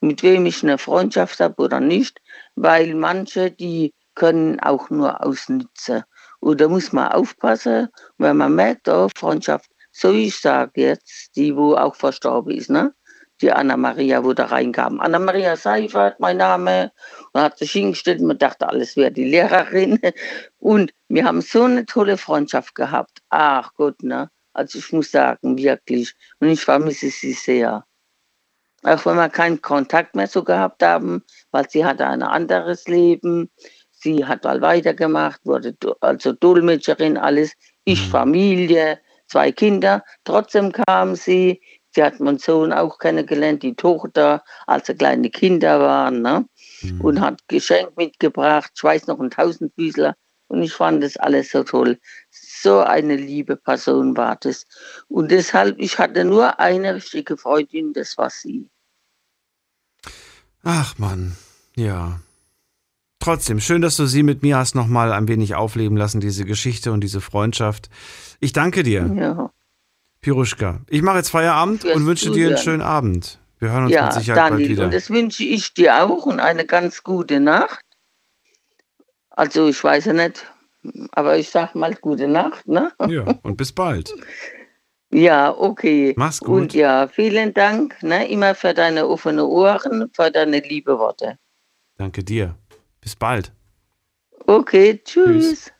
mit wem ich eine Freundschaft habe oder nicht, weil manche, die können auch nur ausnützen. Und da muss man aufpassen, wenn man merkt, oh, Freundschaft, so ich sage jetzt, die, wo auch verstorben ist, ne? Die Anna-Maria, wo da reinkam. Anna-Maria Seifert, mein Name. Und hat sich hingestellt, man dachte, alles wäre die Lehrerin. Und wir haben so eine tolle Freundschaft gehabt. Ach Gott, ne? Also ich muss sagen, wirklich. Und ich vermisse sie sehr. Auch wenn wir keinen Kontakt mehr so gehabt haben, weil sie hatte ein anderes Leben. Sie hat mal weitergemacht, wurde also Dolmetscherin, alles. Ich Mhm. Familie, zwei Kinder. Trotzdem kam sie. Sie hat meinen Sohn auch kennengelernt, die Tochter, als sie kleine Kinder waren. Ne? Und hat Geschenk mitgebracht. Ich weiß noch, ein Tausendfüßler. Und ich fand das alles so toll. So eine liebe Person war das. Und deshalb, ich hatte nur eine richtige Freundin, das war sie. Ach Mann, ja. Trotzdem, schön, dass du sie mit mir hast noch mal ein wenig aufleben lassen, diese Geschichte und diese Freundschaft. Ich danke dir, Ja, Piruschka. Ich mache jetzt Feierabend und wünsche dir einen schönen Abend. Wir hören uns ja mit Sicherheit bald Daniel, wieder. und das wünsche ich dir auch und eine ganz gute Nacht. Also ich weiß ja nicht, aber ich sag mal gute Nacht, ne? Ja, und bis bald. Ja, okay. Mach's gut. Und ja, vielen Dank, ne, immer für deine offenen Ohren, für deine liebe Worte. Danke dir. Bis bald. Okay, tschüss.